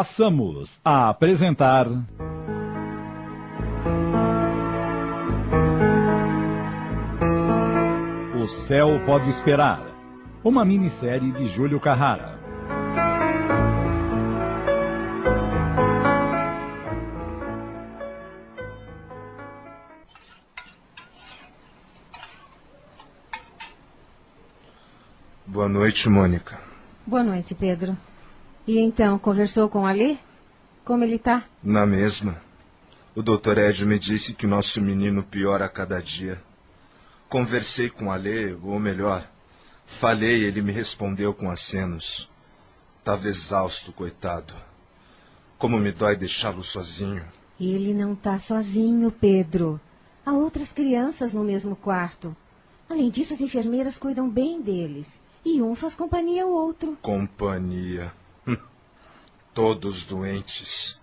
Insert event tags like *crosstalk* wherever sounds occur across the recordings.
Passamos a apresentar. O Céu Pode Esperar. Uma minissérie de Júlio Carrara. Boa noite, Mônica. Boa noite, Pedro. E então, conversou com Ali? Como ele tá? Na mesma. O doutor Edio me disse que o nosso menino piora a cada dia. Conversei com Ale, ou melhor, falei, ele me respondeu com acenos. Tava exausto, coitado. Como me dói deixá-lo sozinho. Ele não tá sozinho, Pedro. Há outras crianças no mesmo quarto. Além disso, as enfermeiras cuidam bem deles. E um faz companhia ao outro. Companhia. Todos doentes.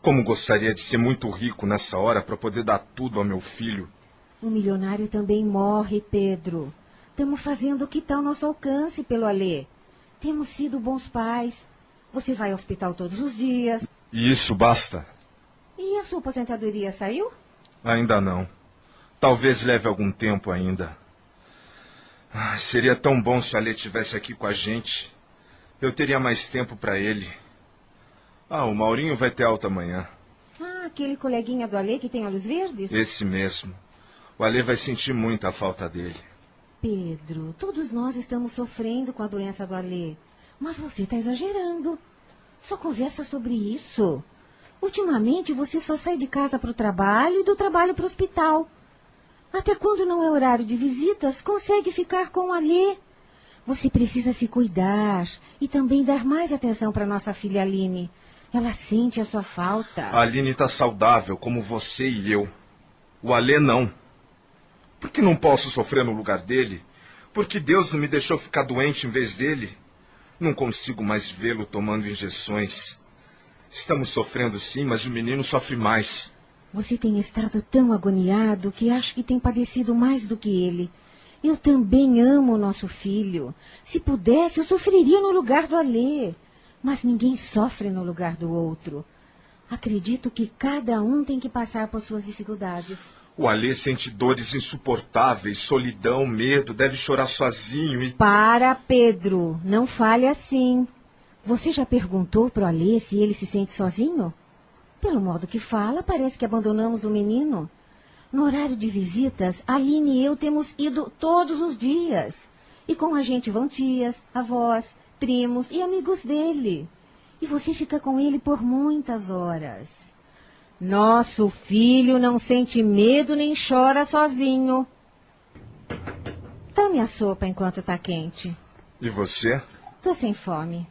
Como gostaria de ser muito rico nessa hora para poder dar tudo ao meu filho. O milionário também morre, Pedro. Estamos fazendo o que está ao nosso alcance pelo Alê. Temos sido bons pais. Você vai ao hospital todos os dias. E isso basta? E a sua aposentadoria saiu? Ainda não. Talvez leve algum tempo ainda. Ah, seria tão bom se o Alê estivesse aqui com a gente. Eu teria mais tempo para ele. Ah, o Maurinho vai ter alta amanhã. Ah, aquele coleguinha do Alê que tem olhos verdes? Esse mesmo. O Alê vai sentir muito a falta dele. Pedro, todos nós estamos sofrendo com a doença do Alê. Mas você está exagerando. Só conversa sobre isso. Ultimamente você só sai de casa para o trabalho e do trabalho para o hospital. Até quando não é horário de visitas, consegue ficar com o Alê. Você precisa se cuidar e também dar mais atenção para nossa filha Aline. Ela sente a sua falta. A Aline está saudável, como você e eu. O Alê não. Por que não posso sofrer no lugar dele? Por que Deus não me deixou ficar doente em vez dele? Não consigo mais vê-lo tomando injeções. Estamos sofrendo sim, mas o menino sofre mais. Você tem estado tão agoniado que acho que tem padecido mais do que ele. Eu também amo o nosso filho. Se pudesse, eu sofreria no lugar do Alê. Mas ninguém sofre no lugar do outro. Acredito que cada um tem que passar por suas dificuldades. O Alê sente dores insuportáveis, solidão, medo, deve chorar sozinho e. Para, Pedro. Não fale assim. Você já perguntou pro Alê se ele se sente sozinho? Pelo modo que fala, parece que abandonamos o menino. No horário de visitas, Aline e eu temos ido todos os dias. E com a gente vão tias, avós, primos e amigos dele. E você fica com ele por muitas horas. Nosso filho não sente medo nem chora sozinho. Tome a sopa enquanto está quente. E você? Tô sem fome.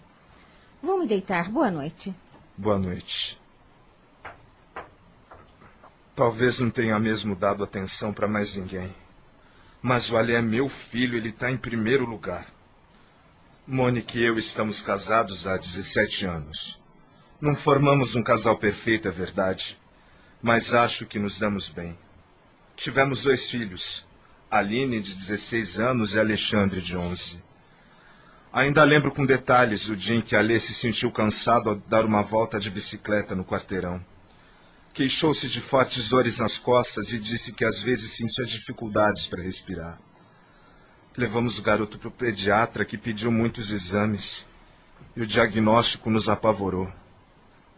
Vou me deitar. Boa noite. Boa noite. Talvez não tenha mesmo dado atenção para mais ninguém. Mas o Ali é meu filho, ele está em primeiro lugar. Mônica e eu estamos casados há 17 anos. Não formamos um casal perfeito, é verdade. Mas acho que nos damos bem. Tivemos dois filhos, Aline, de 16 anos, e Alexandre, de 11. Ainda lembro com detalhes o dia em que Alê se sentiu cansado ao dar uma volta de bicicleta no quarteirão. Queixou-se de fortes dores nas costas e disse que às vezes sentia dificuldades para respirar. Levamos o garoto para o pediatra que pediu muitos exames e o diagnóstico nos apavorou: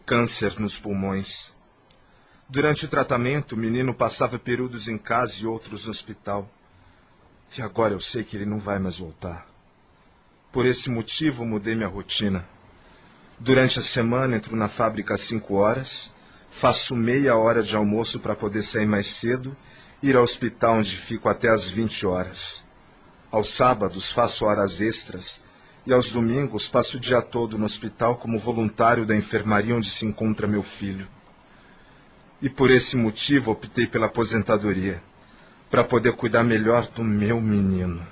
câncer nos pulmões. Durante o tratamento, o menino passava períodos em casa e outros no hospital. E agora eu sei que ele não vai mais voltar. Por esse motivo, mudei minha rotina. Durante a semana, entro na fábrica às cinco horas Faço meia hora de almoço para poder sair mais cedo, ir ao hospital onde fico até às 20 horas. Aos sábados faço horas extras e aos domingos passo o dia todo no hospital como voluntário da enfermaria onde se encontra meu filho. E por esse motivo optei pela aposentadoria, para poder cuidar melhor do meu menino.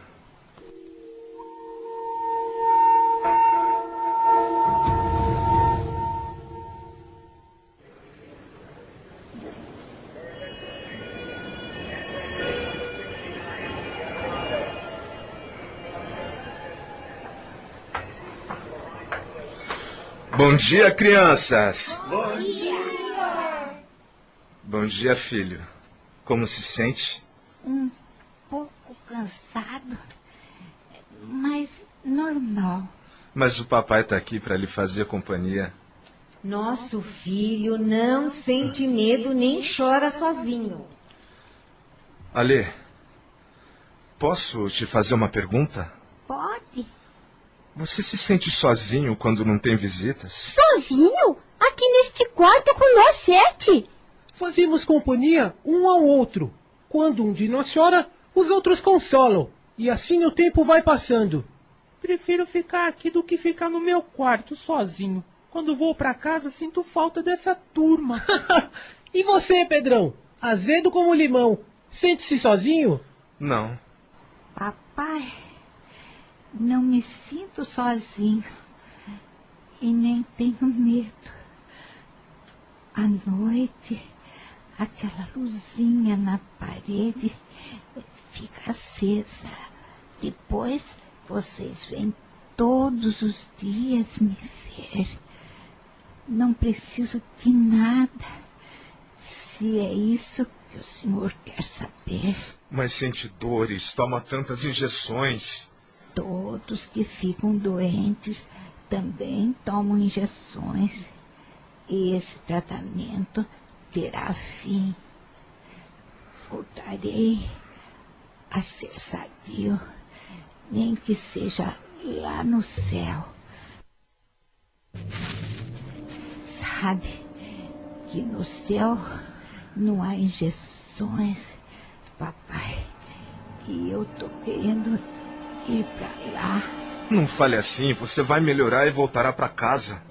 Bom dia, crianças. Bom dia. Bom dia, filho. Como se sente? Um pouco cansado, mas normal. Mas o papai está aqui para lhe fazer companhia. Nosso filho não sente medo nem chora sozinho. Alê, posso te fazer uma pergunta? Pode. Você se sente sozinho quando não tem visitas? Sozinho? Aqui neste quarto com nós sete? Fazemos companhia um ao outro. Quando um de nós chora, os outros consolam. E assim o tempo vai passando. Prefiro ficar aqui do que ficar no meu quarto sozinho. Quando vou para casa, sinto falta dessa turma. *laughs* e você, Pedrão? Azedo como limão. Sente-se sozinho? Não. Papai, não me sinto sozinho. E nem tenho medo. À noite, aquela luzinha na parede fica acesa. Depois vocês vêm todos os dias me ver. Não preciso de nada. Se é isso que o senhor quer saber. Mas sente dores, toma tantas injeções. Todos que ficam doentes também tomam injeções. E esse tratamento terá fim. Voltarei a ser sadio, nem que seja lá no céu sabe que no céu não há injeções, papai. E eu tô querendo ir para lá. Não fale assim, você vai melhorar e voltará para casa.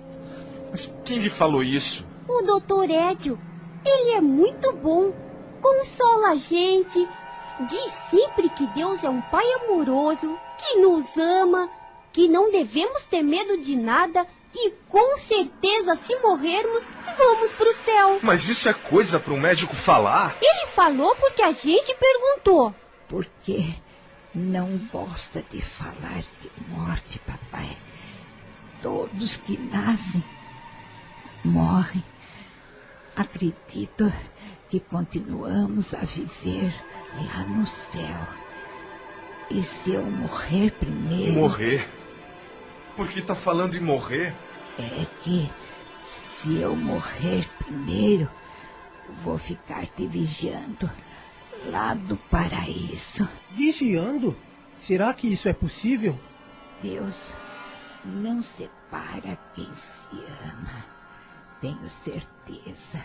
Mas quem lhe falou isso? O doutor Edio. Ele é muito bom. Consola a gente. Diz sempre que Deus é um pai amoroso, que nos ama, que não devemos ter medo de nada e com certeza, se morrermos, vamos pro céu. Mas isso é coisa para um médico falar? Ele falou porque a gente perguntou. Porque não gosta de falar de morte, papai. Todos que nascem morrem. Acredito que continuamos a viver lá no céu. E se eu morrer primeiro. Morrer? Por que está falando em morrer? É que se eu morrer primeiro, vou ficar te vigiando lá do paraíso. Vigiando? Será que isso é possível? Deus não separa quem se ama. Tenho certeza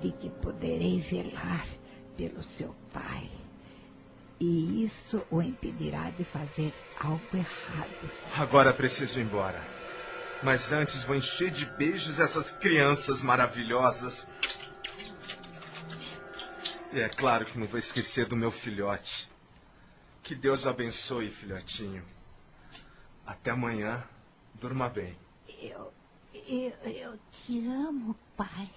de que poderei velar pelo seu pai e isso o impedirá de fazer algo errado. Agora preciso ir embora. Mas antes vou encher de beijos essas crianças maravilhosas. E é claro que não vou esquecer do meu filhote. Que Deus o abençoe, filhotinho. Até amanhã. Durma bem. Eu, eu, eu te amo, pai.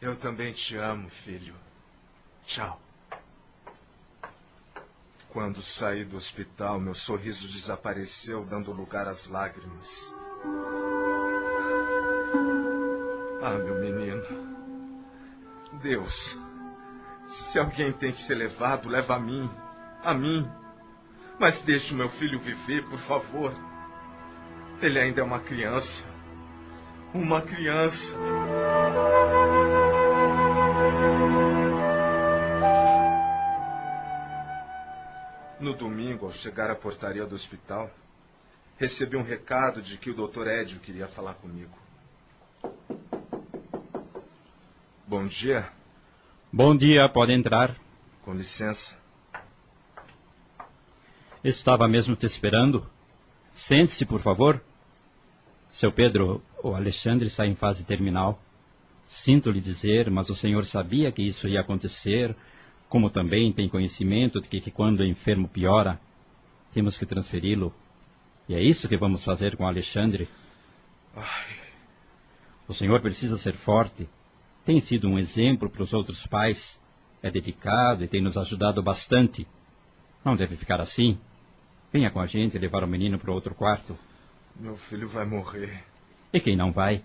Eu também te amo, filho. Tchau. Quando saí do hospital, meu sorriso desapareceu, dando lugar às lágrimas. Ah, meu menino. Deus, se alguém tem que ser levado, leva a mim. A mim. Mas deixe o meu filho viver, por favor. Ele ainda é uma criança. Uma criança. No domingo, ao chegar à portaria do hospital, recebi um recado de que o Dr. Edio queria falar comigo. Bom dia. Bom dia, pode entrar. Com licença. Estava mesmo te esperando. Sente-se, por favor. Seu Pedro, o Alexandre está em fase terminal. Sinto lhe dizer, mas o senhor sabia que isso ia acontecer como também tem conhecimento de que, que quando o enfermo piora, temos que transferi-lo. E é isso que vamos fazer com Alexandre. Ai. O senhor precisa ser forte. Tem sido um exemplo para os outros pais. É dedicado e tem nos ajudado bastante. Não deve ficar assim. Venha com a gente levar o menino para outro quarto. Meu filho vai morrer. E quem não vai?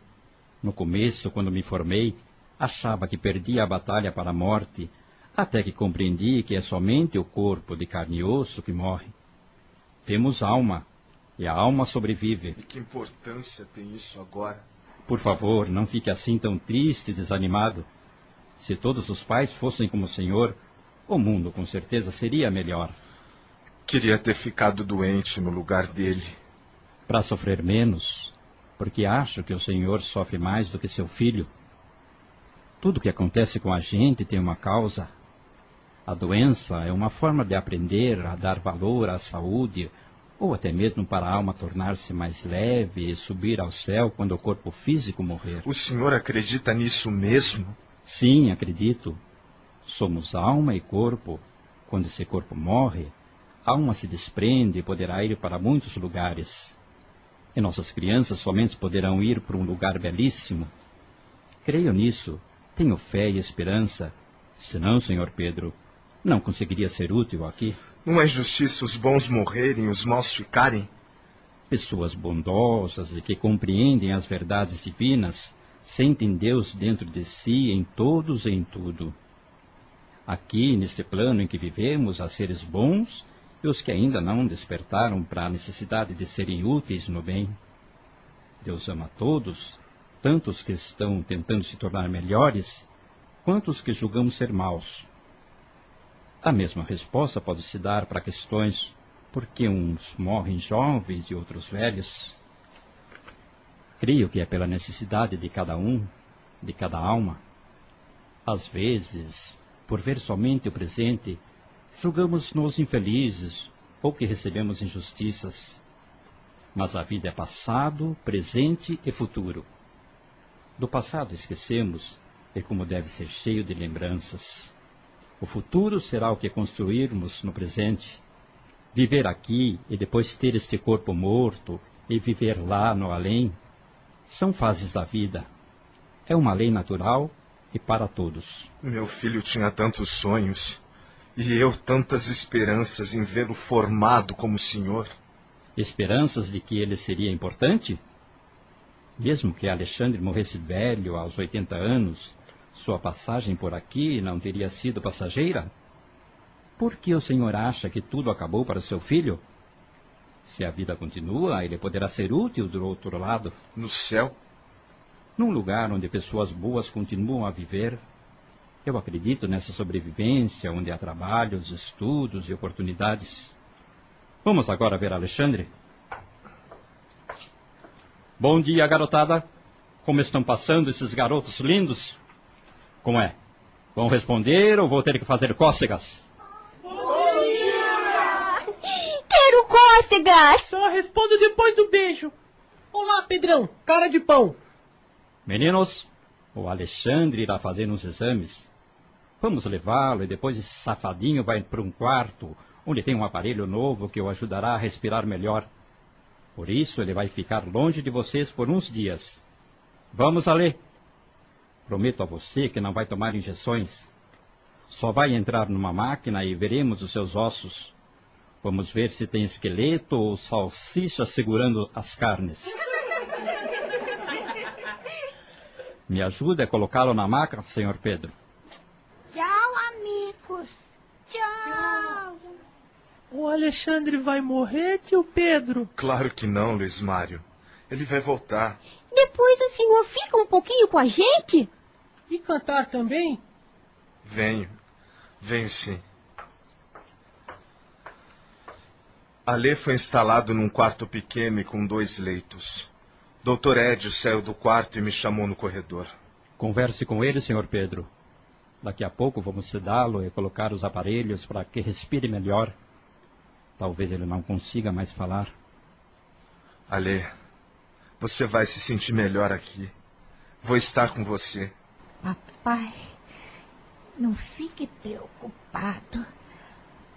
No começo, quando me formei, achava que perdia a batalha para a morte, até que compreendi que é somente o corpo de carne e osso que morre. Temos alma, e a alma sobrevive. E que importância tem isso agora? Por favor, não fique assim tão triste e desanimado. Se todos os pais fossem como o senhor, o mundo com certeza seria melhor. Queria ter ficado doente no lugar dele. Para sofrer menos, porque acho que o senhor sofre mais do que seu filho. Tudo que acontece com a gente tem uma causa. A doença é uma forma de aprender a dar valor à saúde, ou até mesmo para a alma tornar-se mais leve e subir ao céu quando o corpo físico morrer. O senhor acredita nisso mesmo? Sim, acredito. Somos alma e corpo. Quando esse corpo morre, a alma se desprende e poderá ir para muitos lugares. E nossas crianças somente poderão ir para um lugar belíssimo. Creio nisso tenho fé e esperança. Senão, senhor Pedro, não conseguiria ser útil aqui. Não é justiça os bons morrerem e os maus ficarem? Pessoas bondosas e que compreendem as verdades divinas sentem Deus dentro de si em todos e em tudo. Aqui, neste plano em que vivemos, há seres bons e os que ainda não despertaram para a necessidade de serem úteis no bem. Deus ama todos tanto os que estão tentando se tornar melhores, quanto os que julgamos ser maus. A mesma resposta pode se dar para questões por que uns morrem jovens e outros velhos. Creio que é pela necessidade de cada um, de cada alma. Às vezes, por ver somente o presente, julgamos-nos infelizes ou que recebemos injustiças. Mas a vida é passado, presente e futuro. Do passado esquecemos e como deve ser cheio de lembranças. O futuro será o que construirmos no presente. Viver aqui e depois ter este corpo morto e viver lá no além são fases da vida. É uma lei natural e para todos. Meu filho tinha tantos sonhos e eu tantas esperanças em vê-lo formado como senhor. Esperanças de que ele seria importante? Mesmo que Alexandre morresse velho, aos 80 anos, sua passagem por aqui não teria sido passageira? Por que o senhor acha que tudo acabou para seu filho? Se a vida continua, ele poderá ser útil do outro lado. No céu? Num lugar onde pessoas boas continuam a viver. Eu acredito nessa sobrevivência, onde há trabalhos, estudos e oportunidades. Vamos agora ver Alexandre? Bom dia, garotada. Como estão passando esses garotos lindos? Como é? Vão responder ou vou ter que fazer cócegas? Bom dia! Quero cócegas! Só respondo depois do beijo. Olá, Pedrão, cara de pão. Meninos, o Alexandre irá fazer uns exames. Vamos levá-lo e depois esse safadinho vai para um quarto onde tem um aparelho novo que o ajudará a respirar melhor. Por isso ele vai ficar longe de vocês por uns dias. Vamos, Ale. Prometo a você que não vai tomar injeções. Só vai entrar numa máquina e veremos os seus ossos. Vamos ver se tem esqueleto ou salsicha segurando as carnes. *laughs* Me ajuda a colocá-lo na maca, senhor Pedro. Tchau, amigos. Tchau. O Alexandre vai morrer, tio Pedro? Claro que não, Luiz Mário. Ele vai voltar. Depois o senhor fica um pouquinho com a gente? E cantar também? Venho. Venho sim. Alê foi instalado num quarto pequeno e com dois leitos. Doutor Edio saiu do quarto e me chamou no corredor. Converse com ele, senhor Pedro. Daqui a pouco vamos sedá-lo e colocar os aparelhos para que respire melhor. Talvez ele não consiga mais falar. Alê, você vai se sentir melhor aqui. Vou estar com você. Papai, não fique preocupado.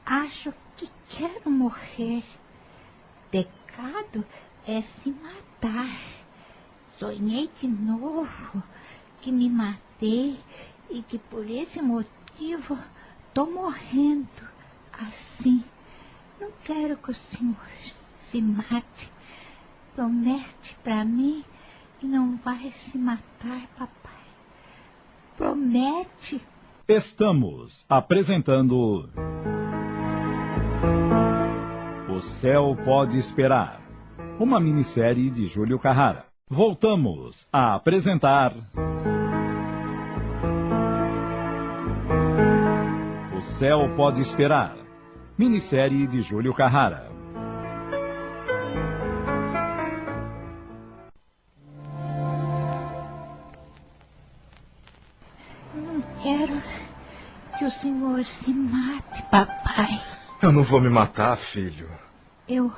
Acho que quero morrer. Pecado é se matar. Sonhei de novo que me matei e que por esse motivo estou morrendo assim. Não quero que o senhor se mate. Promete para mim Não vai se matar, papai. Promete. Estamos apresentando. O Céu Pode Esperar. Uma minissérie de Júlio Carrara. Voltamos a apresentar. O Céu Pode Esperar. Minissérie de Júlio Carrara. Quero que o senhor se mate, papai. Eu não vou me matar, filho. Eu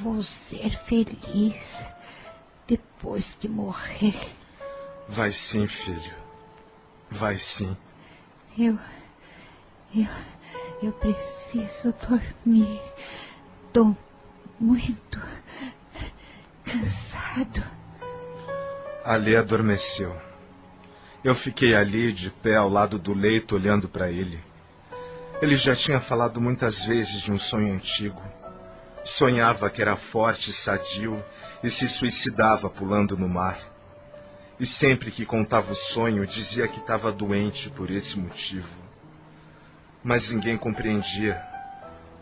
vou ser feliz depois que morrer. Vai sim, filho. Vai sim. Eu. Eu. Eu preciso dormir. Tô muito cansado. Ali adormeceu. Eu fiquei ali, de pé ao lado do leito, olhando para ele. Ele já tinha falado muitas vezes de um sonho antigo. Sonhava que era forte e sadio e se suicidava pulando no mar. E sempre que contava o sonho, dizia que estava doente por esse motivo. Mas ninguém compreendia.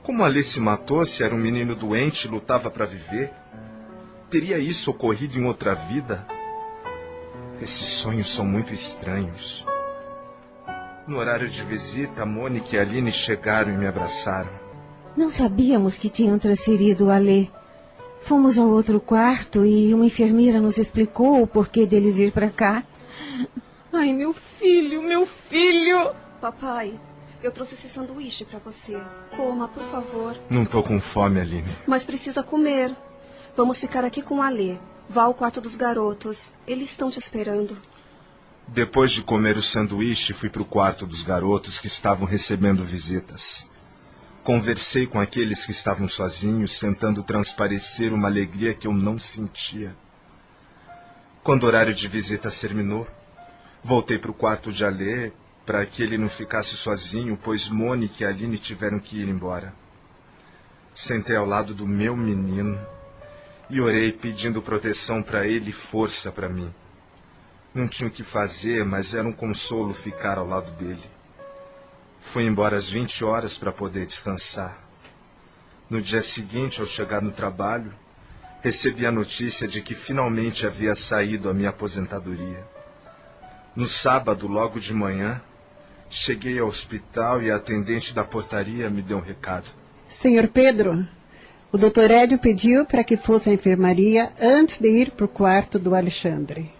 Como Ali se matou se era um menino doente e lutava para viver? Teria isso ocorrido em outra vida? Esses sonhos são muito estranhos. No horário de visita, Mônica e Aline chegaram e me abraçaram. Não sabíamos que tinham transferido o Alê. Fomos ao outro quarto e uma enfermeira nos explicou o porquê dele vir para cá. Ai, meu filho, meu filho! Papai, eu trouxe esse sanduíche para você. Coma, por favor. Não tô com fome, Aline. Mas precisa comer. Vamos ficar aqui com o Alê. Vá ao quarto dos garotos. Eles estão te esperando. Depois de comer o sanduíche, fui para o quarto dos garotos que estavam recebendo visitas. Conversei com aqueles que estavam sozinhos, tentando transparecer uma alegria que eu não sentia. Quando o horário de visita terminou, voltei para o quarto de Alê para que ele não ficasse sozinho, pois Mônica e Aline tiveram que ir embora. Sentei ao lado do meu menino e orei pedindo proteção para ele e força para mim. Não tinha o que fazer, mas era um consolo ficar ao lado dele. Fui embora às 20 horas para poder descansar. No dia seguinte, ao chegar no trabalho, recebi a notícia de que finalmente havia saído a minha aposentadoria. No sábado, logo de manhã, cheguei ao hospital e a atendente da portaria me deu um recado. Senhor Pedro, o doutor Edio pediu para que fosse à enfermaria antes de ir para o quarto do Alexandre.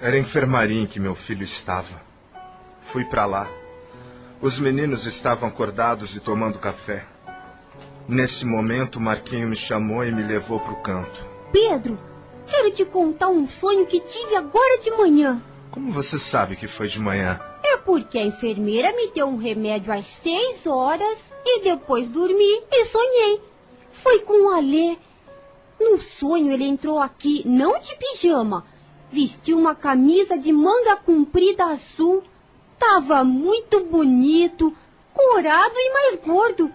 Era a enfermaria em que meu filho estava. Fui para lá. Os meninos estavam acordados e tomando café. Nesse momento, Marquinho me chamou e me levou para o canto. Pedro, quero te contar um sonho que tive agora de manhã. Como você sabe que foi de manhã? É porque a enfermeira me deu um remédio às seis horas e depois dormi e sonhei. Foi com o Alê. No sonho ele entrou aqui, não de pijama. Vestiu uma camisa de manga comprida azul. Tava muito bonito, corado e mais gordo.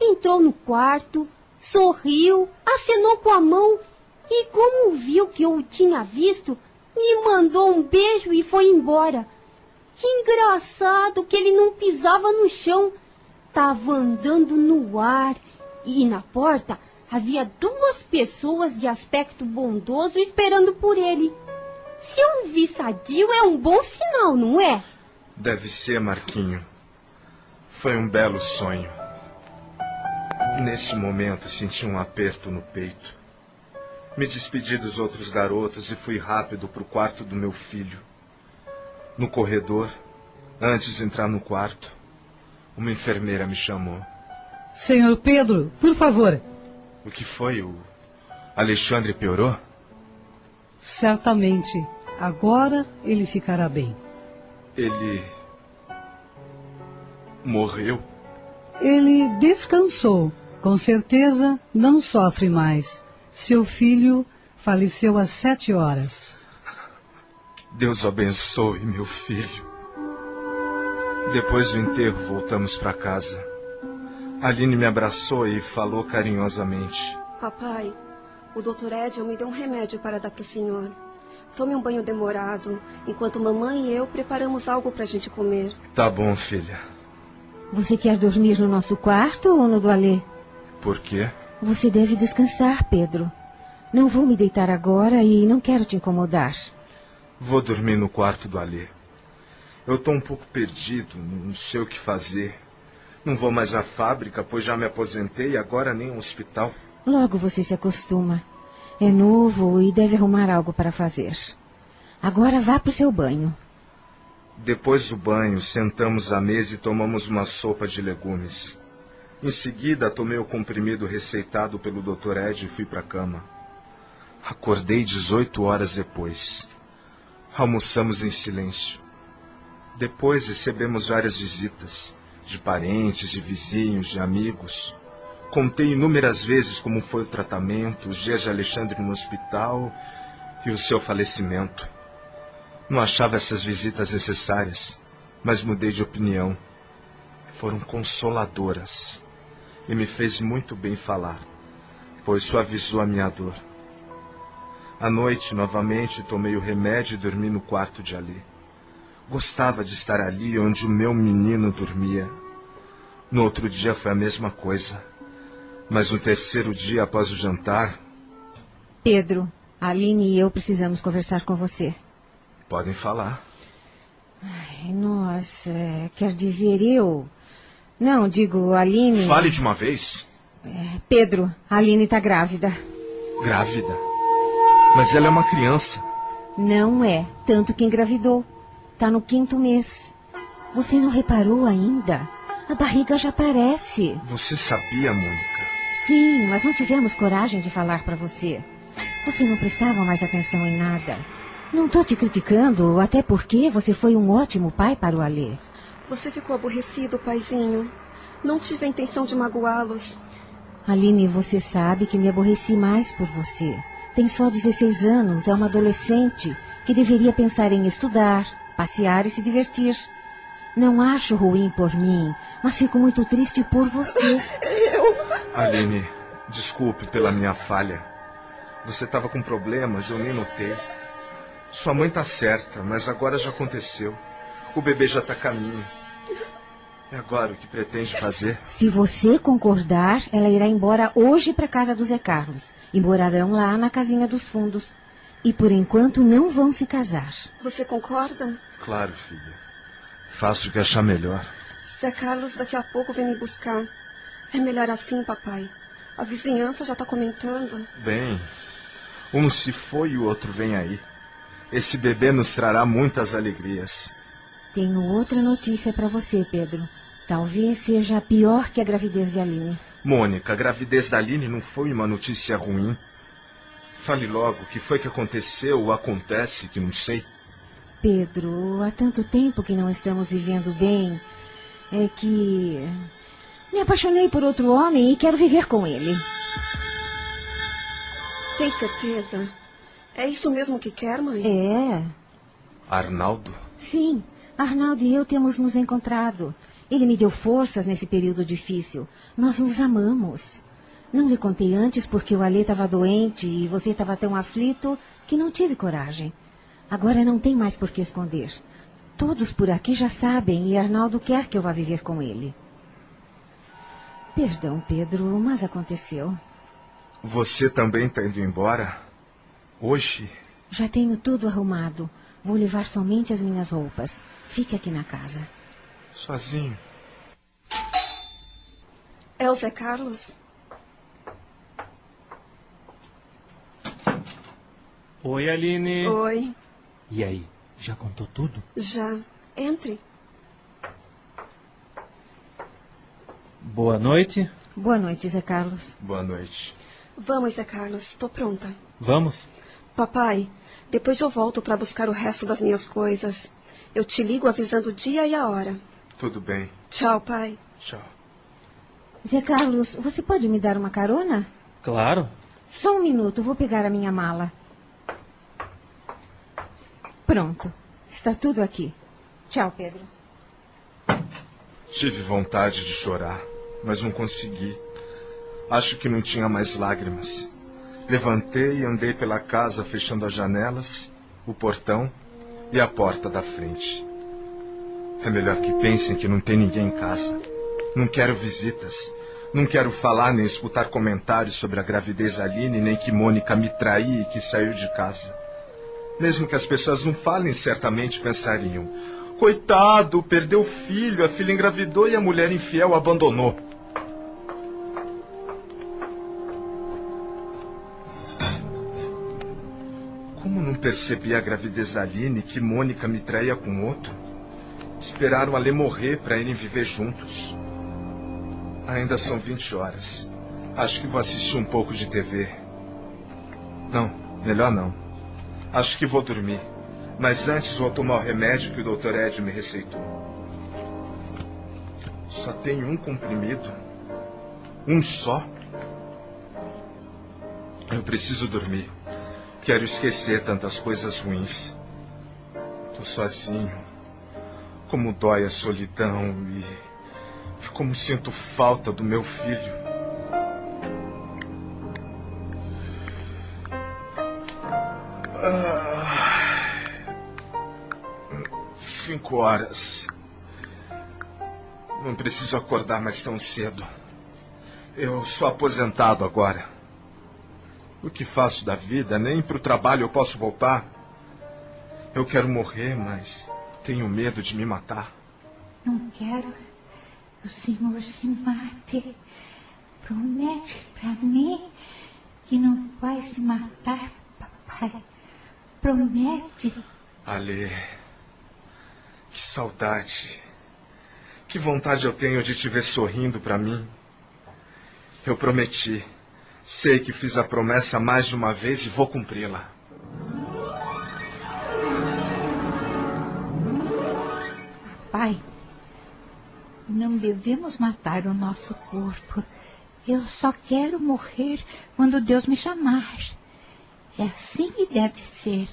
Entrou no quarto, sorriu, acenou com a mão e, como viu que eu o tinha visto, me mandou um beijo e foi embora. Engraçado que ele não pisava no chão, tava andando no ar e na porta havia duas pessoas de aspecto bondoso esperando por ele. Se um vi sadio é um bom sinal, não é? Deve ser, Marquinho. Foi um belo sonho. Nesse momento senti um aperto no peito. Me despedi dos outros garotos e fui rápido para o quarto do meu filho. No corredor, antes de entrar no quarto, uma enfermeira me chamou. Senhor Pedro, por favor. O que foi? O Alexandre piorou? Certamente. Agora ele ficará bem. Ele. morreu? Ele descansou. Com certeza não sofre mais. Seu filho faleceu às sete horas. Deus abençoe meu filho. Depois do enterro, voltamos para casa. Aline me abraçou e falou carinhosamente. Papai, o doutor Edson me deu um remédio para dar para o senhor. tome um banho demorado, enquanto mamãe e eu preparamos algo pra gente comer. Tá bom, filha. Você quer dormir no nosso quarto ou no do Alê? Por quê? Você deve descansar, Pedro. Não vou me deitar agora e não quero te incomodar. Vou dormir no quarto do Alê. Eu tô um pouco perdido, não sei o que fazer. Não vou mais à fábrica, pois já me aposentei e agora nem ao hospital. Logo você se acostuma. É novo e deve arrumar algo para fazer. Agora vá para o seu banho. Depois do banho, sentamos à mesa e tomamos uma sopa de legumes. Em seguida, tomei o comprimido receitado pelo Dr. Ed e fui para a cama. Acordei 18 horas depois. Almoçamos em silêncio. Depois recebemos várias visitas, de parentes, de vizinhos, de amigos. Contei inúmeras vezes como foi o tratamento, os dias de Alexandre no hospital e o seu falecimento. Não achava essas visitas necessárias, mas mudei de opinião. Foram consoladoras e me fez muito bem falar, pois suavizou a minha dor. À noite, novamente, tomei o remédio e dormi no quarto de Ali. Gostava de estar ali onde o meu menino dormia. No outro dia foi a mesma coisa. Mas no terceiro dia após o jantar. Pedro, Aline e eu precisamos conversar com você. Podem falar. Ai, nós. É, quer dizer, eu. Não, digo, Aline. Fale de uma vez. É, Pedro, a Aline está grávida. Grávida? Mas ela é uma criança. Não é, tanto que engravidou. Está no quinto mês. Você não reparou ainda? A barriga já aparece. Você sabia, Mônica? Sim, mas não tivemos coragem de falar para você. Você não prestava mais atenção em nada. Não estou te criticando, até porque você foi um ótimo pai para o Alê. Você ficou aborrecido, paizinho. Não tive a intenção de magoá-los. Aline, você sabe que me aborreci mais por você. Tem só 16 anos, é uma adolescente que deveria pensar em estudar, passear e se divertir. Não acho ruim por mim, mas fico muito triste por você. *laughs* Eu. Aline, desculpe pela minha falha. Você estava com problemas, eu nem notei. Sua mãe está certa, mas agora já aconteceu. O bebê já está a caminho. E agora o que pretende fazer? Se você concordar, ela irá embora hoje para a casa do Zé Carlos. E morarão lá na casinha dos fundos. E por enquanto não vão se casar. Você concorda? Claro, filha. Faço o que achar melhor. Zé Carlos daqui a pouco vem me buscar. É melhor assim, papai. A vizinhança já está comentando. Bem, um se foi e o outro vem aí. Esse bebê nos trará muitas alegrias. Tenho outra notícia para você, Pedro. Talvez seja pior que a gravidez de Aline. Mônica, a gravidez da Aline não foi uma notícia ruim. Fale logo o que foi que aconteceu ou acontece que não sei. Pedro, há tanto tempo que não estamos vivendo bem. É que. Me apaixonei por outro homem e quero viver com ele. Tem certeza? É isso mesmo que quer, mãe? É. Arnaldo? Sim. Arnaldo e eu temos nos encontrado. Ele me deu forças nesse período difícil. Nós nos amamos. Não lhe contei antes porque o Alê estava doente e você estava tão aflito que não tive coragem. Agora não tem mais por que esconder. Todos por aqui já sabem e Arnaldo quer que eu vá viver com ele. Perdão, Pedro, mas aconteceu. Você também está indo embora? Hoje? Já tenho tudo arrumado. Vou levar somente as minhas roupas. Fique aqui na casa. Sozinho? É Zé Carlos? Oi, Aline. Oi. E aí, já contou tudo? Já. Entre. Boa noite. Boa noite, Zé Carlos. Boa noite. Vamos, Zé Carlos. Estou pronta. Vamos? Papai, depois eu volto para buscar o resto das minhas coisas. Eu te ligo avisando o dia e a hora. Tudo bem. Tchau, pai. Tchau. Zé Carlos, você pode me dar uma carona? Claro. Só um minuto, vou pegar a minha mala. Pronto. Está tudo aqui. Tchau, Pedro. Tive vontade de chorar, mas não consegui. Acho que não tinha mais lágrimas. Levantei e andei pela casa fechando as janelas o portão e a porta da frente. É melhor que pensem que não tem ninguém em casa. Não quero visitas. Não quero falar nem escutar comentários sobre a gravidez Aline, nem que Mônica me traiu e que saiu de casa. Mesmo que as pessoas não falem, certamente pensariam: coitado, perdeu o filho, a filha engravidou e a mulher infiel abandonou. Como não percebi a gravidez da Aline que Mônica me traía com outro? Esperaram a Lê morrer para irem viver juntos. Ainda são 20 horas. Acho que vou assistir um pouco de TV. Não, melhor não. Acho que vou dormir. Mas antes vou tomar o remédio que o Dr. Ed me receitou. Só tem um comprimido. Um só. Eu preciso dormir. Quero esquecer tantas coisas ruins. Tô sozinho. Como dói a solidão e. Como sinto falta do meu filho. Cinco horas. Não preciso acordar mais tão cedo. Eu sou aposentado agora. O que faço da vida? Nem para o trabalho eu posso voltar. Eu quero morrer, mas tenho medo de me matar. Não quero que o senhor se mate. Promete para mim que não vai se matar, papai. Promete. Ale, que saudade. Que vontade eu tenho de te ver sorrindo para mim. Eu prometi. Sei que fiz a promessa mais de uma vez e vou cumpri-la. Pai, não devemos matar o nosso corpo. Eu só quero morrer quando Deus me chamar. É assim que deve ser.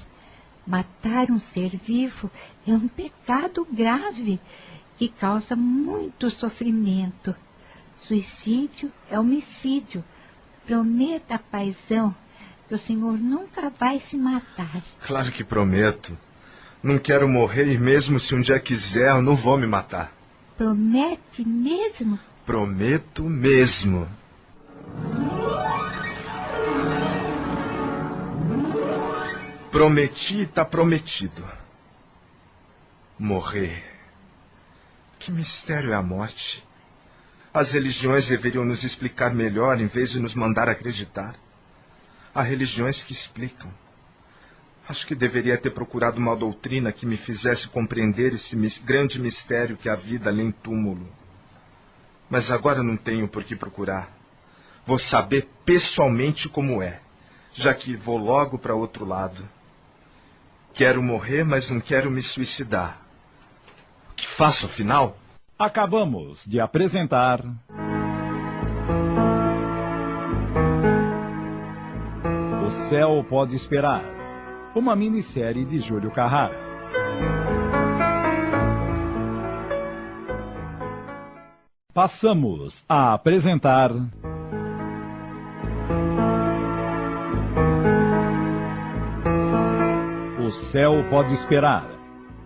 Matar um ser vivo é um pecado grave que causa muito sofrimento. Suicídio é homicídio. Prometa, paizão, que o senhor nunca vai se matar. Claro que prometo. Não quero morrer e mesmo se um dia quiser, eu não vou me matar. Promete mesmo? Prometo mesmo. Prometi e tá prometido. Morrer. Que mistério é a morte? As religiões deveriam nos explicar melhor em vez de nos mandar acreditar. Há religiões que explicam. Acho que deveria ter procurado uma doutrina que me fizesse compreender esse grande mistério que a vida além túmulo. Mas agora não tenho por que procurar. Vou saber pessoalmente como é, já que vou logo para outro lado. Quero morrer, mas não quero me suicidar. O que faço afinal? Acabamos de apresentar. O Céu Pode Esperar. Uma minissérie de Júlio Carrara. Passamos a apresentar. Céu Pode Esperar.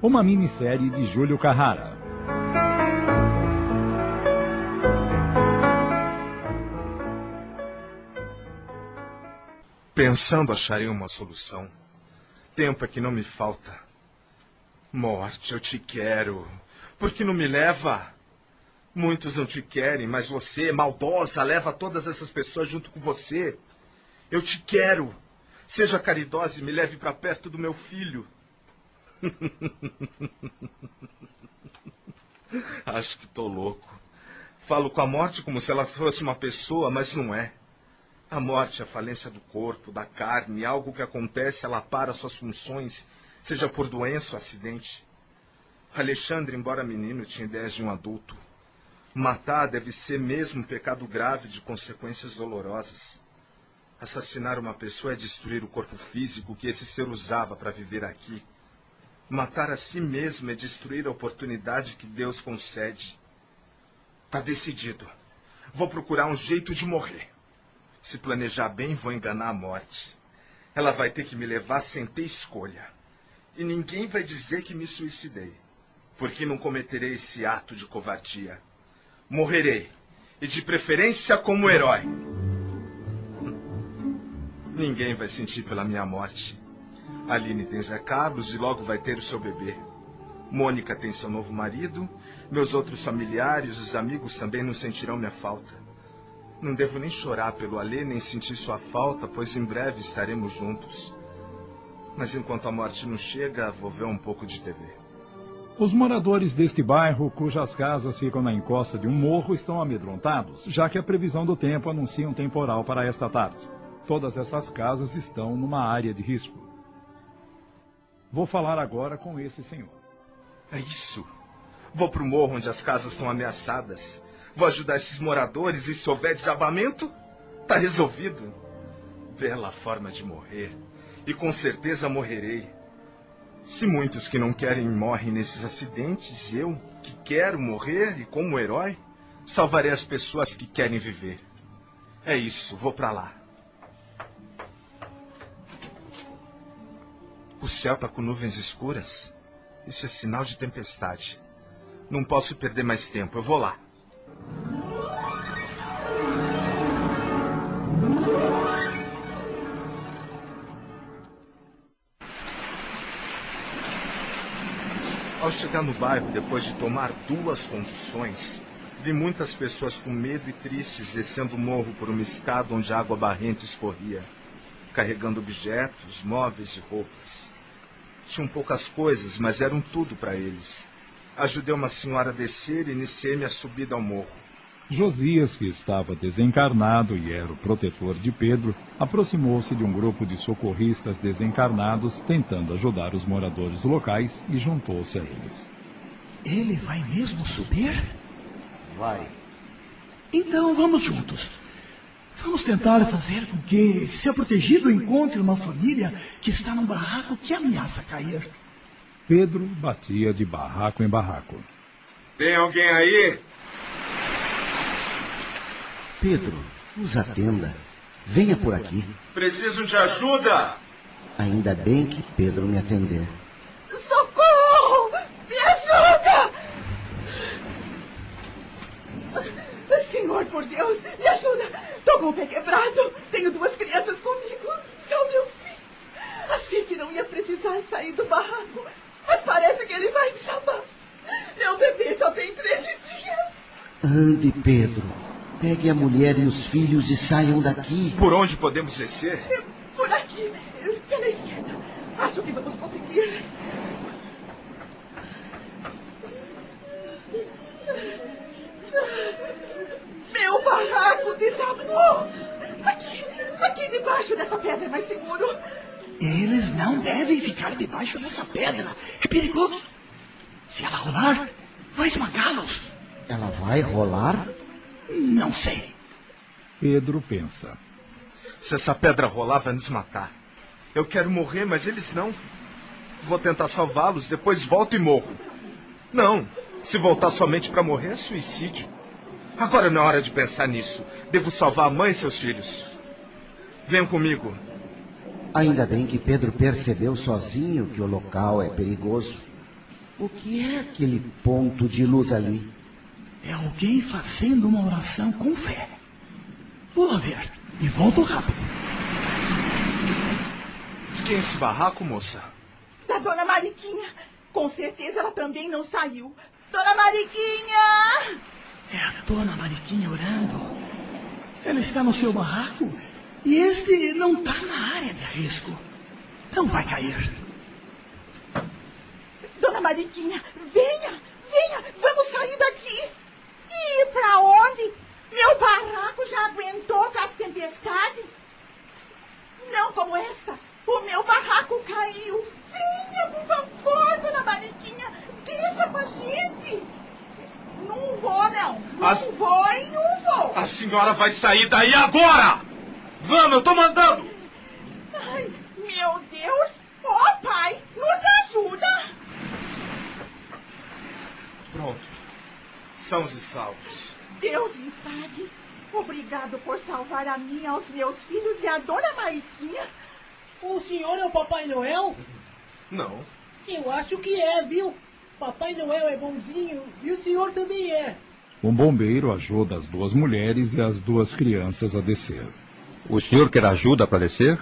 Uma minissérie de Júlio Carrara. Pensando acharei uma solução. Tempo é que não me falta. Morte, eu te quero. Por que não me leva? Muitos não te querem, mas você, maldosa, leva todas essas pessoas junto com você. Eu te quero. Seja caridosa e me leve para perto do meu filho. *laughs* Acho que estou louco. Falo com a morte como se ela fosse uma pessoa, mas não é. A morte é a falência do corpo, da carne, algo que acontece, ela para suas funções, seja por doença ou acidente. Alexandre, embora menino, tinha ideias de um adulto. Matar deve ser mesmo um pecado grave de consequências dolorosas. Assassinar uma pessoa é destruir o corpo físico que esse ser usava para viver aqui. Matar a si mesmo é destruir a oportunidade que Deus concede. Tá decidido. Vou procurar um jeito de morrer. Se planejar bem, vou enganar a morte. Ela vai ter que me levar sem ter escolha. E ninguém vai dizer que me suicidei, porque não cometerei esse ato de covardia. Morrerei, e de preferência como herói. Ninguém vai sentir pela minha morte. Aline tem Zé Carlos e logo vai ter o seu bebê. Mônica tem seu novo marido. Meus outros familiares, os amigos também não sentirão minha falta. Não devo nem chorar pelo Alê, nem sentir sua falta, pois em breve estaremos juntos. Mas enquanto a morte não chega, vou ver um pouco de TV. Os moradores deste bairro, cujas casas ficam na encosta de um morro, estão amedrontados, já que a previsão do tempo anuncia um temporal para esta tarde. Todas essas casas estão numa área de risco. Vou falar agora com esse senhor. É isso. Vou pro morro onde as casas estão ameaçadas. Vou ajudar esses moradores e se houver desabamento, tá resolvido. Bela forma de morrer. E com certeza morrerei. Se muitos que não querem morrem nesses acidentes, eu, que quero morrer e como herói, salvarei as pessoas que querem viver. É isso, vou para lá. O céu tá com nuvens escuras. Isso é sinal de tempestade. Não posso perder mais tempo, eu vou lá. Ao chegar no bairro, depois de tomar duas conduções, vi muitas pessoas com medo e tristes descendo o morro por uma escada onde a água barrenta escorria, carregando objetos, móveis e roupas. Tinham poucas coisas, mas eram tudo para eles. Ajudei uma senhora a descer e iniciei minha subida ao morro. Josias, que estava desencarnado e era o protetor de Pedro, aproximou-se de um grupo de socorristas desencarnados tentando ajudar os moradores locais e juntou-se a eles. Ele vai mesmo subir? Vai. Então vamos juntos. Vamos tentar fazer com que seu protegido encontre uma família que está num barraco que ameaça cair. Pedro batia de barraco em barraco. Tem alguém aí? Pedro, nos atenda. Venha por aqui. Preciso de ajuda! Ainda bem que Pedro me atendeu. Socorro! Me ajuda! Senhor, por Deus, me ajuda! Tô com o pé quebrado. Tenho duas crianças comigo. São meus filhos. Achei que não ia precisar sair do barraco. Mas parece que ele vai desabar. Meu bebê só tem 13 dias. Ande, Pedro. Pegue a mulher e os filhos e saiam daqui. Por onde podemos descer? Por aqui, pela esquerda. Acho que vamos conseguir. Meu barraco desabou. Aqui, aqui debaixo dessa pedra é mais seguro. Eles não devem ficar debaixo dessa pedra. É perigoso. Se ela rolar, vai esmagá-los. Ela vai rolar? Não sei. Pedro pensa. Se essa pedra rolar, vai nos matar. Eu quero morrer, mas eles não. Vou tentar salvá-los, depois volto e morro. Não, se voltar somente para morrer, é suicídio. Agora não é hora de pensar nisso. Devo salvar a mãe e seus filhos. Venham comigo. Ainda bem que Pedro percebeu sozinho que o local é perigoso. O que é aquele ponto de luz ali? É alguém fazendo uma oração com fé. Vou lá ver e volto rápido. Quem é esse barraco, moça? Da dona Mariquinha. Com certeza ela também não saiu. Dona Mariquinha! É a dona Mariquinha orando. Ela está no seu barraco e este não está na área de risco. Não vai cair. Dona Mariquinha, venha, venha, vamos sair daqui. E ir para onde? Meu barraco já aguentou com as tempestades? Não como esta. O meu barraco caiu. Venha, por favor, dona Mariquinha. Desça com a gente. Não vou, não. Não As- vou e não vou. A senhora vai sair daí agora! Vamos, eu tô mandando! Ai, meu Deus. Ó, pai, nos ajuda. Pronto. Sãos e salvos. Deus lhe pague. Obrigado por salvar a mim, aos meus filhos e a dona Mariquinha. O senhor é o Papai Noel? Não, Eu acho que é, viu? Papai Noel é bonzinho e o senhor também é. Um bombeiro ajuda as duas mulheres e as duas crianças a descer. O senhor quer ajuda para descer?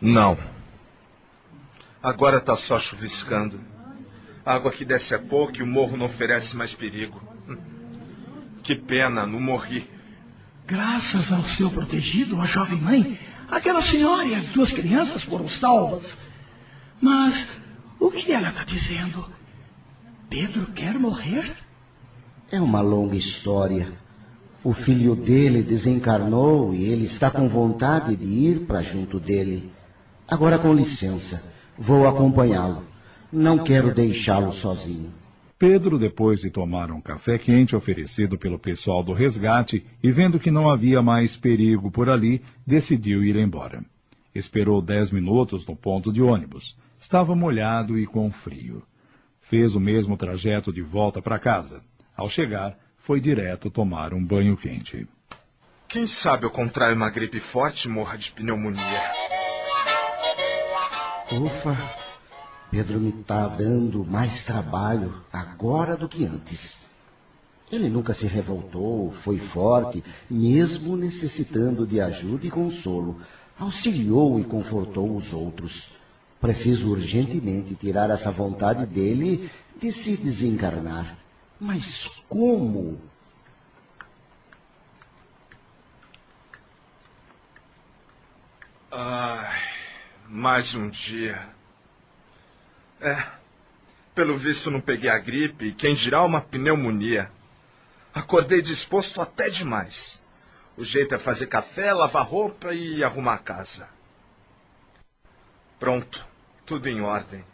Não. Agora está só chuviscando. A água que desce é pouco e o morro não oferece mais perigo. Que pena, não morri. Graças ao seu protegido, a jovem mãe, aquela senhora e as duas crianças foram salvas. Mas o que ela está dizendo? Pedro quer morrer? É uma longa história. O filho dele desencarnou e ele está com vontade de ir para junto dele. Agora, com licença, vou acompanhá-lo. Não quero deixá-lo sozinho. Pedro, depois de tomar um café quente oferecido pelo pessoal do resgate e vendo que não havia mais perigo por ali, decidiu ir embora. Esperou dez minutos no ponto de ônibus. Estava molhado e com frio. Fez o mesmo trajeto de volta para casa. Ao chegar, foi direto tomar um banho quente. Quem sabe eu contraio uma gripe forte e morra de pneumonia. Ufa, Pedro me está dando mais trabalho agora do que antes. Ele nunca se revoltou, foi forte, mesmo necessitando de ajuda e consolo. Auxiliou e confortou os outros. Preciso urgentemente tirar essa vontade dele de se desencarnar. Mas como? Ai, mais um dia. É, pelo visto não peguei a gripe e quem dirá uma pneumonia. Acordei disposto até demais. O jeito é fazer café, lavar roupa e arrumar a casa. Pronto, tudo em ordem.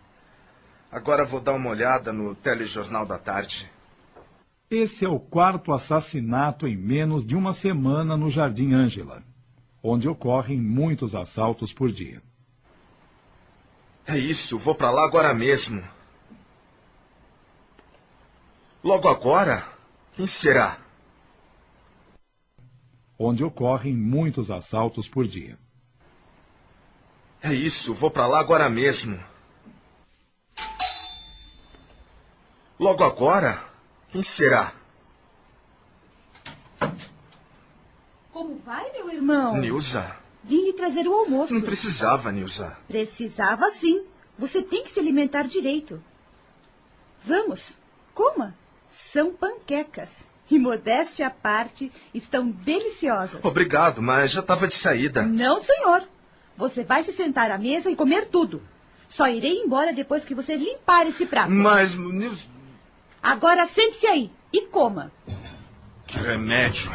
Agora vou dar uma olhada no telejornal da tarde. Esse é o quarto assassinato em menos de uma semana no Jardim Ângela, onde ocorrem muitos assaltos por dia. É isso, vou para lá agora mesmo. Logo agora? Quem será? Onde ocorrem muitos assaltos por dia. É isso, vou para lá agora mesmo. Logo agora? Quem será? Como vai, meu irmão? Nilza. Vim lhe trazer o almoço. Não precisava, Nilza. Precisava sim. Você tem que se alimentar direito. Vamos, coma. São panquecas. E modéstia à parte, estão deliciosas. Obrigado, mas já estava de saída. Não, senhor. Você vai se sentar à mesa e comer tudo. Só irei embora depois que você limpar esse prato. Mas. Agora sente-se aí e coma. Que remédio.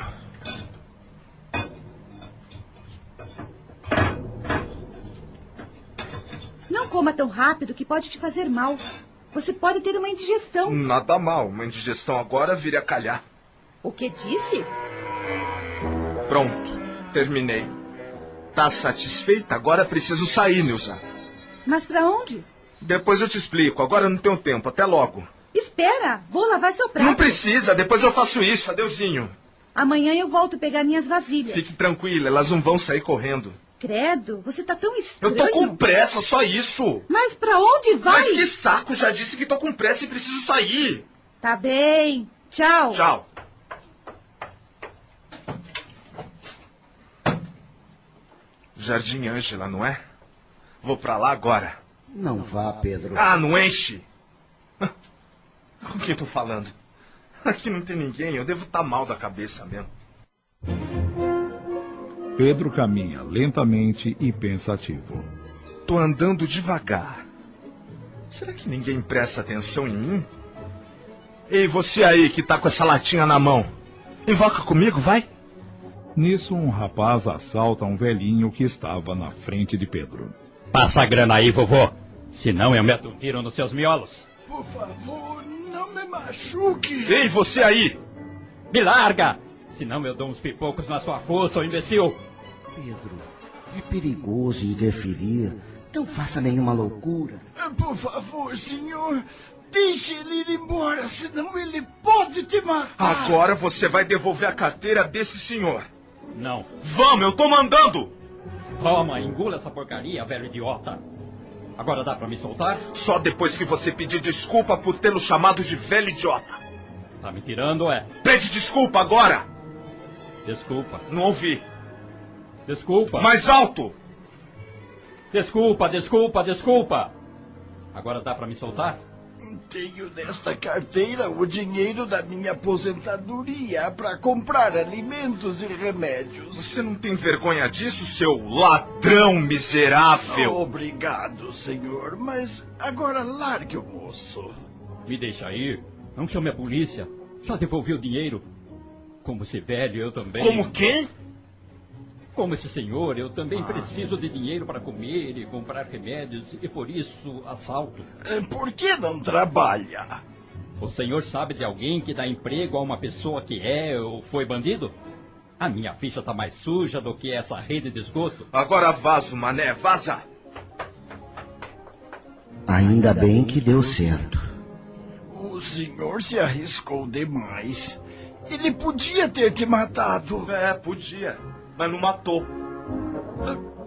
Não coma tão rápido que pode te fazer mal. Você pode ter uma indigestão. Nada mal. Uma indigestão agora vira a calhar. O que disse? Pronto. Terminei. Tá satisfeita? Agora preciso sair, Nilza. Mas para onde? Depois eu te explico. Agora não tenho tempo. Até logo. Espera, vou lavar seu prato. Não precisa. Depois eu faço isso. Adeuzinho. Amanhã eu volto pegar minhas vasilhas. Fique tranquila. Elas não vão sair correndo. Credo, você tá tão estranho. Eu tô com pressa, só isso. Mas pra onde vai? Mas que saco, já disse que tô com pressa e preciso sair. Tá bem. Tchau. Tchau. Jardim Ângela, não é? Vou pra lá agora. Não vá, Pedro. Ah, não enche. *laughs* Com quem tô falando? Aqui não tem ninguém, eu devo estar tá mal da cabeça mesmo. Pedro caminha lentamente e pensativo. Tô andando devagar. Será que ninguém presta atenção em mim? Ei, você aí que tá com essa latinha na mão. Invoca comigo, vai. Nisso, um rapaz assalta um velhinho que estava na frente de Pedro. Passa a grana aí, vovô. Senão eu meto um tiro nos seus miolos. Por favor, não me machuque. Ei, você aí! Me larga! Senão eu dou uns pipocos na sua força, ô imbecil. Pedro, é perigoso interferir. Não faça nenhuma loucura. Por favor, senhor. Deixe ele ir embora, senão ele pode te matar. Agora você vai devolver a carteira desse senhor. Não. Vamos, eu tô mandando! Toma, engula essa porcaria, velho idiota. Agora dá para me soltar? Só depois que você pedir desculpa por tê-lo chamado de velho idiota. Tá me tirando, é? Pede desculpa agora! Desculpa. Não ouvi. Desculpa. Mais alto! Desculpa, desculpa, desculpa. Agora dá para me soltar? Tenho nesta carteira o dinheiro da minha aposentadoria para comprar alimentos e remédios. Você não tem vergonha disso, seu ladrão miserável? Obrigado, senhor, mas agora largue o moço. Me deixa ir. Não chame a polícia. Já devolvi o dinheiro. Como esse velho, eu também. Como quem? Como esse senhor, eu também preciso de dinheiro para comer e comprar remédios, e por isso assalto. Por que não trabalha? O senhor sabe de alguém que dá emprego a uma pessoa que é ou foi bandido? A minha ficha tá mais suja do que essa rede de esgoto. Agora vaza, mané, vaza! Ainda bem que deu certo. O senhor se arriscou demais. Ele podia ter te matado. É, podia. Mas não matou.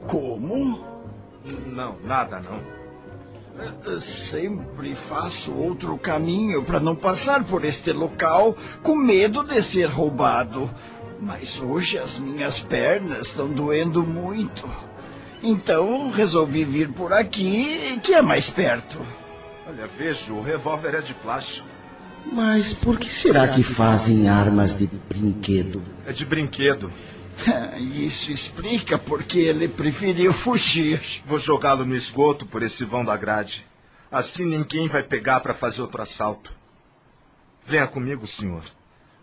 Como? Não, nada não. Sempre faço outro caminho para não passar por este local com medo de ser roubado. Mas hoje as minhas pernas estão doendo muito. Então resolvi vir por aqui, que é mais perto. Olha, vejo, o revólver é de plástico. Mas por que será que fazem armas de brinquedo? É de brinquedo. *laughs* Isso explica porque ele preferiu fugir. Vou jogá-lo no esgoto por esse vão da grade. Assim ninguém vai pegar para fazer outro assalto. Venha comigo, senhor.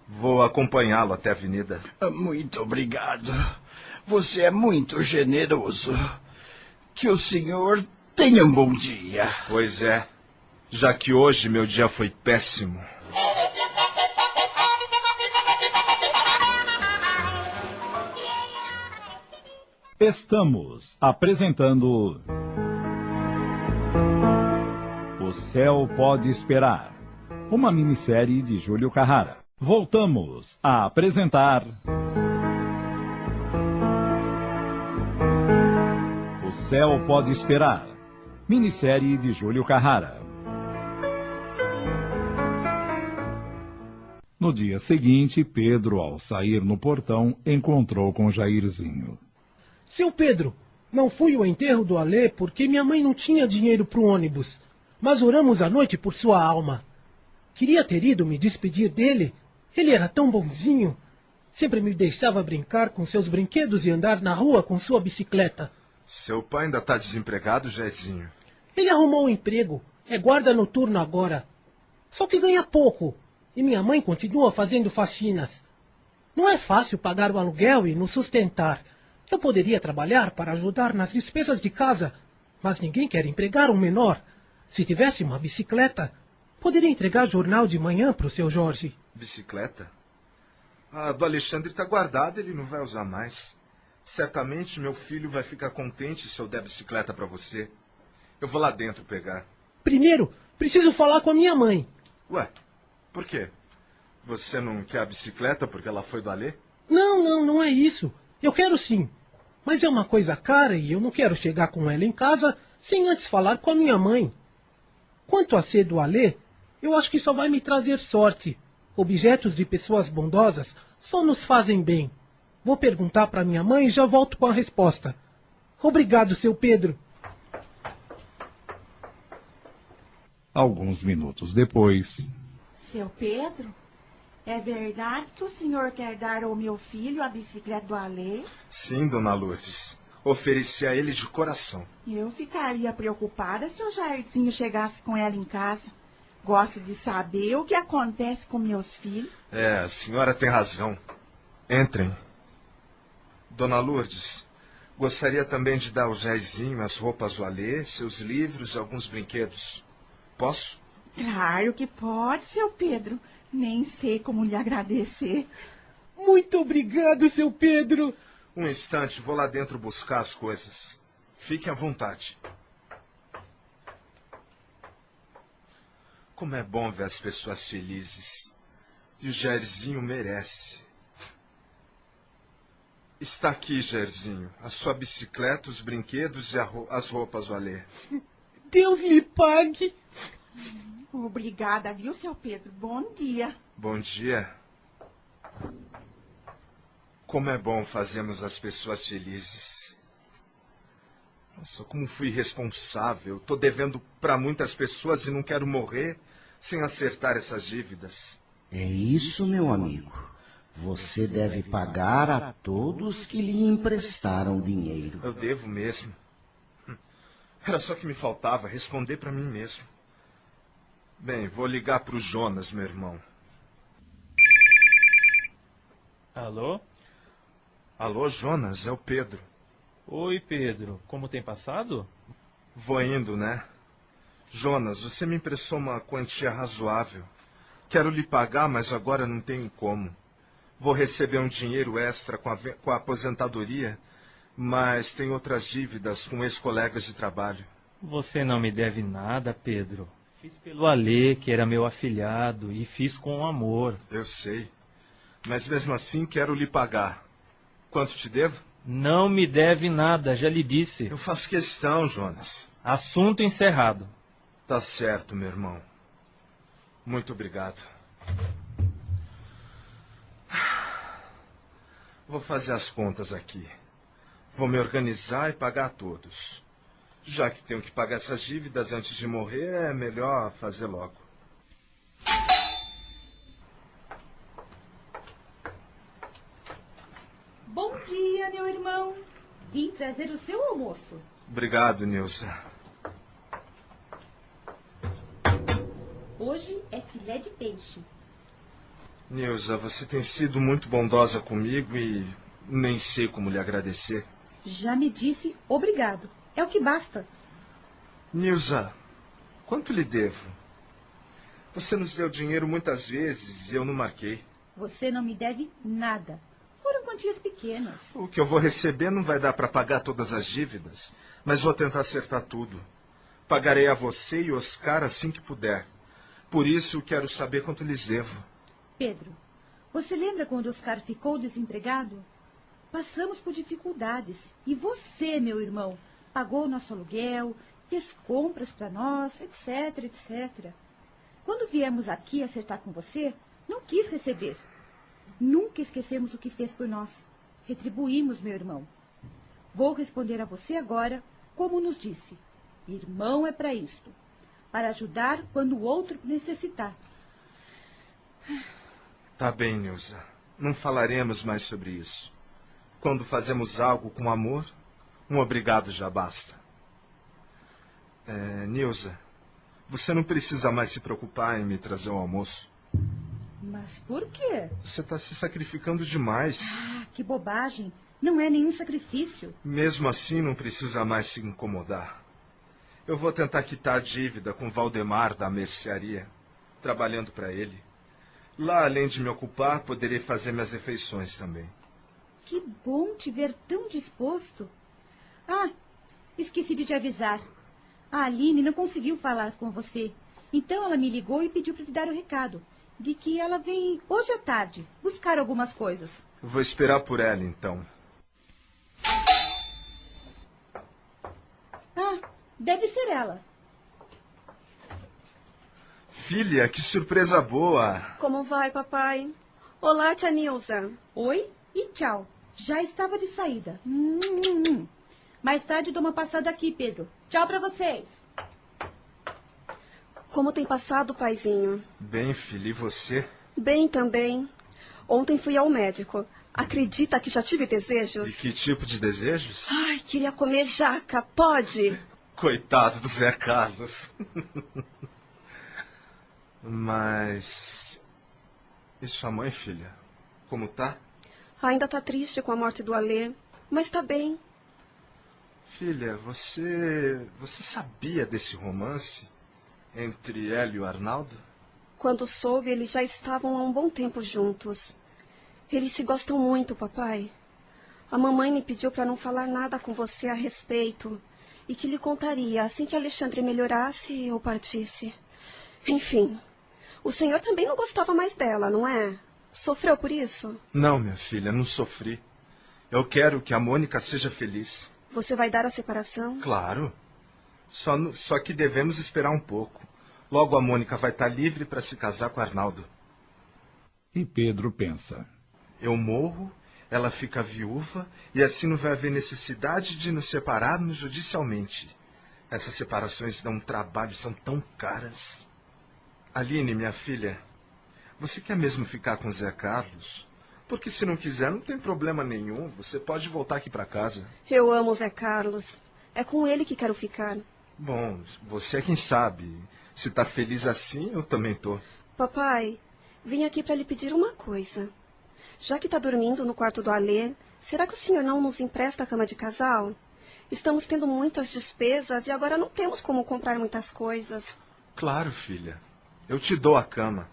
Vou acompanhá-lo até a avenida. Muito obrigado. Você é muito generoso. Que o senhor tenha um bom dia. Pois é. Já que hoje meu dia foi péssimo. Estamos apresentando. O Céu Pode Esperar. Uma minissérie de Júlio Carrara. Voltamos a apresentar. O Céu Pode Esperar. Minissérie de Júlio Carrara. No dia seguinte, Pedro, ao sair no portão, encontrou com Jairzinho. Seu Pedro, não fui ao enterro do Alê porque minha mãe não tinha dinheiro para o ônibus, mas oramos à noite por sua alma. Queria ter ido me despedir dele. Ele era tão bonzinho. Sempre me deixava brincar com seus brinquedos e andar na rua com sua bicicleta. Seu pai ainda está desempregado, Jezinho? Ele arrumou um emprego. É guarda noturno agora. Só que ganha pouco. E minha mãe continua fazendo faxinas. Não é fácil pagar o aluguel e nos sustentar. Eu poderia trabalhar para ajudar nas despesas de casa, mas ninguém quer empregar um menor. Se tivesse uma bicicleta, poderia entregar jornal de manhã para o seu Jorge. Bicicleta? A do Alexandre está guardada, ele não vai usar mais. Certamente meu filho vai ficar contente se eu der bicicleta para você. Eu vou lá dentro pegar. Primeiro, preciso falar com a minha mãe. Ué, por quê? Você não quer a bicicleta porque ela foi do Alê? Não, não, não é isso. Eu quero sim. Mas é uma coisa cara e eu não quero chegar com ela em casa sem antes falar com a minha mãe. Quanto a ser do Alê, eu acho que só vai me trazer sorte. Objetos de pessoas bondosas só nos fazem bem. Vou perguntar para minha mãe e já volto com a resposta. Obrigado, seu Pedro. Alguns minutos depois. Seu Pedro, é verdade que o senhor quer dar ao meu filho a bicicleta do Alê? Sim, dona Lourdes. Ofereci a ele de coração. Eu ficaria preocupada se o Jairzinho chegasse com ela em casa. Gosto de saber o que acontece com meus filhos. É, a senhora tem razão. Entrem. Dona Lourdes, gostaria também de dar ao Jairzinho as roupas do Alê, seus livros e alguns brinquedos. Posso? Claro que pode, seu Pedro. Nem sei como lhe agradecer. Muito obrigado, seu Pedro. Um instante, vou lá dentro buscar as coisas. Fiquem à vontade. Como é bom ver as pessoas felizes. E o Jairzinho merece. Está aqui, Jairzinho. A sua bicicleta, os brinquedos e ro as roupas Alê. Deus lhe pague. Obrigada, viu, seu Pedro? Bom dia. Bom dia. Como é bom fazermos as pessoas felizes. Nossa, como fui irresponsável. Tô devendo para muitas pessoas e não quero morrer sem acertar essas dívidas. É isso, meu amigo. Você deve pagar a todos que lhe emprestaram dinheiro. Eu devo mesmo. Era só que me faltava responder para mim mesmo. Bem, vou ligar para o Jonas, meu irmão. Alô? Alô, Jonas, é o Pedro. Oi, Pedro. Como tem passado? Vou indo, né? Jonas, você me emprestou uma quantia razoável. Quero lhe pagar, mas agora não tenho como. Vou receber um dinheiro extra com a, com a aposentadoria, mas tenho outras dívidas com ex-colegas de trabalho. Você não me deve nada, Pedro. Fiz pelo Alê, que era meu afilhado, e fiz com amor. Eu sei. Mas mesmo assim quero lhe pagar. Quanto te devo? Não me deve nada, já lhe disse. Eu faço questão, Jonas. Assunto encerrado. Tá certo, meu irmão. Muito obrigado. Vou fazer as contas aqui. Vou me organizar e pagar a todos. Já que tenho que pagar essas dívidas antes de morrer, é melhor fazer logo. Bom dia, meu irmão. Vim trazer o seu almoço. Obrigado, Nilza. Hoje é filé de peixe. Nilza, você tem sido muito bondosa comigo e nem sei como lhe agradecer. Já me disse obrigado. É o que basta. Nilza, quanto lhe devo? Você nos deu dinheiro muitas vezes e eu não marquei. Você não me deve nada. Foram quantias pequenas. O que eu vou receber não vai dar para pagar todas as dívidas, mas vou tentar acertar tudo. Pagarei a você e Oscar assim que puder. Por isso quero saber quanto lhes devo. Pedro, você lembra quando Oscar ficou desempregado? Passamos por dificuldades. E você, meu irmão, pagou nosso aluguel, fez compras para nós, etc, etc. Quando viemos aqui acertar com você, não quis receber. Nunca esquecemos o que fez por nós. Retribuímos, meu irmão. Vou responder a você agora, como nos disse. Irmão é para isto. Para ajudar quando o outro necessitar. Tá bem, Nilza. Não falaremos mais sobre isso. Quando fazemos algo com amor, um obrigado já basta. É, Nilza, você não precisa mais se preocupar em me trazer o almoço. Mas por quê? Você está se sacrificando demais. Ah, que bobagem. Não é nenhum sacrifício. Mesmo assim, não precisa mais se incomodar. Eu vou tentar quitar a dívida com Valdemar da mercearia, trabalhando para ele. Lá, além de me ocupar, poderei fazer minhas refeições também. Que bom te ver tão disposto. Ah, esqueci de te avisar. A Aline não conseguiu falar com você. Então ela me ligou e pediu para te dar o recado. De que ela vem hoje à tarde buscar algumas coisas. Vou esperar por ela, então. Ah, deve ser ela. Filha, que surpresa boa! Como vai, papai? Olá, tia Nilza. Oi e tchau. Já estava de saída. Hum, hum, hum. Mais tarde dou uma passada aqui, Pedro. Tchau para vocês. Como tem passado, paizinho? Bem, filha, e você? Bem também. Ontem fui ao médico. Acredita que já tive desejos? E que tipo de desejos? Ai, queria comer jaca. Pode? Coitado do Zé Carlos. *laughs* Mas. E sua mãe, filha? Como tá? Ainda tá triste com a morte do Alê, mas tá bem. Filha, você. Você sabia desse romance entre ela e o Arnaldo? Quando soube, eles já estavam há um bom tempo juntos. Eles se gostam muito, papai. A mamãe me pediu para não falar nada com você a respeito e que lhe contaria assim que Alexandre melhorasse ou partisse. Enfim, o senhor também não gostava mais dela, não é? Sofreu por isso? Não, minha filha, não sofri. Eu quero que a Mônica seja feliz. Você vai dar a separação? Claro. Só, no- só que devemos esperar um pouco. Logo a Mônica vai estar livre para se casar com Arnaldo. E Pedro pensa. Eu morro, ela fica viúva e assim não vai haver necessidade de nos separarmos judicialmente. Essas separações dão um trabalho, são tão caras. Aline, minha filha, você quer mesmo ficar com Zé Carlos? Porque se não quiser, não tem problema nenhum. Você pode voltar aqui para casa. Eu amo o Zé Carlos. É com ele que quero ficar. Bom, você é quem sabe. Se tá feliz assim, eu também tô. Papai, vim aqui para lhe pedir uma coisa. Já que está dormindo no quarto do Alê, será que o senhor não nos empresta a cama de casal? Estamos tendo muitas despesas e agora não temos como comprar muitas coisas. Claro, filha. Eu te dou a cama.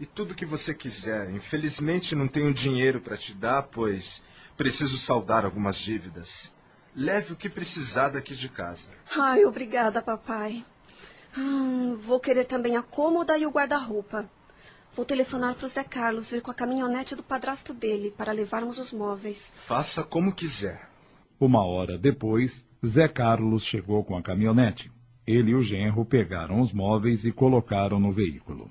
E tudo que você quiser. Infelizmente não tenho dinheiro para te dar, pois preciso saldar algumas dívidas. Leve o que precisar daqui de casa. Ai, obrigada, papai. Hum, vou querer também a cômoda e o guarda-roupa. Vou telefonar para o Zé Carlos vir com a caminhonete do padrasto dele para levarmos os móveis. Faça como quiser. Uma hora depois, Zé Carlos chegou com a caminhonete. Ele e o genro pegaram os móveis e colocaram no veículo.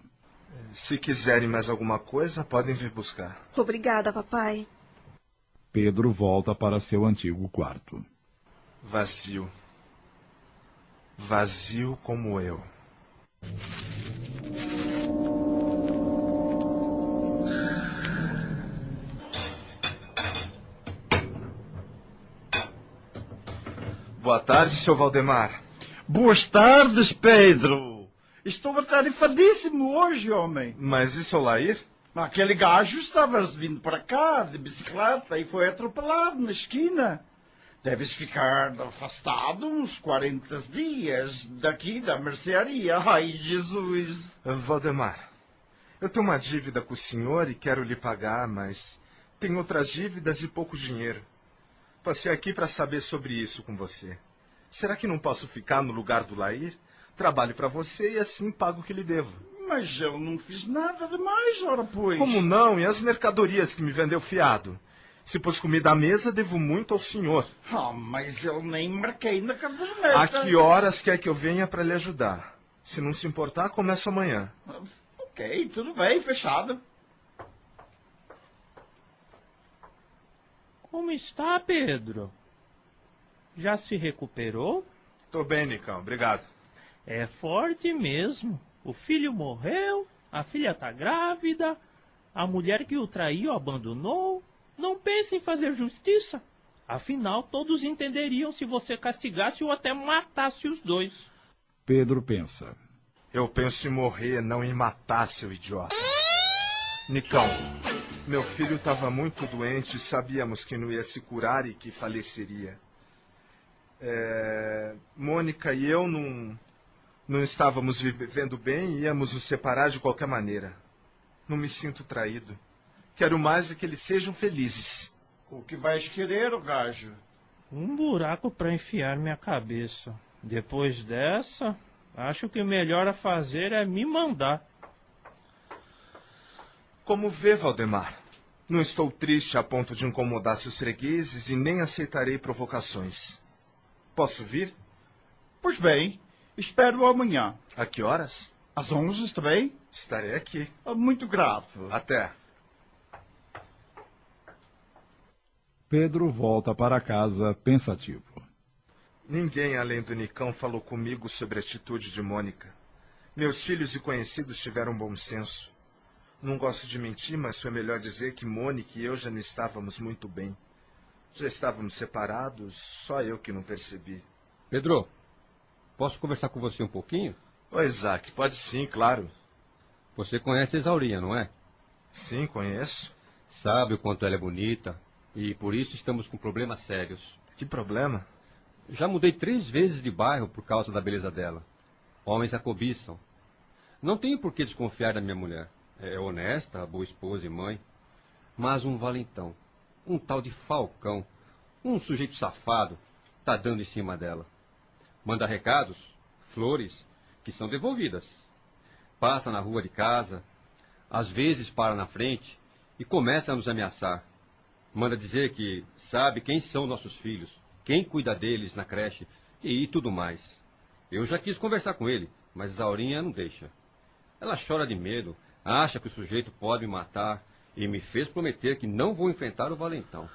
Se quiserem mais alguma coisa, podem vir buscar. Obrigada, papai. Pedro volta para seu antigo quarto. Vazio. Vazio como eu. Boa tarde, seu Valdemar. Boas tardes, Pedro. Estou atarefadíssimo hoje, homem. Mas e seu Lair? Aquele gajo estava vindo para cá de bicicleta e foi atropelado na esquina. Deves ficar afastado uns 40 dias daqui da mercearia. Ai, Jesus. Valdemar, eu tenho uma dívida com o senhor e quero lhe pagar, mas tenho outras dívidas e pouco dinheiro. Passei aqui para saber sobre isso com você. Será que não posso ficar no lugar do Lair? Trabalho para você e assim pago o que lhe devo. Mas eu não fiz nada demais, ora pois. Como não? E as mercadorias que me vendeu fiado? Se pôs comida à mesa, devo muito ao senhor. Ah, mas eu nem marquei na caderneta. A que horas quer que eu venha para lhe ajudar? Se não se importar, começo amanhã. Ok, tudo bem, fechado. Como está, Pedro? Já se recuperou? Tô bem, Nicão, obrigado. É forte mesmo. O filho morreu, a filha tá grávida, a mulher que o traiu abandonou. Não pense em fazer justiça. Afinal, todos entenderiam se você castigasse ou até matasse os dois. Pedro pensa. Eu penso em morrer, não em matar, seu idiota. Nicão, meu filho estava muito doente e sabíamos que não ia se curar e que faleceria. É, Mônica e eu não, não estávamos vivendo bem e íamos nos separar de qualquer maneira. Não me sinto traído. Quero mais é que eles sejam felizes. O que vais querer, o gajo? Um buraco para enfiar minha cabeça. Depois dessa, acho que o melhor a fazer é me mandar. Como vê, Valdemar? Não estou triste a ponto de incomodar seus fregueses e nem aceitarei provocações. Posso vir? Pois bem, espero amanhã. A que horas? Às onze, está bem? Estarei aqui. Muito grato. Até. Pedro volta para casa pensativo. Ninguém além do Nicão falou comigo sobre a atitude de Mônica. Meus filhos e conhecidos tiveram bom senso. Não gosto de mentir, mas foi melhor dizer que Mônica e eu já não estávamos muito bem. Já estávamos separados, só eu que não percebi. Pedro, posso conversar com você um pouquinho? Oi, Isaac, pode sim, claro. Você conhece a Exaurinha, não é? Sim, conheço. Sabe o quanto ela é bonita e por isso estamos com problemas sérios. Que problema? Já mudei três vezes de bairro por causa da beleza dela. Homens a cobiçam. Não tenho por que desconfiar da minha mulher. É honesta, boa esposa e mãe. Mas um valentão, um tal de Falcão, um sujeito safado, tá dando em cima dela. Manda recados, flores, que são devolvidas. Passa na rua de casa, às vezes para na frente e começa a nos ameaçar. Manda dizer que sabe quem são nossos filhos, quem cuida deles na creche e tudo mais. Eu já quis conversar com ele, mas Zaurinha não deixa. Ela chora de medo, acha que o sujeito pode me matar e me fez prometer que não vou enfrentar o valentão.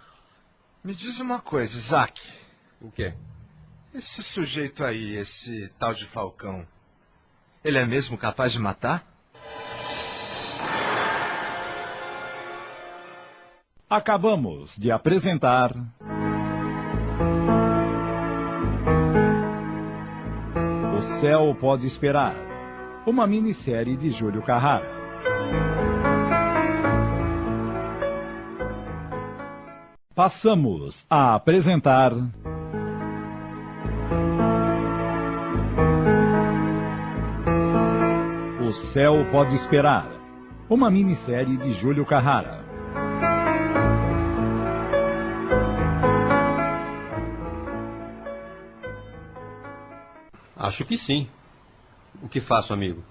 Me diz uma coisa, Isaac. O quê? Esse sujeito aí, esse tal de Falcão, ele é mesmo capaz de matar? Acabamos de apresentar. O Céu Pode Esperar. Uma minissérie de Júlio Carrara. Passamos a apresentar. O Céu Pode Esperar. Uma minissérie de Júlio Carrara. Acho que sim. O que faço, amigo?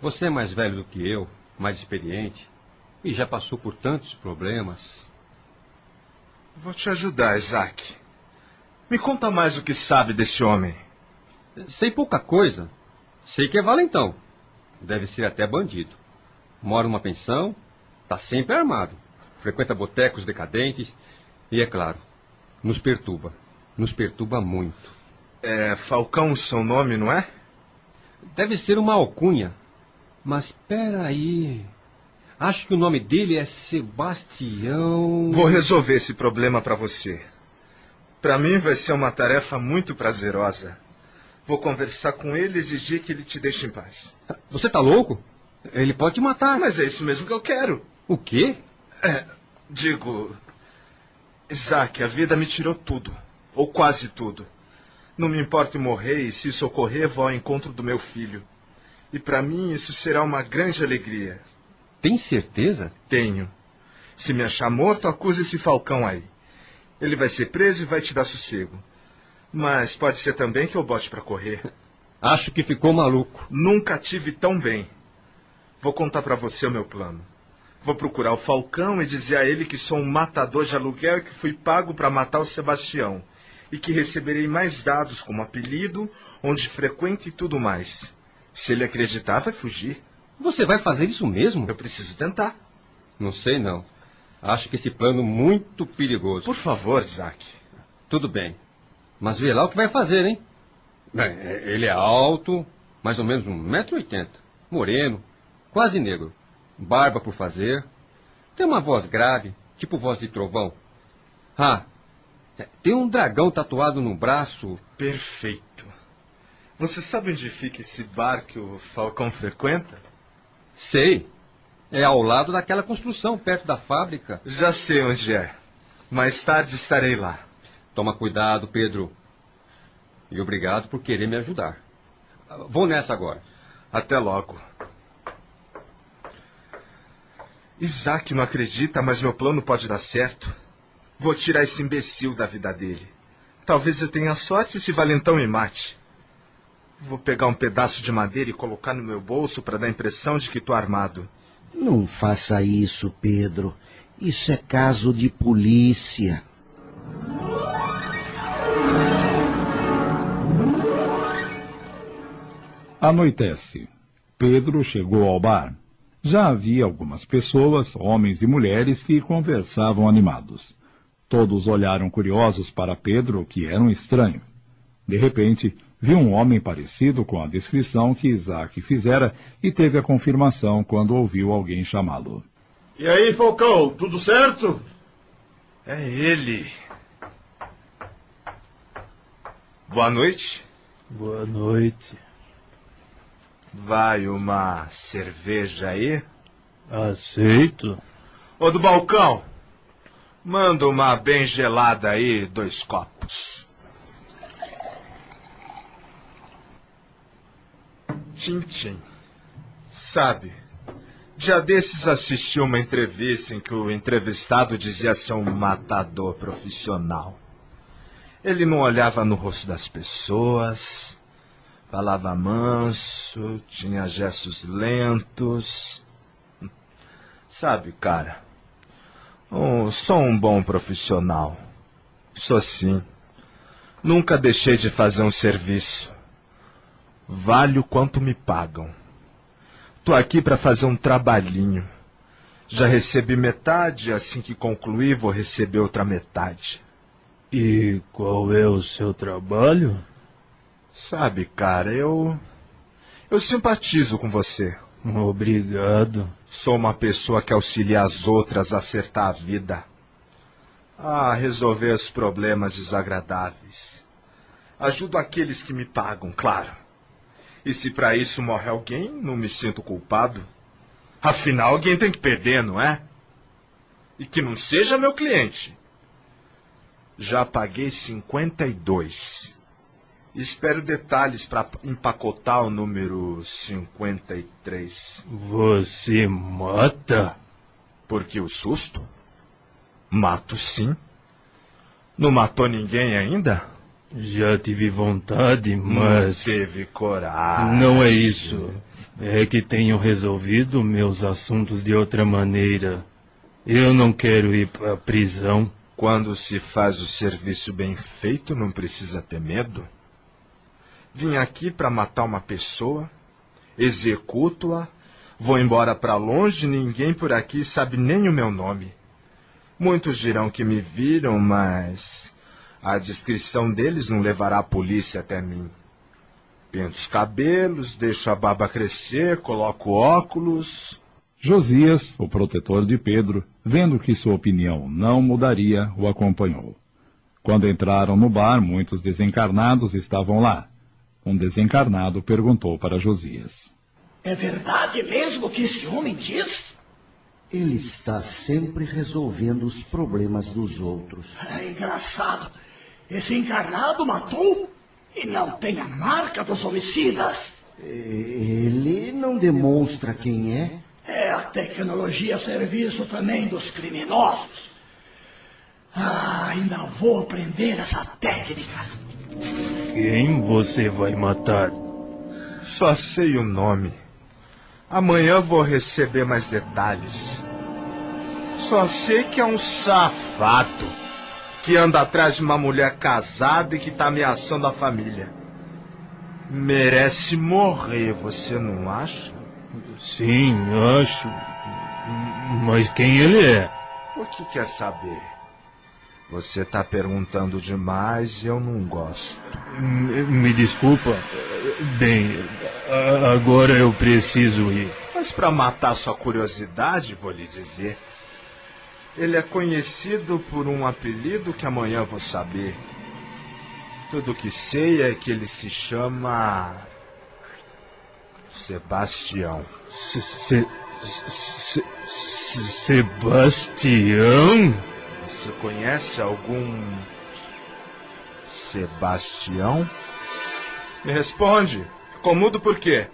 Você é mais velho do que eu, mais experiente, e já passou por tantos problemas. Vou te ajudar, Isaac. Me conta mais o que sabe desse homem. Sei pouca coisa. Sei que é valentão. Deve ser até bandido. Mora numa pensão, está sempre armado. Frequenta botecos decadentes e, é claro, nos perturba. Nos perturba muito. É Falcão o seu nome, não é? Deve ser uma alcunha. Mas peraí. Acho que o nome dele é Sebastião. Vou resolver esse problema para você. Para mim vai ser uma tarefa muito prazerosa. Vou conversar com ele e exigir que ele te deixe em paz. Você tá louco? Ele pode te matar. Mas é isso mesmo que eu quero. O quê? É, digo. Isaac, a vida me tirou tudo. Ou quase tudo. Não me importa morrer e se socorrer, vou ao encontro do meu filho. E para mim isso será uma grande alegria. Tem certeza? Tenho. Se me achar morto, acusa esse falcão aí. Ele vai ser preso e vai te dar sossego. Mas pode ser também que eu bote para correr. Acho que ficou maluco. Nunca tive tão bem. Vou contar para você o meu plano. Vou procurar o Falcão e dizer a ele que sou um matador de aluguel e que fui pago para matar o Sebastião. E que receberei mais dados como apelido, onde frequento e tudo mais. Se ele acreditar, vai fugir. Você vai fazer isso mesmo? Eu preciso tentar. Não sei não. Acho que esse plano muito perigoso. Por favor, Isaac. Tudo bem. Mas vê lá o que vai fazer, hein? Bem, ele é alto, mais ou menos um metro e oitenta. Moreno, quase negro. Barba por fazer. Tem uma voz grave, tipo voz de trovão. Ah, tem um dragão tatuado no braço. Perfeito. Você sabe onde fica esse bar que o Falcão frequenta? Sei. É ao lado daquela construção, perto da fábrica. Já sei onde é. Mais tarde estarei lá. Toma cuidado, Pedro. E obrigado por querer me ajudar. Vou nessa agora. Até logo. Isaac não acredita, mas meu plano pode dar certo. Vou tirar esse imbecil da vida dele. Talvez eu tenha sorte se Valentão me mate. Vou pegar um pedaço de madeira e colocar no meu bolso para dar a impressão de que estou armado. Não faça isso, Pedro. Isso é caso de polícia. Anoitece. Pedro chegou ao bar. Já havia algumas pessoas, homens e mulheres, que conversavam animados. Todos olharam curiosos para Pedro, que era um estranho. De repente, viu um homem parecido com a descrição que Isaac fizera e teve a confirmação quando ouviu alguém chamá-lo. E aí, Falcão, tudo certo? É ele. Boa noite. Boa noite. Vai uma cerveja aí? Aceito. Ô do balcão, manda uma bem gelada aí, dois copos. Tintim. Sabe, dia desses assisti uma entrevista em que o entrevistado dizia ser um matador profissional. Ele não olhava no rosto das pessoas, falava manso, tinha gestos lentos. Sabe, cara, sou um bom profissional. Sou sim. Nunca deixei de fazer um serviço. Vale o quanto me pagam. Tô aqui para fazer um trabalhinho. Já recebi metade, assim que concluir, vou receber outra metade. E qual é o seu trabalho? Sabe, cara, eu. Eu simpatizo com você. Obrigado. Sou uma pessoa que auxilia as outras a acertar a vida. A resolver os problemas desagradáveis. Ajudo aqueles que me pagam, claro. E se para isso morre alguém, não me sinto culpado. Afinal, alguém tem que perder, não é? E que não seja meu cliente. Já paguei 52. Espero detalhes para empacotar o número 53. Você mata? Porque o susto? Mato sim. Não matou ninguém ainda? Já tive vontade, mas. Não teve coragem. Não é isso. É que tenho resolvido meus assuntos de outra maneira. Eu não quero ir para a prisão. Quando se faz o serviço bem feito, não precisa ter medo. Vim aqui para matar uma pessoa, executo-a, vou embora para longe, ninguém por aqui sabe nem o meu nome. Muitos dirão que me viram, mas a descrição deles não levará a polícia até mim. Pinto os cabelos, deixo a barba crescer, coloco óculos. Josias, o protetor de Pedro, vendo que sua opinião não mudaria, o acompanhou. Quando entraram no bar, muitos desencarnados estavam lá. Um desencarnado perguntou para Josias: É verdade mesmo o que esse homem diz? Ele está sempre resolvendo os problemas dos outros. É engraçado. Esse encarnado matou e não tem a marca dos homicidas. Ele não demonstra quem é? É a tecnologia a serviço também dos criminosos. Ah, ainda vou aprender essa técnica. Quem você vai matar? Só sei o nome. Amanhã vou receber mais detalhes. Só sei que é um safado que anda atrás de uma mulher casada e que está ameaçando a família. Merece morrer, você não acha? Sim, acho. Mas quem ele é? Por que quer saber? Você está perguntando demais e eu não gosto. Me, me desculpa. Bem, agora eu preciso ir. Mas para matar sua curiosidade, vou lhe dizer. Ele é conhecido por um apelido que amanhã vou saber. Tudo que sei é que ele se chama. Sebastião. Se, se, se, Sebastião? Você conhece algum. Sebastião? Me responde. Ficou mudo por quê?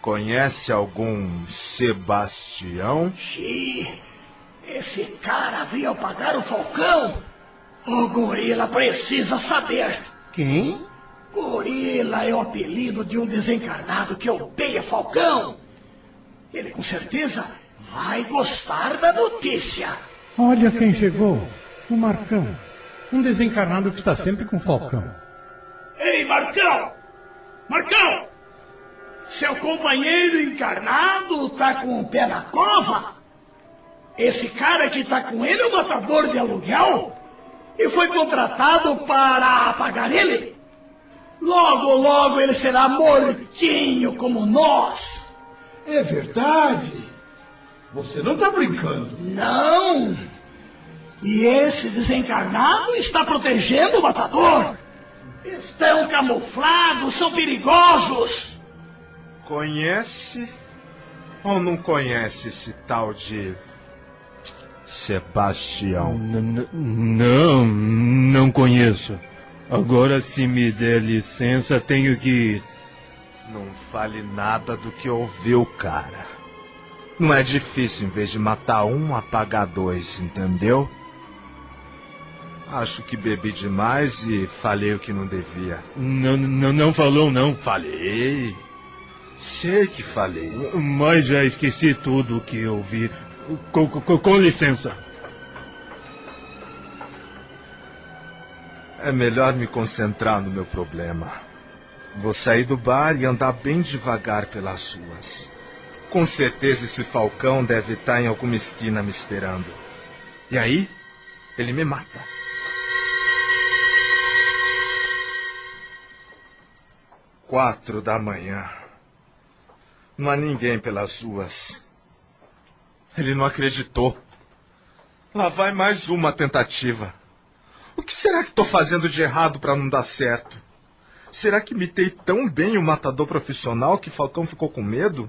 Conhece algum Sebastião? Xiii, esse cara veio apagar o Falcão. O gorila precisa saber. Quem? Gorila é o apelido de um desencarnado que odeia Falcão. Ele com certeza vai gostar da notícia. Olha quem chegou. O Marcão. Um desencarnado que está sempre com Falcão. Ei, Marcão! Marcão! Seu companheiro encarnado tá com o pé na cova? Esse cara que tá com ele é um matador de aluguel? E foi contratado para pagar ele? Logo, logo ele será mortinho como nós. É verdade. Você não está brincando. Não! E esse desencarnado está protegendo o matador. Estão camuflados, são perigosos. Conhece ou não conhece esse tal de Sebastião? N não, não conheço. Agora, se me der licença, tenho que ir. Não fale nada do que ouviu, cara. Não é difícil, em vez de matar um, apagar dois, entendeu? Acho que bebi demais e falei o que não devia. Não, não, não falou, não. Falei. Sei que falei. Mas já esqueci tudo o que ouvi. Com, com, com licença. É melhor me concentrar no meu problema. Vou sair do bar e andar bem devagar pelas ruas. Com certeza esse falcão deve estar em alguma esquina me esperando. E aí, ele me mata. Quatro da manhã. Não há ninguém pelas ruas. Ele não acreditou. Lá vai mais uma tentativa. O que será que estou fazendo de errado para não dar certo? Será que imitei tão bem o matador profissional que Falcão ficou com medo?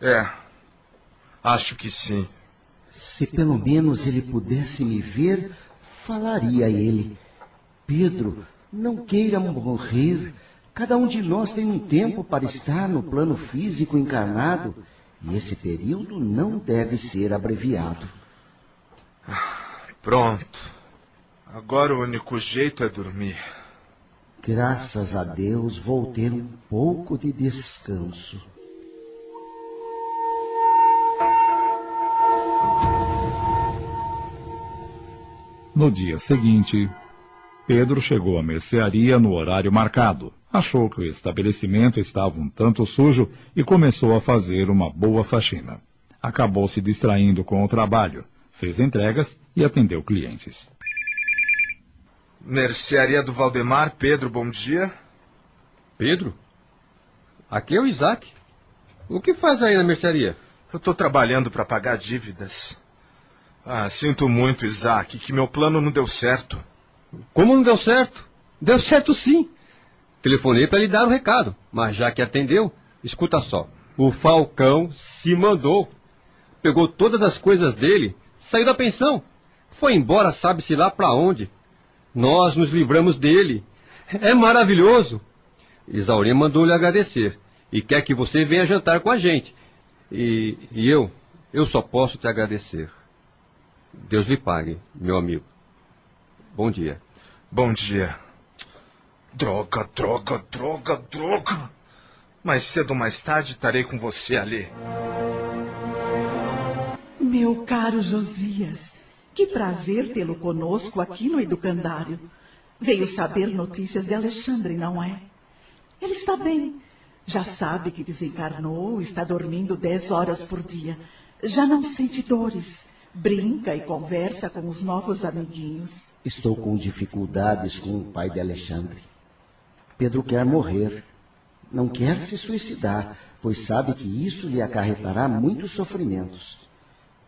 É, acho que sim. Se pelo menos ele pudesse me ver, falaria a ele: Pedro, não queira morrer. Cada um de nós tem um tempo para estar no plano físico encarnado e esse período não deve ser abreviado. Pronto. Agora o único jeito é dormir. Graças a Deus vou ter um pouco de descanso. No dia seguinte, Pedro chegou à mercearia no horário marcado. Achou que o estabelecimento estava um tanto sujo e começou a fazer uma boa faxina. Acabou se distraindo com o trabalho, fez entregas e atendeu clientes. Mercearia do Valdemar, Pedro, bom dia. Pedro? Aqui é o Isaac. O que faz aí na mercearia? Eu estou trabalhando para pagar dívidas. Ah, sinto muito, Isaac, que meu plano não deu certo. Como não deu certo? Deu certo sim. Telefonei para lhe dar o recado, mas já que atendeu, escuta só. O Falcão se mandou. Pegou todas as coisas dele, saiu da pensão. Foi embora, sabe-se lá para onde. Nós nos livramos dele. É maravilhoso. Isaurina mandou lhe agradecer e quer que você venha jantar com a gente. E, e eu, eu só posso te agradecer. Deus lhe pague, meu amigo. Bom dia. Bom dia. Droga, droga, droga, droga. Mais cedo ou mais tarde estarei com você ali. Meu caro Josias, que prazer tê-lo conosco aqui no educandário. Veio saber notícias de Alexandre, não é? Ele está bem. Já sabe que desencarnou, está dormindo dez horas por dia. Já não sente dores. Brinca e conversa com os novos amiguinhos. Estou com dificuldades com o pai de Alexandre. Pedro quer morrer. Não quer se suicidar, pois sabe que isso lhe acarretará muitos sofrimentos.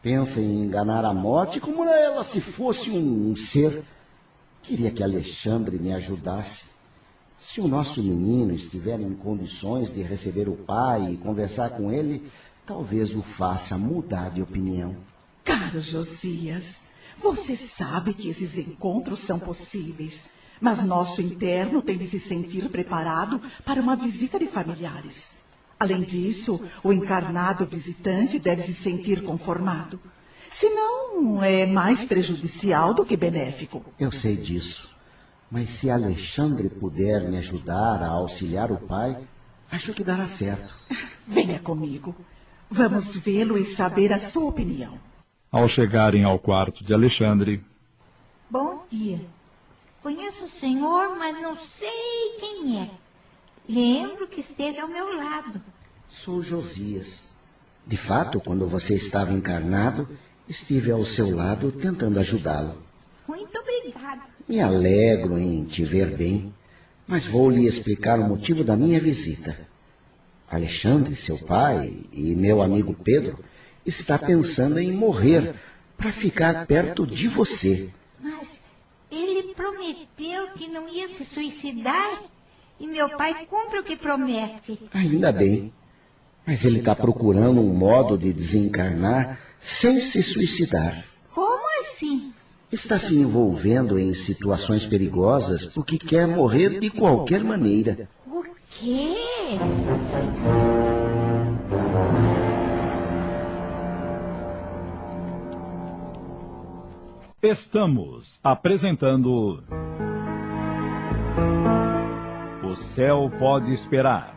Pensa em enganar a morte como ela se fosse um, um ser. Queria que Alexandre me ajudasse. Se o nosso menino estiver em condições de receber o pai e conversar com ele, talvez o faça mudar de opinião. Caro Josias, você sabe que esses encontros são possíveis, mas nosso interno tem de se sentir preparado para uma visita de familiares. Além disso, o encarnado visitante deve se sentir conformado. Senão, é mais prejudicial do que benéfico. Eu sei disso. Mas se Alexandre puder me ajudar a auxiliar o pai, acho que dará certo. Venha comigo. Vamos vê-lo e saber a sua opinião. Ao chegarem ao quarto de Alexandre. Bom dia. Conheço o senhor, mas não sei quem é. Lembro que esteve ao meu lado. Sou Josias. De fato, quando você estava encarnado, estive ao seu lado tentando ajudá-lo. Muito obrigado. Me alegro em te ver bem, mas vou lhe explicar o motivo da minha visita. Alexandre, seu pai, e meu amigo Pedro está pensando em morrer para ficar perto de você. Mas ele prometeu que não ia se suicidar e meu pai cumpre o que promete. Ainda bem. Mas ele está procurando um modo de desencarnar sem se suicidar. Como assim? Está se envolvendo em situações perigosas porque quer morrer de qualquer maneira. O quê? Estamos apresentando. O Céu Pode Esperar.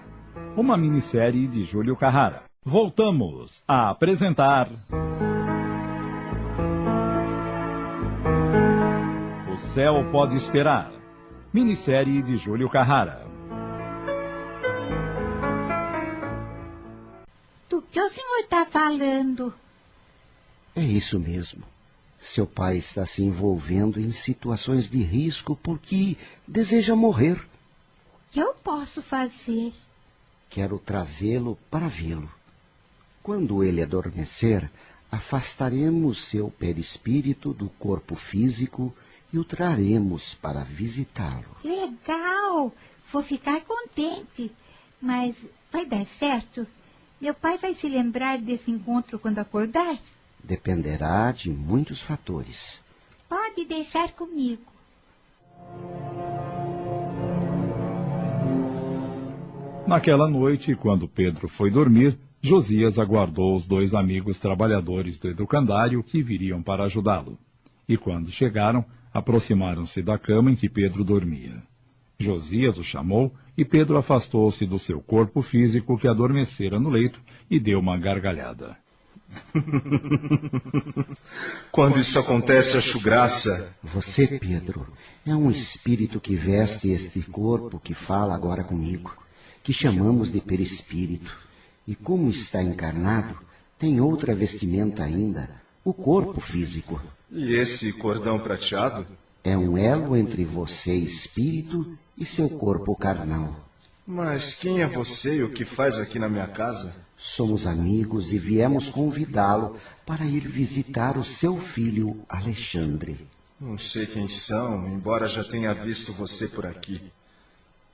Uma minissérie de Júlio Carrara. Voltamos a apresentar. O Céu Pode Esperar. Minissérie de Júlio Carrara. Do que o senhor está falando? É isso mesmo. Seu pai está se envolvendo em situações de risco porque deseja morrer. O que eu posso fazer? Quero trazê-lo para vê-lo. Quando ele adormecer, afastaremos seu perispírito do corpo físico e o traremos para visitá-lo. Legal! Vou ficar contente. Mas vai dar certo? Meu pai vai se lembrar desse encontro quando acordar? Dependerá de muitos fatores. Pode deixar comigo. Naquela noite, quando Pedro foi dormir, Josias aguardou os dois amigos trabalhadores do educandário que viriam para ajudá-lo. E quando chegaram, aproximaram-se da cama em que Pedro dormia. Josias o chamou e Pedro afastou-se do seu corpo físico que adormecera no leito e deu uma gargalhada. *laughs* Quando isso acontece, acho graça. Você, Pedro, é um espírito que veste este corpo que fala agora comigo, que chamamos de perispírito. E como está encarnado, tem outra vestimenta ainda, o corpo físico. E esse cordão prateado? É um elo entre você, espírito, e seu corpo carnal. Mas quem é você e o que faz aqui na minha casa? Somos amigos e viemos convidá-lo para ir visitar o seu filho Alexandre. Não sei quem são, embora já tenha visto você por aqui.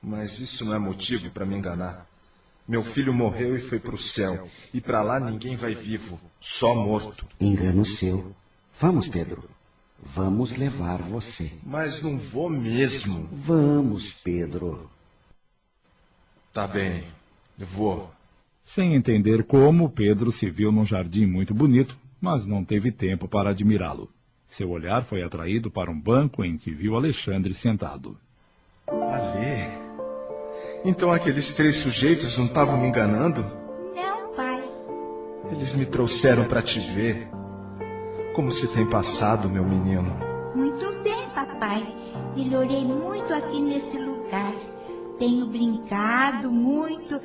Mas isso não é motivo para me enganar. Meu filho morreu e foi para o céu, e para lá ninguém vai vivo, só morto. Engano seu. Vamos, Pedro. Vamos levar você. Mas não vou mesmo. Vamos, Pedro. Tá bem, vou. Sem entender como, Pedro se viu num jardim muito bonito, mas não teve tempo para admirá-lo. Seu olhar foi atraído para um banco em que viu Alexandre sentado. Alê? Então aqueles três sujeitos não estavam me enganando? Não, pai. Eles me trouxeram para te ver. Como se tem passado, meu menino? Muito bem, papai. Melhorei muito aqui neste lugar. Tenho brincado muito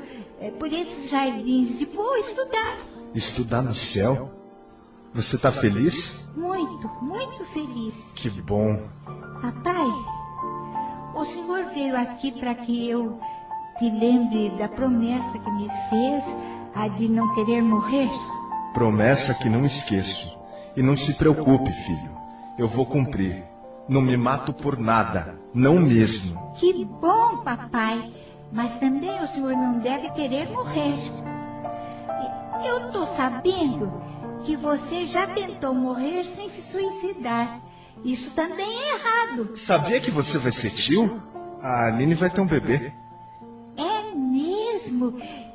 é, por esses jardins e vou estudar. Estudar no céu? Você está feliz? Muito, muito feliz. Que bom. Papai, o senhor veio aqui para que eu te lembre da promessa que me fez, a de não querer morrer? Promessa que não esqueço. E não se preocupe, filho. Eu vou cumprir. Não me mato por nada. Não mesmo. Que bom, papai. Mas também o senhor não deve querer morrer. Eu estou sabendo que você já tentou morrer sem se suicidar. Isso também é errado. Sabia que você vai ser tio? A Aline vai ter um bebê. É mesmo?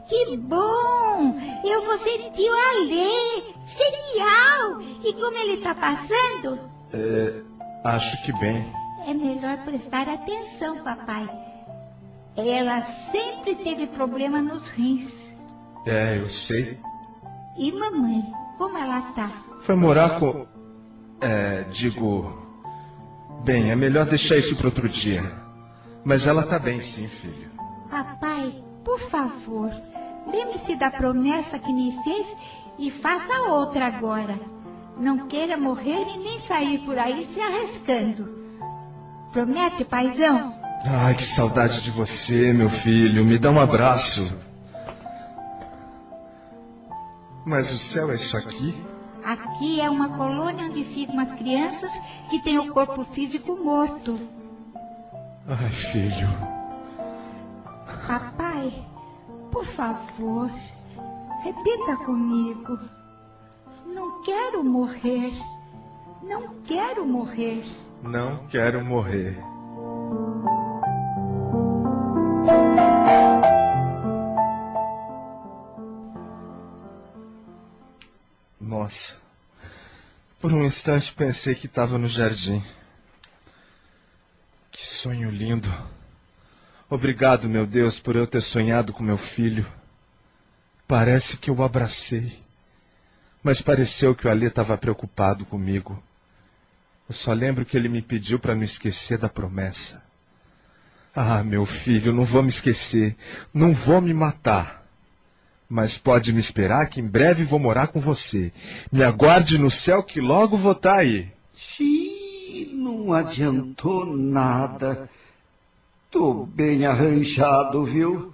Que bom! Eu vou ser tio Alê! Genial! E como ele está passando? É, acho que bem. É melhor prestar atenção, papai. Ela sempre teve problema nos rins. É, eu sei. E mamãe, como ela tá? Foi morar com. É, digo. Bem, é melhor deixar isso para outro dia. Mas ela tá bem, sim, filho. Papai, por favor, lembre-se da promessa que me fez e faça outra agora. Não queira morrer e nem sair por aí se arriscando. Promete, paizão? Ai, que saudade de você, meu filho. Me dá um abraço. Mas o céu é isso aqui? Aqui é uma colônia onde ficam as crianças que têm o corpo físico morto. Ai, filho. Papai, por favor, repita comigo. Não quero morrer. Não quero morrer. Não quero morrer. Nossa. Por um instante pensei que estava no jardim. Que sonho lindo. Obrigado, meu Deus, por eu ter sonhado com meu filho. Parece que eu o abracei. Mas pareceu que o Ali estava preocupado comigo. Eu só lembro que ele me pediu para não esquecer da promessa. Ah, meu filho, não vou me esquecer. Não vou me matar. Mas pode me esperar que em breve vou morar com você. Me aguarde no céu que logo vou estar aí. Xiii, não adiantou nada. Tô bem arranjado, viu?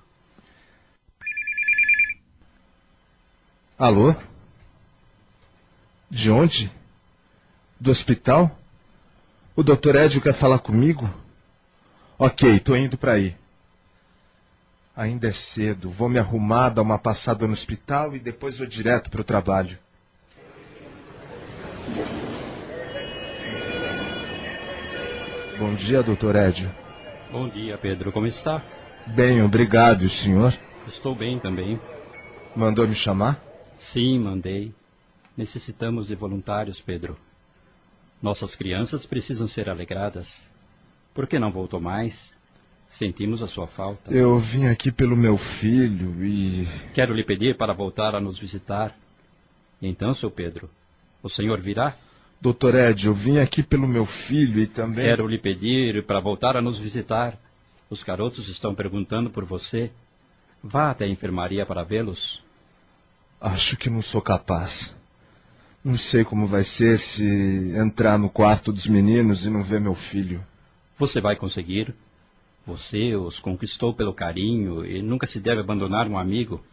Alô? De onde? Do hospital? O doutor Edio quer falar comigo? Ok, tô indo para aí. Ainda é cedo, vou me arrumar, dar uma passada no hospital e depois vou direto para o trabalho. Bom dia, doutor Edio. Bom dia, Pedro. Como está? Bem, obrigado. Senhor? Estou bem também. Mandou me chamar? Sim, mandei. Necessitamos de voluntários, Pedro. Nossas crianças precisam ser alegradas. Por que não voltou mais? Sentimos a sua falta. Eu vim aqui pelo meu filho e. Quero lhe pedir para voltar a nos visitar. Então, seu Pedro, o senhor virá? Doutor Ed, eu vim aqui pelo meu filho e também. Quero lhe pedir para voltar a nos visitar. Os garotos estão perguntando por você. Vá até a enfermaria para vê-los. Acho que não sou capaz. Não sei como vai ser se entrar no quarto dos meninos e não ver meu filho. Você vai conseguir. Você os conquistou pelo carinho e nunca se deve abandonar um amigo.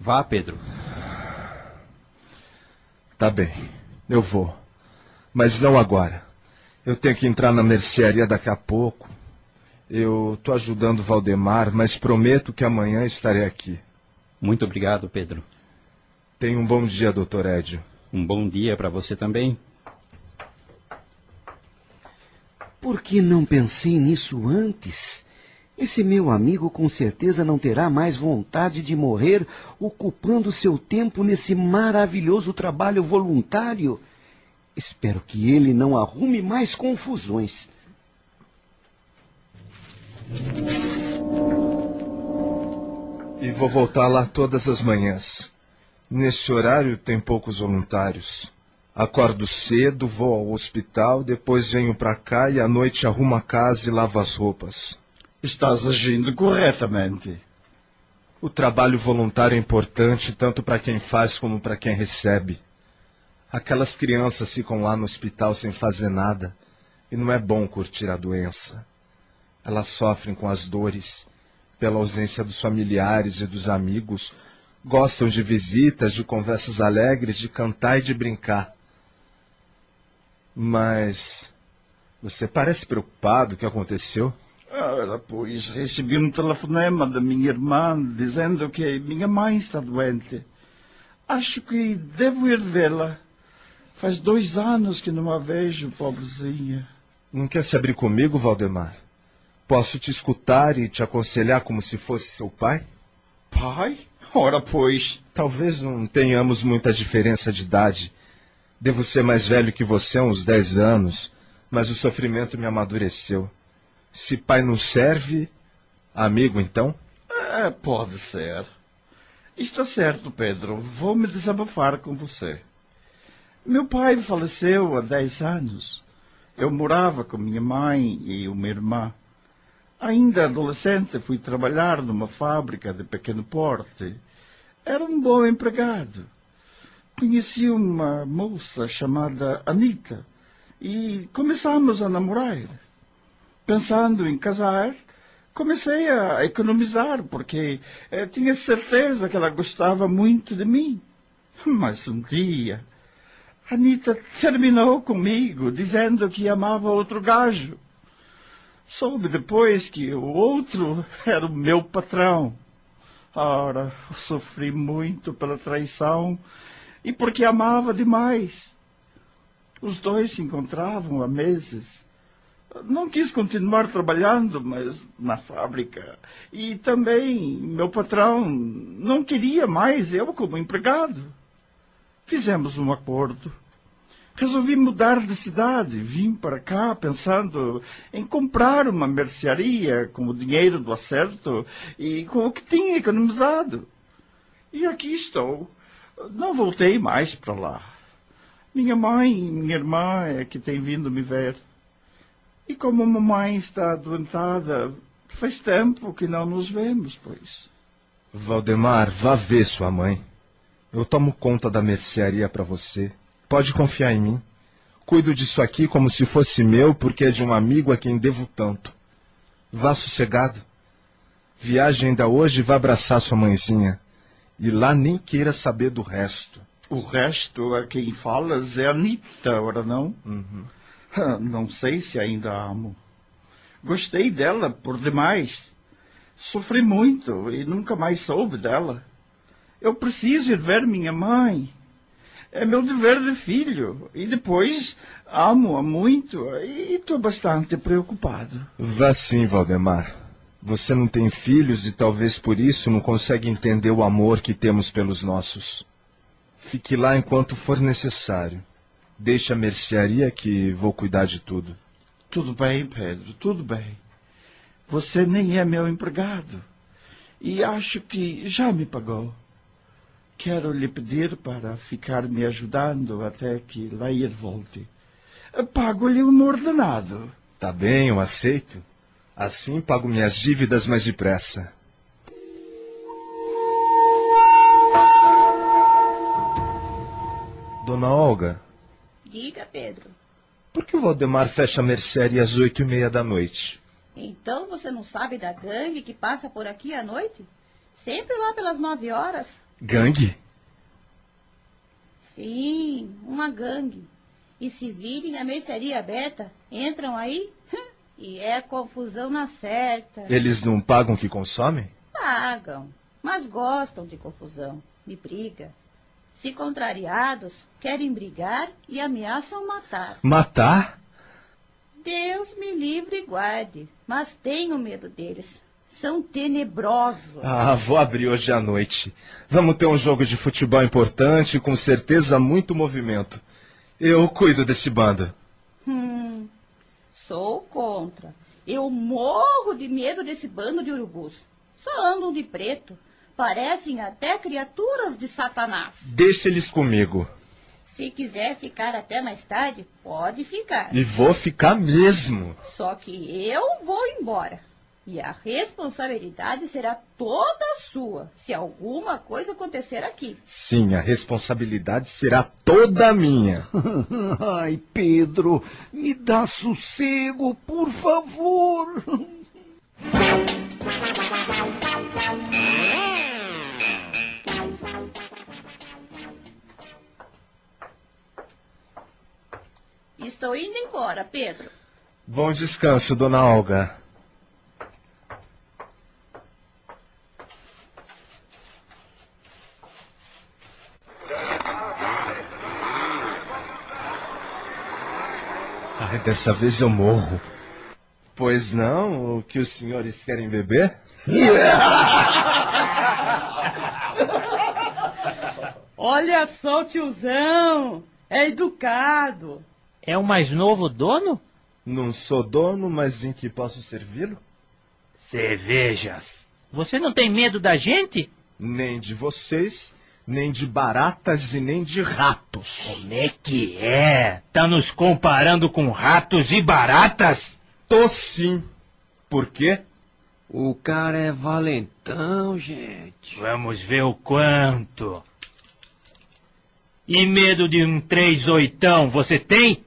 Vá, Pedro. Tá bem, eu vou. Mas não agora. Eu tenho que entrar na mercearia daqui a pouco. Eu estou ajudando o Valdemar, mas prometo que amanhã estarei aqui. Muito obrigado, Pedro. Tenha um bom dia, doutor Edio. Um bom dia para você também. Por que não pensei nisso antes? Esse meu amigo com certeza não terá mais vontade de morrer ocupando seu tempo nesse maravilhoso trabalho voluntário. Espero que ele não arrume mais confusões. E vou voltar lá todas as manhãs. Nesse horário tem poucos voluntários. Acordo cedo, vou ao hospital, depois venho para cá e à noite arrumo a casa e lavo as roupas. Estás agindo corretamente. O trabalho voluntário é importante tanto para quem faz como para quem recebe. Aquelas crianças ficam lá no hospital sem fazer nada e não é bom curtir a doença. Elas sofrem com as dores pela ausência dos familiares e dos amigos, gostam de visitas, de conversas alegres, de cantar e de brincar. Mas você parece preocupado. O que aconteceu? Ora, pois, recebi um telefonema da minha irmã dizendo que minha mãe está doente. Acho que devo ir vê-la. Faz dois anos que não a vejo, pobrezinha. Não quer se abrir comigo, Valdemar? Posso te escutar e te aconselhar como se fosse seu pai? Pai? Ora, pois. Talvez não tenhamos muita diferença de idade. Devo ser mais velho que você há uns dez anos, mas o sofrimento me amadureceu. Se pai não serve, amigo então? É, pode ser. Está certo, Pedro. Vou me desabafar com você. Meu pai faleceu há dez anos. Eu morava com minha mãe e uma irmã. Ainda adolescente, fui trabalhar numa fábrica de pequeno porte. Era um bom empregado. Conheci uma moça chamada Anita e começamos a namorar. Pensando em casar, comecei a economizar porque eh, tinha certeza que ela gostava muito de mim. Mas um dia, Anita terminou comigo dizendo que amava outro gajo. Soube depois que o outro *laughs* era o meu patrão. Ora, sofri muito pela traição e porque amava demais. Os dois se encontravam há meses. Não quis continuar trabalhando, mas na fábrica. E também meu patrão não queria mais eu como empregado. Fizemos um acordo. Resolvi mudar de cidade. Vim para cá pensando em comprar uma mercearia com o dinheiro do acerto e com o que tinha economizado. E aqui estou. Não voltei mais para lá. Minha mãe e minha irmã é que têm vindo me ver. E como a mamãe está adoentada, faz tempo que não nos vemos, pois. Valdemar, vá ver sua mãe. Eu tomo conta da mercearia para você. Pode confiar em mim. Cuido disso aqui como se fosse meu, porque é de um amigo a quem devo tanto. Vá sossegado. Viaje ainda hoje e vá abraçar sua mãezinha. E lá nem queira saber do resto. O resto a quem falas é Anitta, ora não? Uhum. Não sei se ainda a amo. Gostei dela por demais. Sofri muito e nunca mais soube dela. Eu preciso ir ver minha mãe. É meu dever de filho. E depois amo-a muito e estou bastante preocupado. Vá sim, Valdemar. Você não tem filhos e talvez por isso não consegue entender o amor que temos pelos nossos. Fique lá enquanto for necessário. Deixe a mercearia que vou cuidar de tudo. Tudo bem, Pedro, tudo bem. Você nem é meu empregado. E acho que já me pagou. Quero lhe pedir para ficar me ajudando até que Lair volte. Pago-lhe um ordenado. Tá bem, eu aceito. Assim pago minhas dívidas mais depressa. Dona Olga, Diga, Pedro. por que o Valdemar fecha a mercearia às oito e meia da noite? Então você não sabe da gangue que passa por aqui à noite? Sempre lá pelas nove horas? Gangue? Sim, uma gangue. E se virem a mercearia aberta, entram aí e é confusão na certa. Eles não pagam o que consomem? Pagam, mas gostam de confusão, de briga. Se contrariados, querem brigar e ameaçam matar. Matar? Deus me livre e guarde, mas tenho medo deles. São tenebrosos. Ah, vou abrir hoje à noite. Vamos ter um jogo de futebol importante e com certeza muito movimento. Eu cuido desse bando. Sou contra. Eu morro de medo desse bando de urubus. Só andam de preto. Parecem até criaturas de Satanás. Deixa eles comigo. Se quiser ficar até mais tarde, pode ficar. E vou ficar mesmo. Só que eu vou embora. E a responsabilidade será toda sua se alguma coisa acontecer aqui. Sim, a responsabilidade será toda minha. *laughs* Ai, Pedro, me dá sossego, por favor. Estou indo embora, Pedro. Bom descanso, dona Olga. Dessa vez eu morro. Pois não? O que os senhores querem beber? *laughs* Olha só o tiozão. É educado. É o mais novo dono? Não sou dono, mas em que posso servi-lo? Cervejas. Você não tem medo da gente? Nem de vocês, nem de baratas e nem de ratos. Como é que é? Tá nos comparando com ratos e baratas? Tô sim. Por quê? O cara é valentão, gente. Vamos ver o quanto. E medo de um três oitão você tem?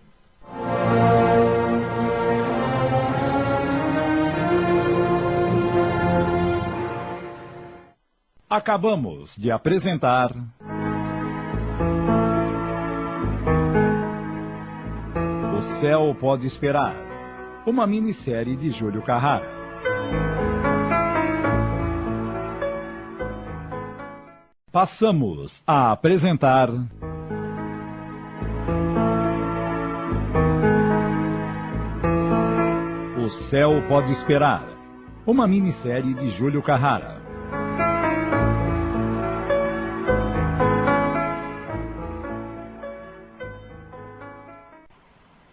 Acabamos de apresentar. O Céu Pode Esperar. Uma minissérie de Júlio Carrara. Passamos a apresentar. O Céu Pode Esperar. Uma minissérie de Júlio Carrara.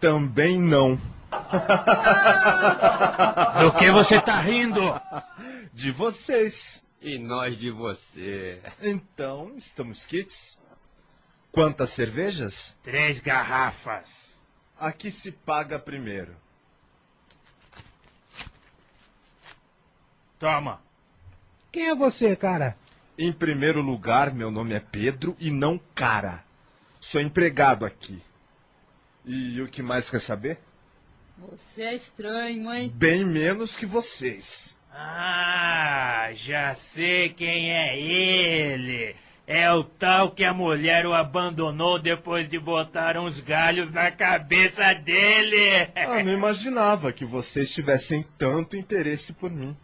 Também não. *laughs* Do que você tá rindo? De vocês. E nós de você. Então, estamos kits? Quantas cervejas? Três garrafas. Aqui se paga primeiro. Toma. Quem é você, cara? Em primeiro lugar, meu nome é Pedro e não Cara. Sou empregado aqui. E o que mais quer saber? Você é estranho, hein? Bem menos que vocês. Ah, já sei quem é ele. É o tal que a mulher o abandonou depois de botar uns galhos na cabeça dele. Ah, não imaginava que vocês tivessem tanto interesse por mim.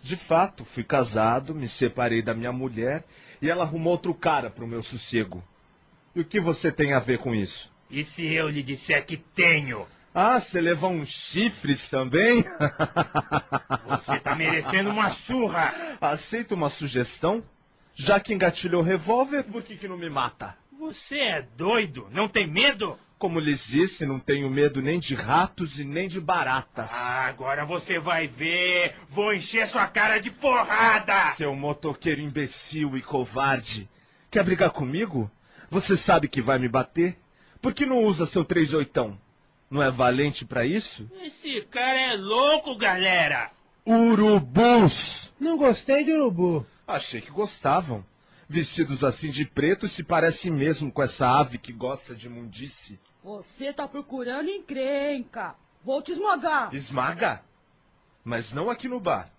De fato, fui casado, me separei da minha mulher e ela arrumou outro cara pro meu sossego. E o que você tem a ver com isso? E se eu lhe disser que tenho? Ah, você levou uns chifres também? Você tá merecendo uma surra. Aceita uma sugestão? Já que engatilhou o revólver, por que, que não me mata? Você é doido? Não tem medo? Como lhes disse, não tenho medo nem de ratos e nem de baratas. Ah, agora você vai ver. Vou encher sua cara de porrada. Seu motoqueiro imbecil e covarde. Quer brigar comigo? Você sabe que vai me bater? Por que não usa seu três de oitão? Não é valente pra isso? Esse cara é louco, galera. Urubus! Não gostei de urubu. Achei que gostavam. Vestidos assim de preto se parecem mesmo com essa ave que gosta de mundice. Você tá procurando encrenca. Vou te esmagar. Esmaga? Mas não aqui no bar.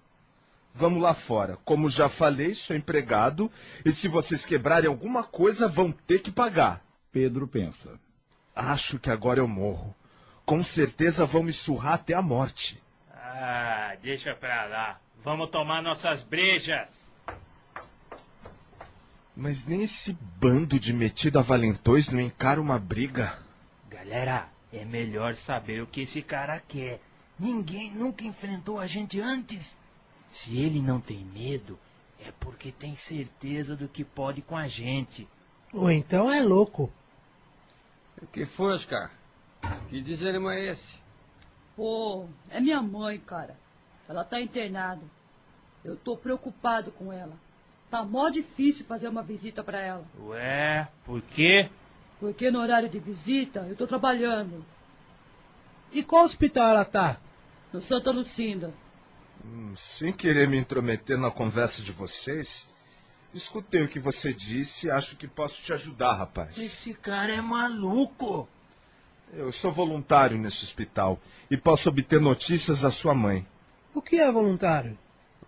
Vamos lá fora. Como já falei, sou empregado e se vocês quebrarem alguma coisa, vão ter que pagar. Pedro pensa. Acho que agora eu morro. Com certeza vão me surrar até a morte. Ah, deixa pra lá. Vamos tomar nossas brejas. Mas nem esse bando de metido a valentões não encara uma briga. Galera, é melhor saber o que esse cara quer. Ninguém nunca enfrentou a gente antes. Se ele não tem medo, é porque tem certeza do que pode com a gente. Ou então é louco. Que foi, Oscar? Que desânimo é esse? Pô, é minha mãe, cara. Ela tá internada. Eu tô preocupado com ela. Tá mó difícil fazer uma visita pra ela. Ué, por quê? Porque no horário de visita eu tô trabalhando. E qual hospital ela tá? No Santa Lucinda. Hum, sem querer me intrometer na conversa de vocês, escutei o que você disse e acho que posso te ajudar, rapaz. Esse cara é maluco. Eu sou voluntário nesse hospital e posso obter notícias da sua mãe. O que é voluntário?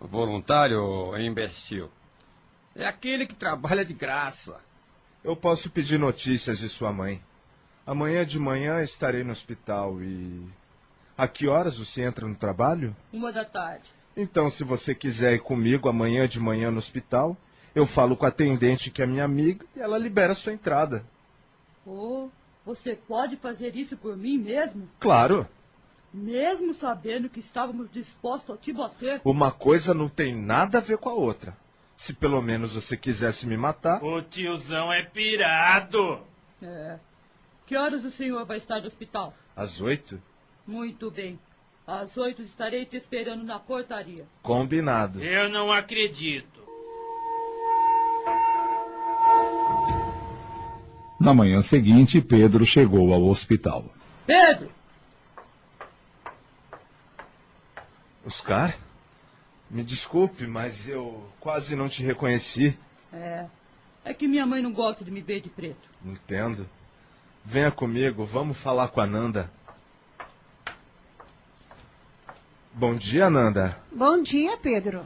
Voluntário é imbecil. É aquele que trabalha de graça. Eu posso pedir notícias de sua mãe. Amanhã de manhã estarei no hospital e. A que horas você entra no trabalho? Uma da tarde. Então, se você quiser ir comigo amanhã de manhã no hospital, eu falo com a atendente que é minha amiga e ela libera a sua entrada. Pô, você pode fazer isso por mim mesmo? Claro. Mesmo sabendo que estávamos dispostos a te bater? Uma coisa não tem nada a ver com a outra. Se pelo menos você quisesse me matar. O tiozão é pirado. É. Que horas o senhor vai estar no hospital? Às oito? Muito bem. Às oito estarei te esperando na portaria. Combinado. Eu não acredito. Na manhã seguinte, Pedro chegou ao hospital. Pedro! Oscar? Me desculpe, mas eu quase não te reconheci. É. É que minha mãe não gosta de me ver de preto. Entendo. Venha comigo, vamos falar com a Nanda. Bom dia, Nanda. Bom dia, Pedro.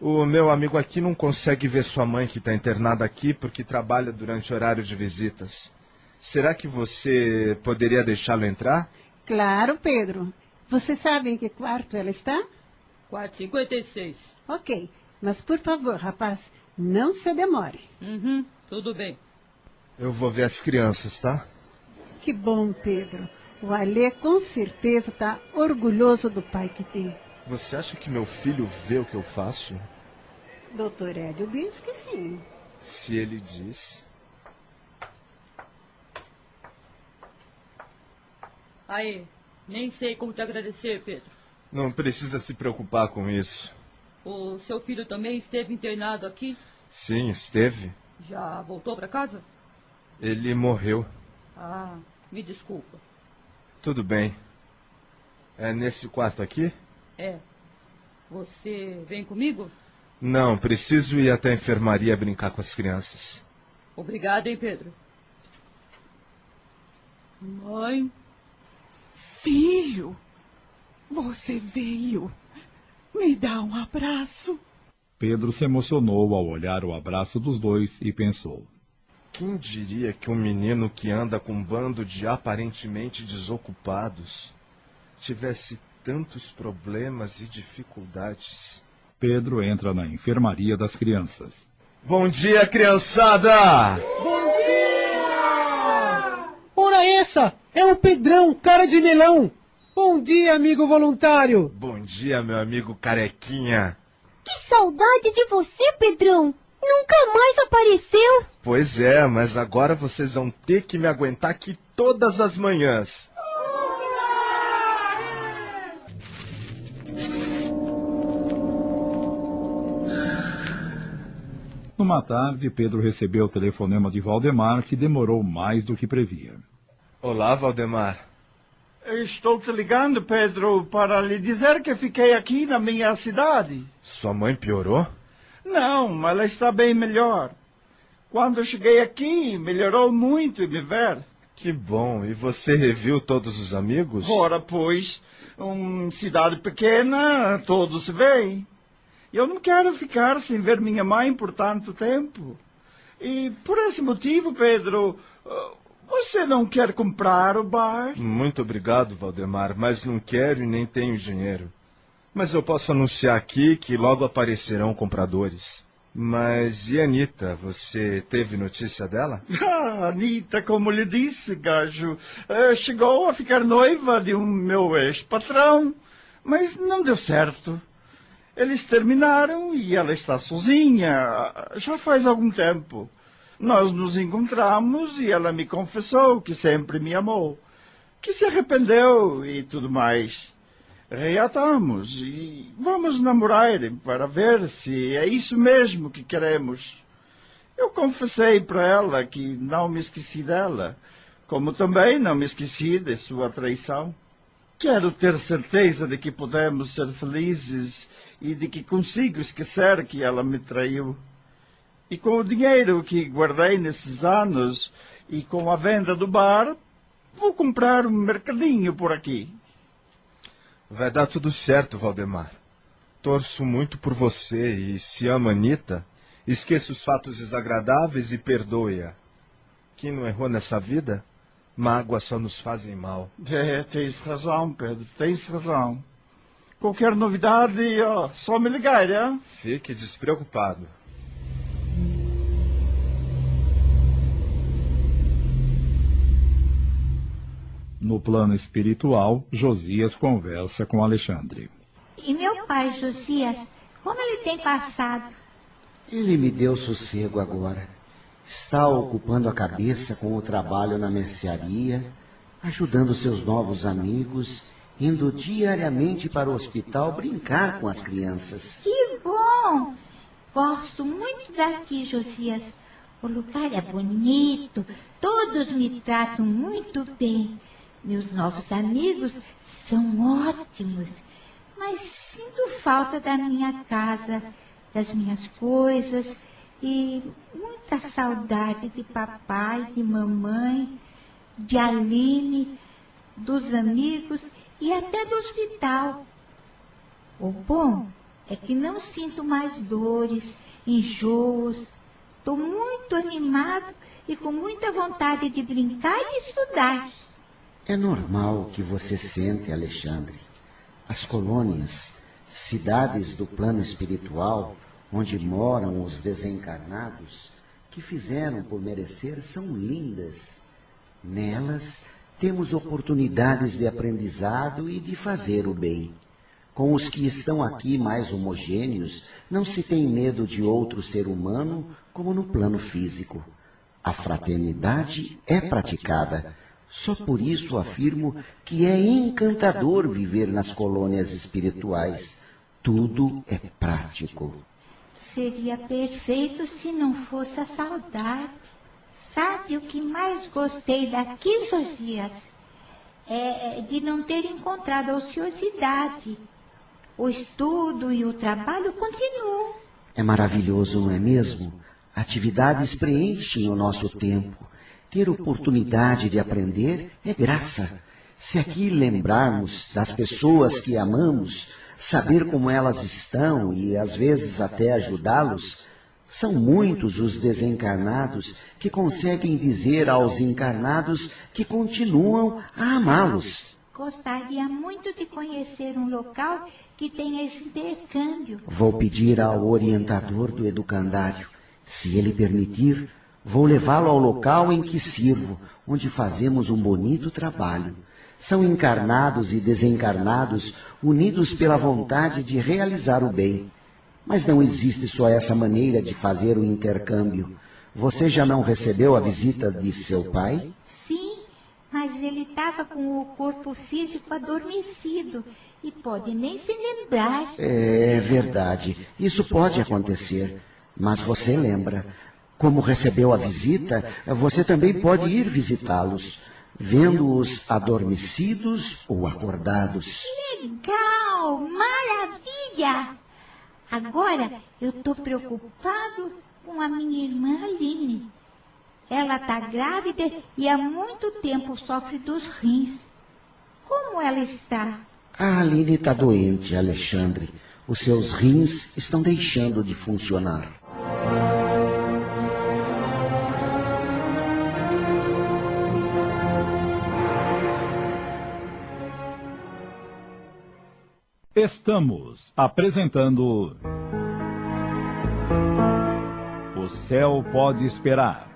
O meu amigo aqui não consegue ver sua mãe que está internada aqui porque trabalha durante o horário de visitas. Será que você poderia deixá-lo entrar? Claro, Pedro. Você sabe em que quarto ela está? Quarto 56. Ok. Mas, por favor, rapaz, não se demore. Uhum, tudo bem. Eu vou ver as crianças, tá? Que bom, Pedro. O Alê com certeza está orgulhoso do pai que tem. Você acha que meu filho vê o que eu faço? Doutor Edio diz que sim. Se ele diz. Aí, nem sei como te agradecer, Pedro. Não precisa se preocupar com isso. O seu filho também esteve internado aqui? Sim, esteve. Já voltou para casa? Ele morreu. Ah, me desculpa. Tudo bem. É nesse quarto aqui? É. Você vem comigo? Não, preciso ir até a enfermaria brincar com as crianças. Obrigada, hein, Pedro? Mãe? Filho, você veio. Me dá um abraço. Pedro se emocionou ao olhar o abraço dos dois e pensou: Quem diria que um menino que anda com um bando de aparentemente desocupados tivesse tantos problemas e dificuldades? Pedro entra na enfermaria das crianças. Bom dia, criançada! Bom dia! Ora essa! É o Pedrão, cara de melão! Bom dia, amigo voluntário! Bom dia, meu amigo carequinha! Que saudade de você, Pedrão! Nunca mais apareceu! Pois é, mas agora vocês vão ter que me aguentar aqui todas as manhãs. Numa tarde, Pedro recebeu o telefonema de Valdemar, que demorou mais do que previa. Olá, Valdemar. Estou te ligando, Pedro, para lhe dizer que fiquei aqui na minha cidade. Sua mãe piorou? Não, ela está bem melhor. Quando cheguei aqui, melhorou muito em me ver. Que bom. E você reviu todos os amigos? Ora, pois, uma cidade pequena, todos se veem. Eu não quero ficar sem ver minha mãe por tanto tempo. E por esse motivo, Pedro, uh, você não quer comprar o bar? Muito obrigado, Valdemar, mas não quero e nem tenho dinheiro. Mas eu posso anunciar aqui que logo aparecerão compradores. Mas e Anitta? Você teve notícia dela? *laughs* Ah, Anitta, como lhe disse, gajo, eh, chegou a ficar noiva de um meu ex-patrão, mas não deu certo. Eles terminaram e ela está sozinha, já faz algum tempo. Nós nos encontramos e ela me confessou que sempre me amou, que se arrependeu e tudo mais. Reatamos e vamos namorar para ver se é isso mesmo que queremos. Eu confessei para ela que não me esqueci dela, como também não me esqueci de sua traição. Quero ter certeza de que podemos ser felizes e de que consigo esquecer que ela me traiu. E com o dinheiro que guardei nesses anos e com a venda do bar, vou comprar um mercadinho por aqui. Vai dar tudo certo, Valdemar. Torço muito por você e se ama Anitta, esqueça os fatos desagradáveis e perdoe-a. Quem não errou nessa vida, mágoas só nos fazem mal. É, tens razão, Pedro, tens razão. Qualquer novidade, ó, só me ligar, é? Fique despreocupado. No plano espiritual, Josias conversa com Alexandre. E meu pai, Josias, como ele tem passado? Ele me deu sossego agora. Está ocupando a cabeça com o trabalho na mercearia, ajudando seus novos amigos, indo diariamente para o hospital brincar com as crianças. Que bom! Gosto muito daqui, Josias. O lugar é bonito, todos me tratam muito bem. Meus novos amigos são ótimos, mas sinto falta da minha casa, das minhas coisas e muita saudade de papai, de mamãe, de Aline, dos amigos e até do hospital. O bom é que não sinto mais dores, enjoos. Estou muito animado e com muita vontade de brincar e estudar. É normal o que você sente, Alexandre. As colônias, cidades do plano espiritual, onde moram os desencarnados, que fizeram por merecer, são lindas. Nelas temos oportunidades de aprendizado e de fazer o bem. Com os que estão aqui mais homogêneos, não se tem medo de outro ser humano como no plano físico. A fraternidade é praticada só por isso afirmo que é encantador viver nas colônias espirituais. Tudo é prático. Seria perfeito se não fosse a saudade. Sabe o que mais gostei daqui, Josias? É de não ter encontrado a ociosidade. O estudo e o trabalho continuam. É maravilhoso, não é mesmo? Atividades preenchem o nosso tempo. Ter oportunidade de aprender é graça. Se aqui lembrarmos das pessoas que amamos, saber como elas estão e às vezes até ajudá-los, são muitos os desencarnados que conseguem dizer aos encarnados que continuam a amá-los. Gostaria muito de conhecer um local que tenha esse intercâmbio. Vou pedir ao orientador do educandário. Se ele permitir, vou levá-lo ao local em que sirvo, onde fazemos um bonito trabalho. São encarnados e desencarnados unidos pela vontade de realizar o bem. Mas não existe só essa maneira de fazer o intercâmbio. Você já não recebeu a visita de seu pai? Sim, mas ele estava com o corpo físico adormecido e pode nem se lembrar. É verdade. Isso pode acontecer. Mas você lembra. Como recebeu a visita, você também pode ir visitá-los vendo-os adormecidos ou acordados. Legal! Maravilha! Agora eu estou preocupado com a minha irmã Aline. Ela está grávida e há muito tempo sofre dos rins. Como ela está? A Aline está doente, Alexandre. Os seus rins estão deixando de funcionar. Estamos apresentando. O Céu Pode Esperar.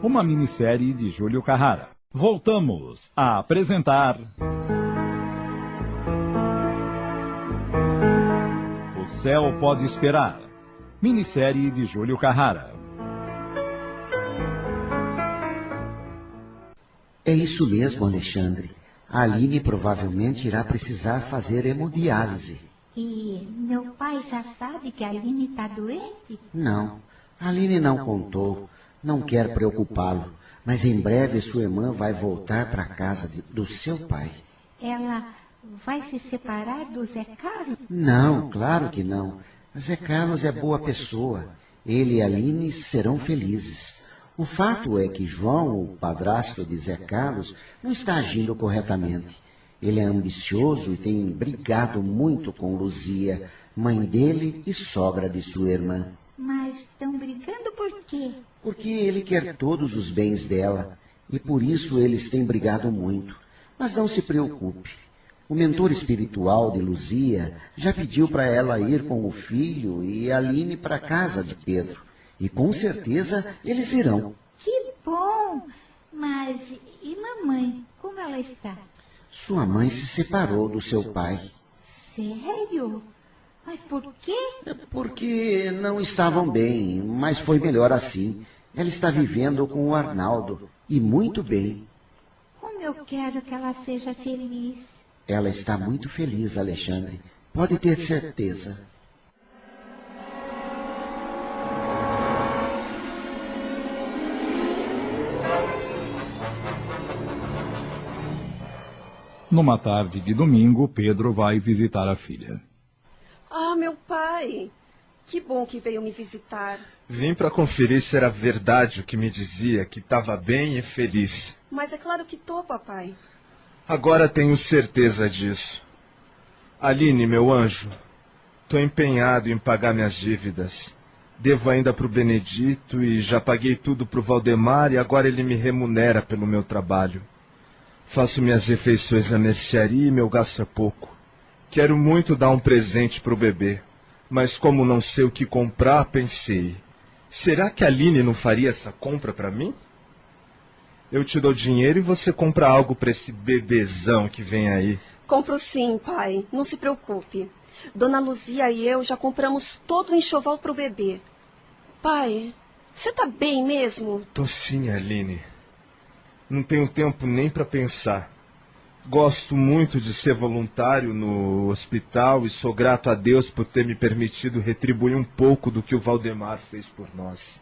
Uma minissérie de Júlio Carrara. Voltamos a apresentar. O Céu Pode Esperar. Minissérie de Júlio Carrara. É isso mesmo, Alexandre. A Aline provavelmente irá precisar fazer hemodiálise. E meu pai já sabe que a Aline está doente? Não, a Aline não contou. Não quer preocupá-lo. Mas em breve sua irmã vai voltar para a casa de, do seu pai. Ela vai se separar do Zé Carlos? Não, claro que não. Zé Carlos é boa pessoa. Ele e Aline serão felizes. O fato é que João, o padrasto de Zé Carlos, não está agindo corretamente. Ele é ambicioso e tem brigado muito com Luzia, mãe dele e sogra de sua irmã. Mas estão brigando por quê? Porque ele quer todos os bens dela e por isso eles têm brigado muito. Mas não se preocupe. O mentor espiritual de Luzia já pediu para ela ir com o filho e Aline para a casa de Pedro. E com certeza eles irão. Que bom! Mas e mamãe? Como ela está? Sua mãe se separou do seu pai. Sério? Mas por quê? Porque não estavam bem, mas foi melhor assim. Ela está vivendo com o Arnaldo e muito bem. Como eu quero que ela seja feliz. Ela está muito feliz, Alexandre. Pode ter certeza. Numa tarde de domingo, Pedro vai visitar a filha. Ah, meu pai! Que bom que veio me visitar. Vim para conferir se era verdade o que me dizia, que estava bem e feliz. Mas é claro que tô, papai. Agora tenho certeza disso. Aline, meu anjo, estou empenhado em pagar minhas dívidas. Devo ainda para o Benedito e já paguei tudo para o Valdemar e agora ele me remunera pelo meu trabalho. Faço minhas refeições na mercearia e meu gasto é pouco. Quero muito dar um presente para o bebê, mas como não sei o que comprar, pensei: será que a Aline não faria essa compra para mim? Eu te dou dinheiro e você compra algo para esse bebezão que vem aí. Compro sim, pai. Não se preocupe. Dona Luzia e eu já compramos todo o enxoval para o bebê. Pai, você tá bem mesmo? Tô sim, Aline. Não tenho tempo nem para pensar. Gosto muito de ser voluntário no hospital e sou grato a Deus por ter me permitido retribuir um pouco do que o Valdemar fez por nós.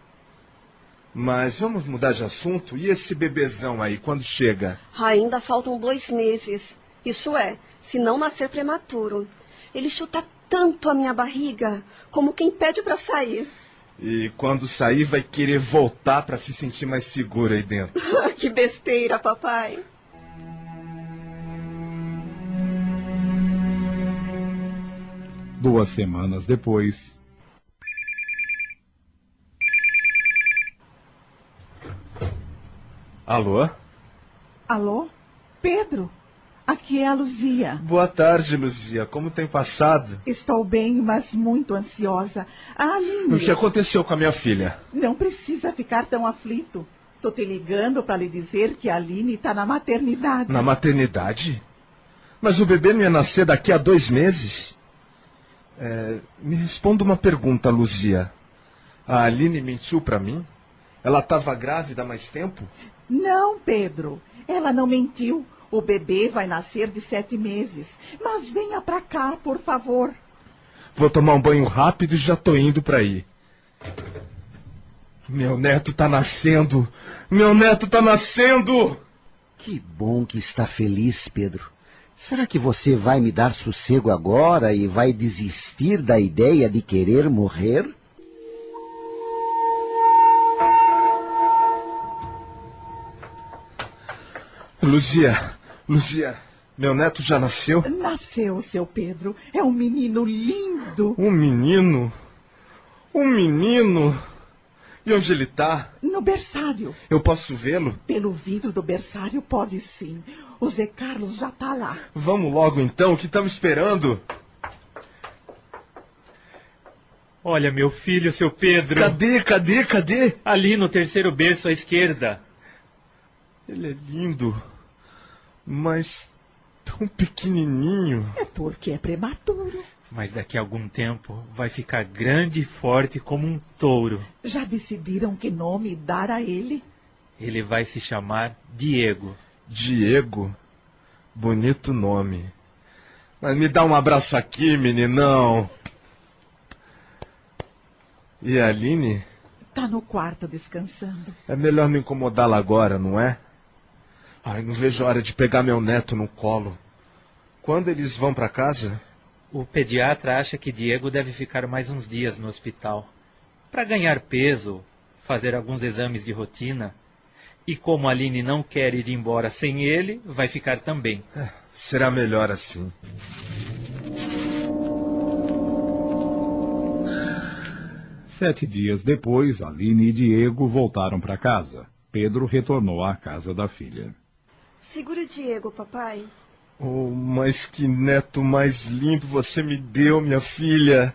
Mas vamos mudar de assunto? E esse bebezão aí, quando chega? Ainda faltam dois meses. Isso é, se não nascer prematuro. Ele chuta tanto a minha barriga, como quem pede para sair. E quando sair, vai querer voltar para se sentir mais segura aí dentro. *laughs* que besteira, papai. Duas semanas depois. Alô? Alô? Pedro? Aqui é a Luzia. Boa tarde, Luzia. Como tem passado? Estou bem, mas muito ansiosa. A Aline. O que aconteceu com a minha filha? Não precisa ficar tão aflito. Tô te ligando para lhe dizer que a Aline está na maternidade. Na maternidade? Mas o bebê não ia nascer daqui a dois meses? É, me responda uma pergunta, Luzia. A Aline mentiu para mim? Ela estava grávida há mais tempo? Não, Pedro. Ela não mentiu. O bebê vai nascer de sete meses. Mas venha para cá, por favor. Vou tomar um banho rápido e já tô indo para aí. Meu neto tá nascendo! Meu neto tá nascendo! Que bom que está feliz, Pedro. Será que você vai me dar sossego agora e vai desistir da ideia de querer morrer? Luzia, Luzia, meu neto já nasceu? Nasceu, seu Pedro. É um menino lindo. Um menino? Um menino? E onde ele está? No berçário. Eu posso vê-lo? Pelo vidro do berçário, pode sim. O Zé Carlos já está lá. Vamos logo então, que estamos esperando. Olha, meu filho, seu Pedro. Cadê, cadê, cadê? Ali no terceiro berço à esquerda. Ele é lindo, mas tão pequenininho. É porque é prematuro. Mas daqui a algum tempo vai ficar grande e forte como um touro. Já decidiram que nome dar a ele? Ele vai se chamar Diego. Diego? Bonito nome. Mas me dá um abraço aqui, meninão. E a Aline? Tá no quarto descansando. É melhor não incomodá-la agora, não é? Ai, não vejo a hora de pegar meu neto no colo. Quando eles vão para casa? O pediatra acha que Diego deve ficar mais uns dias no hospital. Para ganhar peso, fazer alguns exames de rotina. E como a Aline não quer ir embora sem ele, vai ficar também. É, será melhor assim. Sete dias depois, Aline e Diego voltaram para casa. Pedro retornou à casa da filha. Segura Diego, papai. Oh, mas que neto mais lindo você me deu, minha filha.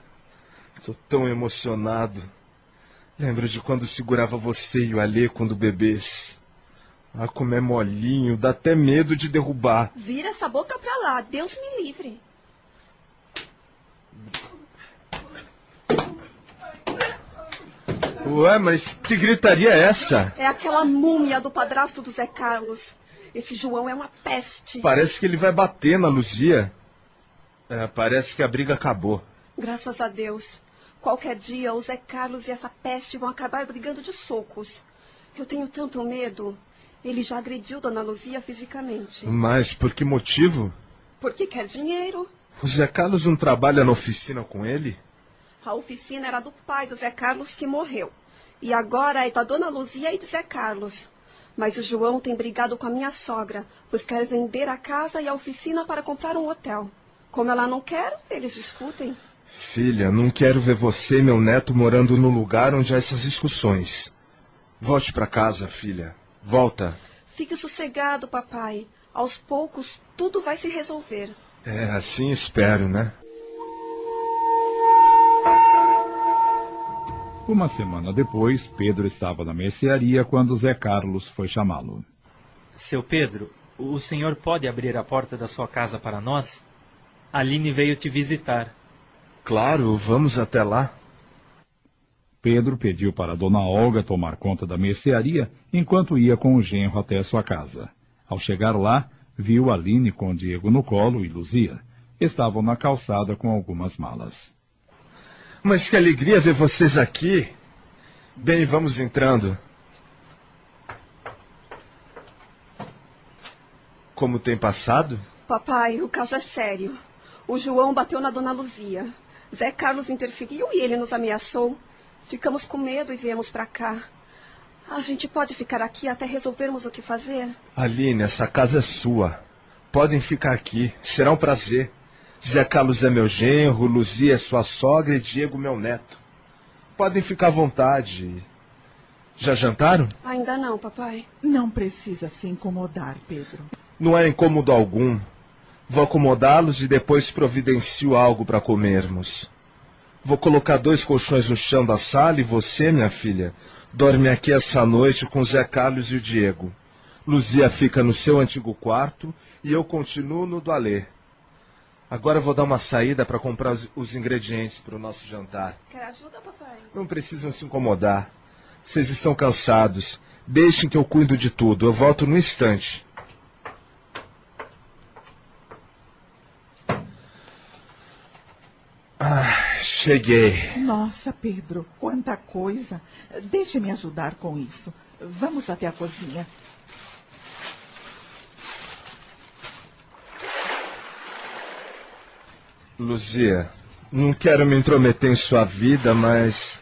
Tô tão emocionado. Lembro de quando segurava você e o Alê quando bebês. Ah, como é molinho, dá até medo de derrubar. Vira essa boca pra lá, Deus me livre. Ué, mas que gritaria é essa? É aquela múmia do padrasto do Zé Carlos. Esse João é uma peste. Parece que ele vai bater na Luzia. É, parece que a briga acabou. Graças a Deus. Qualquer dia o Zé Carlos e essa peste vão acabar brigando de socos. Eu tenho tanto medo. Ele já agrediu Dona Luzia fisicamente. Mas por que motivo? Porque quer dinheiro. O Zé Carlos não trabalha na oficina com ele? A oficina era do pai do Zé Carlos que morreu. E agora é da Dona Luzia e do Zé Carlos. Mas o João tem brigado com a minha sogra, pois quer vender a casa e a oficina para comprar um hotel. Como ela não quer, eles discutem. Filha, não quero ver você e meu neto morando no lugar onde há essas discussões. Volte para casa, filha. Volta. Fique sossegado, papai. Aos poucos, tudo vai se resolver. É, assim espero, né? Uma semana depois, Pedro estava na mercearia quando Zé Carlos foi chamá-lo. Seu Pedro, o senhor pode abrir a porta da sua casa para nós? Aline veio te visitar. Claro, vamos até lá. Pedro pediu para Dona Olga tomar conta da mercearia enquanto ia com o genro até sua casa. Ao chegar lá, viu Aline com Diego no colo e Luzia. Estavam na calçada com algumas malas. Mas que alegria ver vocês aqui. Bem, vamos entrando. Como tem passado? Papai, o caso é sério. O João bateu na Dona Luzia. Zé Carlos interferiu e ele nos ameaçou. Ficamos com medo e viemos para cá. A gente pode ficar aqui até resolvermos o que fazer? Aline, essa casa é sua. Podem ficar aqui. Será um prazer. Zé Carlos é meu genro, Luzia é sua sogra e Diego meu neto. Podem ficar à vontade. Já jantaram? Ainda não, papai. Não precisa se incomodar, Pedro. Não é incômodo algum. Vou acomodá-los e depois providencio algo para comermos. Vou colocar dois colchões no chão da sala e você, minha filha, dorme aqui essa noite com Zé Carlos e o Diego. Luzia fica no seu antigo quarto e eu continuo no do Alê. Agora vou dar uma saída para comprar os, os ingredientes para o nosso jantar. Quer ajuda, papai? Não precisam se incomodar. Vocês estão cansados. Deixem que eu cuido de tudo. Eu volto no instante. Ah, cheguei. Nossa, Pedro, quanta coisa. Deixe-me ajudar com isso. Vamos até a cozinha. Luzia, não quero me intrometer em sua vida, mas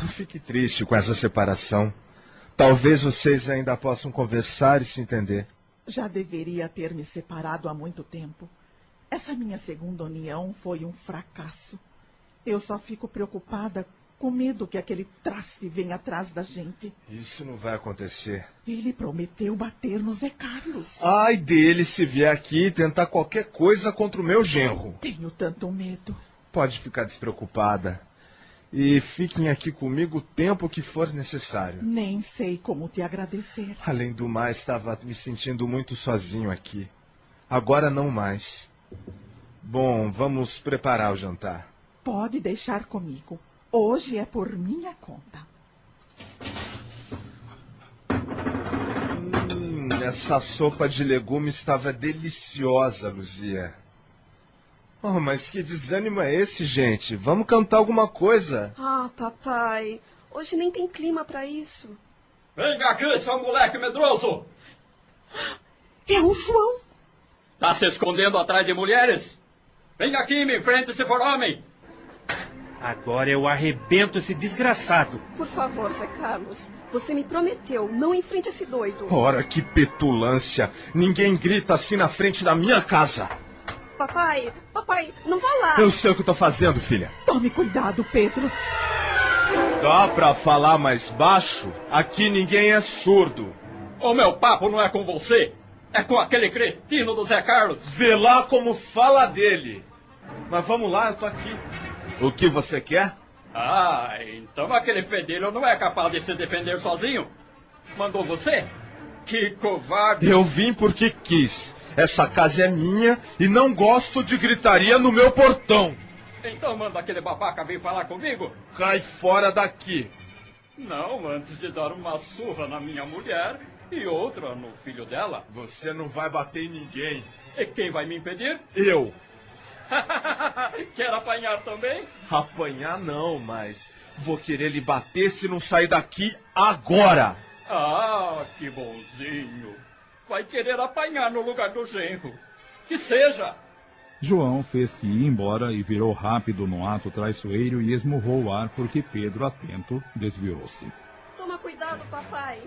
não fique triste com essa separação. Talvez vocês ainda possam conversar e se entender. Já deveria ter me separado há muito tempo. Essa minha segunda união foi um fracasso. Eu só fico preocupada com medo que aquele traste venha atrás da gente. Isso não vai acontecer. Ele prometeu bater no Zé Carlos. Ai dele se vier aqui e tentar qualquer coisa contra o meu genro. Tenho tanto medo. Pode ficar despreocupada. E fiquem aqui comigo o tempo que for necessário. Nem sei como te agradecer. Além do mais, estava me sentindo muito sozinho aqui. Agora não mais. Bom, vamos preparar o jantar. Pode deixar comigo. Hoje é por minha conta. Hum, essa sopa de legumes estava deliciosa, Luzia. Oh, mas que desânimo é esse, gente? Vamos cantar alguma coisa. Ah, papai, hoje nem tem clima para isso. Venha aqui, seu moleque medroso! É o João. Tá se escondendo atrás de mulheres? Venha aqui, me enfrente se for homem! Agora eu arrebento esse desgraçado. Por favor, Zé Carlos, você me prometeu, não enfrente esse doido. Ora, que petulância! Ninguém grita assim na frente da minha casa! Papai, papai, não vá lá. Eu sei o que estou fazendo, filha. Tome cuidado, Pedro. Dá pra falar mais baixo? Aqui ninguém é surdo. O meu papo não é com você. É com aquele cretino do Zé Carlos. Vê lá como fala dele. Mas vamos lá, eu tô aqui. O que você quer? Ah, então aquele fedelho não é capaz de se defender sozinho? Mandou você? Que covarde! Eu vim porque quis. Essa casa é minha e não gosto de gritaria no meu portão. Então manda aquele babaca vir falar comigo. Cai fora daqui. Não, antes de dar uma surra na minha mulher e outra no filho dela. Você não vai bater em ninguém. E quem vai me impedir? Eu. *laughs* Quer apanhar também? Apanhar não, mas vou querer lhe bater se não sair daqui agora. Ah, que bonzinho vai querer apanhar no lugar do genro. Que seja! João fez que ir embora e virou rápido no ato traiçoeiro e esmurrou o ar porque Pedro, atento, desviou-se. Toma cuidado, papai.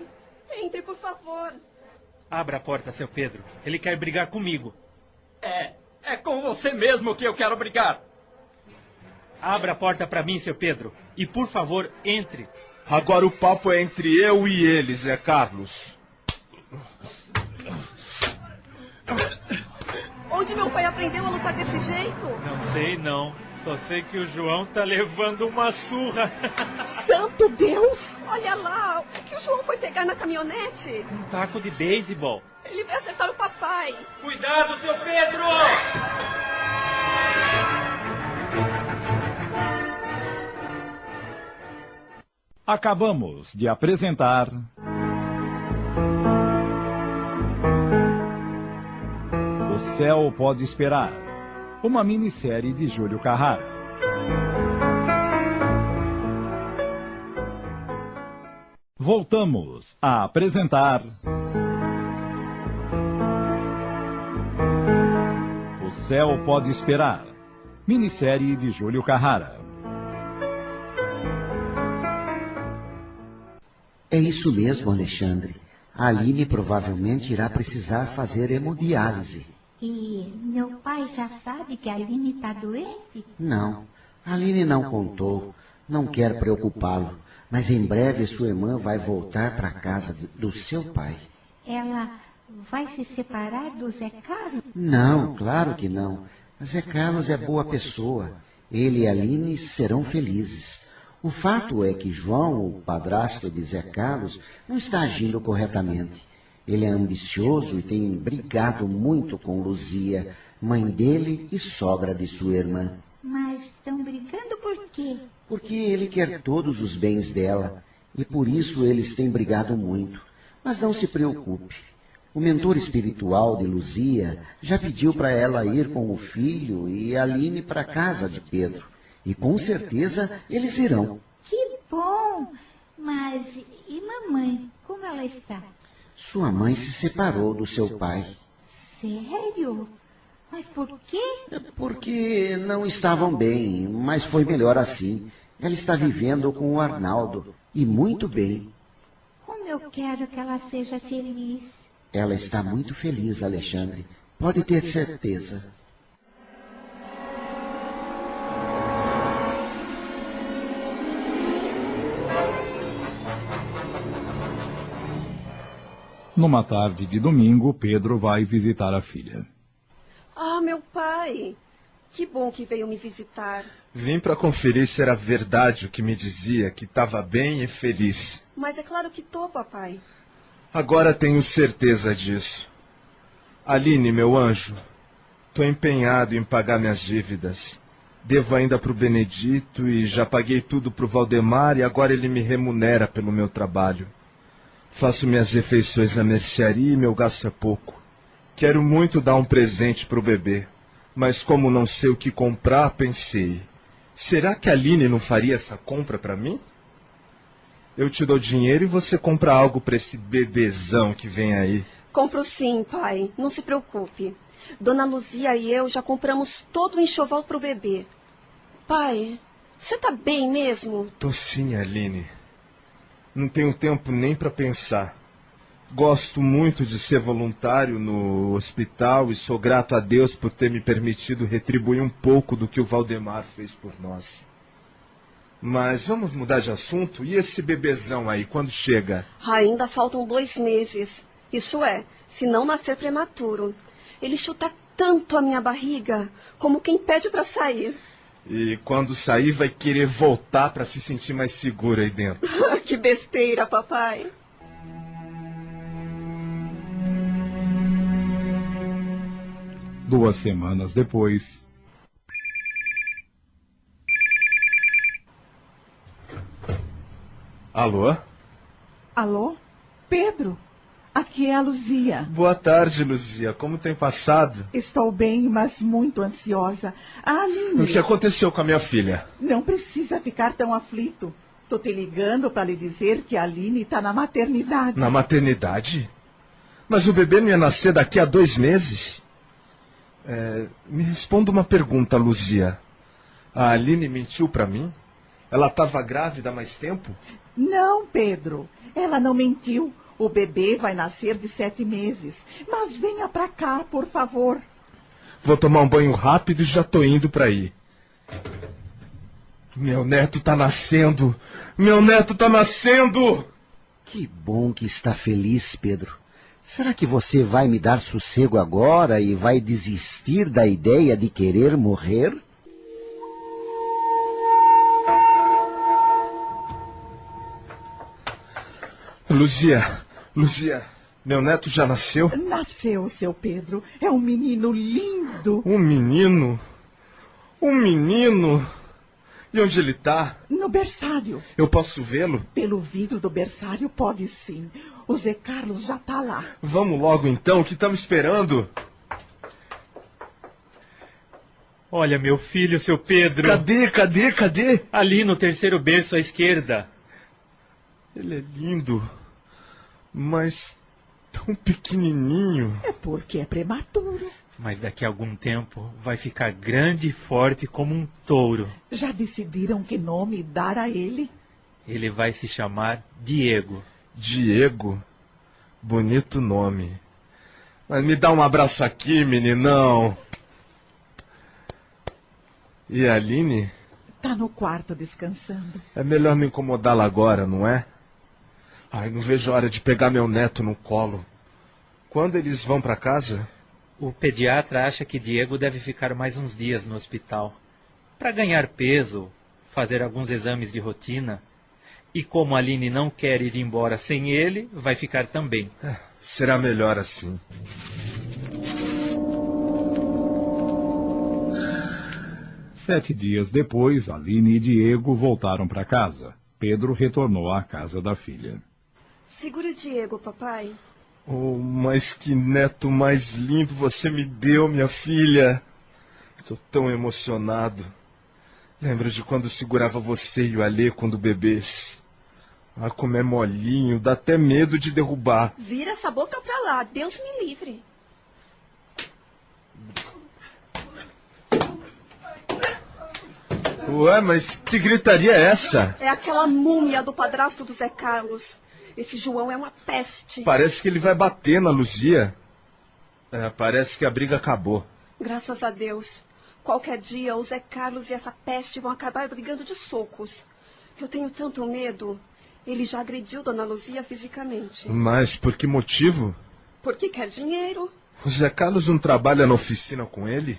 Entre, por favor. Abra a porta, seu Pedro. Ele quer brigar comigo. É, é com você mesmo que eu quero brigar. Abra a porta para mim, seu Pedro. E, por favor, entre. Agora o papo é entre eu e eles, é Carlos. Onde meu pai aprendeu a lutar desse jeito? Não sei, não. Só sei que o João tá levando uma surra. Santo Deus! Olha lá, o que o João foi pegar na caminhonete? Um taco de beisebol. Ele vai acertar o papai. Cuidado, seu Pedro! Acabamos de apresentar. O Céu Pode Esperar. Uma minissérie de Júlio Carrara. Voltamos a apresentar. O Céu Pode Esperar. Minissérie de Júlio Carrara. É isso mesmo, Alexandre. A Aline provavelmente irá precisar fazer hemodiálise. E meu pai já sabe que a Aline está doente? Não, a Aline não contou. Não quer preocupá-lo. Mas em breve sua irmã vai voltar para a casa do seu pai. Ela vai se separar do Zé Carlos? Não, claro que não. Zé Carlos é boa pessoa. Ele e a Aline serão felizes. O fato é que João, o padrasto de Zé Carlos, não está agindo corretamente. Ele é ambicioso e tem brigado muito com Luzia, mãe dele e sogra de sua irmã. Mas estão brigando por quê? Porque ele quer todos os bens dela e por isso eles têm brigado muito. Mas não se preocupe. O mentor espiritual de Luzia já pediu para ela ir com o filho e Aline para a casa de Pedro. E com certeza eles irão. Que bom! Mas e mamãe? Como ela está? Sua mãe se separou do seu pai. Sério? Mas por quê? Porque não estavam bem, mas foi melhor assim. Ela está vivendo com o Arnaldo. E muito bem. Como eu quero que ela seja feliz. Ela está muito feliz, Alexandre. Pode ter certeza. Numa tarde de domingo, Pedro vai visitar a filha. Ah, meu pai! Que bom que veio me visitar. Vim para conferir se era verdade o que me dizia, que estava bem e feliz. Mas é claro que tô, papai. Agora tenho certeza disso. Aline, meu anjo, tô empenhado em pagar minhas dívidas. Devo ainda para o Benedito e já paguei tudo para o Valdemar e agora ele me remunera pelo meu trabalho. Faço minhas refeições na mercearia e meu gasto é pouco. Quero muito dar um presente para o bebê, mas como não sei o que comprar, pensei: será que a Aline não faria essa compra para mim? Eu te dou dinheiro e você compra algo para esse bebezão que vem aí. Compro sim, pai. Não se preocupe. Dona Luzia e eu já compramos todo o enxoval para o bebê. Pai, você tá bem mesmo? Tô sim, Aline. Não tenho tempo nem para pensar. Gosto muito de ser voluntário no hospital e sou grato a Deus por ter me permitido retribuir um pouco do que o Valdemar fez por nós. Mas vamos mudar de assunto? E esse bebezão aí, quando chega? Ainda faltam dois meses. Isso é, se não nascer prematuro. Ele chuta tanto a minha barriga, como quem pede para sair. E quando sair, vai querer voltar para se sentir mais seguro aí dentro. *laughs* que besteira, papai. Duas semanas depois. Alô? Alô? Pedro? Aqui é a Luzia. Boa tarde, Luzia. Como tem passado? Estou bem, mas muito ansiosa. A Aline. O que aconteceu com a minha filha? Não precisa ficar tão aflito. Tô te ligando para lhe dizer que a Aline está na maternidade. Na maternidade? Mas o bebê não ia nascer daqui a dois meses? É, me responda uma pergunta, Luzia. A Aline mentiu para mim? Ela estava grávida há mais tempo? Não, Pedro. Ela não mentiu. O bebê vai nascer de sete meses. Mas venha para cá, por favor. Vou tomar um banho rápido e já tô indo para aí. Meu neto tá nascendo! Meu neto tá nascendo! Que bom que está feliz, Pedro. Será que você vai me dar sossego agora e vai desistir da ideia de querer morrer? Luzia, Luzia, meu neto já nasceu? Nasceu, seu Pedro. É um menino lindo. Um menino? Um menino? E onde ele está? No berçário. Eu posso vê-lo? Pelo vidro do berçário, pode sim. O Zé Carlos já está lá. Vamos logo então, que estamos esperando. Olha, meu filho, seu Pedro. Cadê, cadê, cadê? Ali no terceiro berço à esquerda. Ele é lindo, mas tão pequenininho. É porque é prematuro. Mas daqui a algum tempo vai ficar grande e forte como um touro. Já decidiram que nome dar a ele? Ele vai se chamar Diego. Diego? Bonito nome. Mas me dá um abraço aqui, meninão. E a Aline? Tá no quarto descansando. É melhor não incomodá-la agora, não é? Ai, não vejo a hora de pegar meu neto no colo. Quando eles vão para casa? O pediatra acha que Diego deve ficar mais uns dias no hospital. Para ganhar peso, fazer alguns exames de rotina. E como a Aline não quer ir embora sem ele, vai ficar também. É, será melhor assim. Sete dias depois, Aline e Diego voltaram para casa. Pedro retornou à casa da filha. Segura o Diego, papai. Oh, mas que neto mais lindo você me deu, minha filha. Estou tão emocionado. Lembro de quando segurava você e o Alê quando bebês. Ah, como é molinho, dá até medo de derrubar. Vira essa boca pra lá, Deus me livre. Ué, mas que gritaria é essa? É aquela múmia do padrasto do Zé Carlos. Esse João é uma peste. Parece que ele vai bater na Luzia. É, parece que a briga acabou. Graças a Deus. Qualquer dia o Zé Carlos e essa peste vão acabar brigando de socos. Eu tenho tanto medo. Ele já agrediu Dona Luzia fisicamente. Mas por que motivo? Porque quer dinheiro. O Zé Carlos não trabalha na oficina com ele?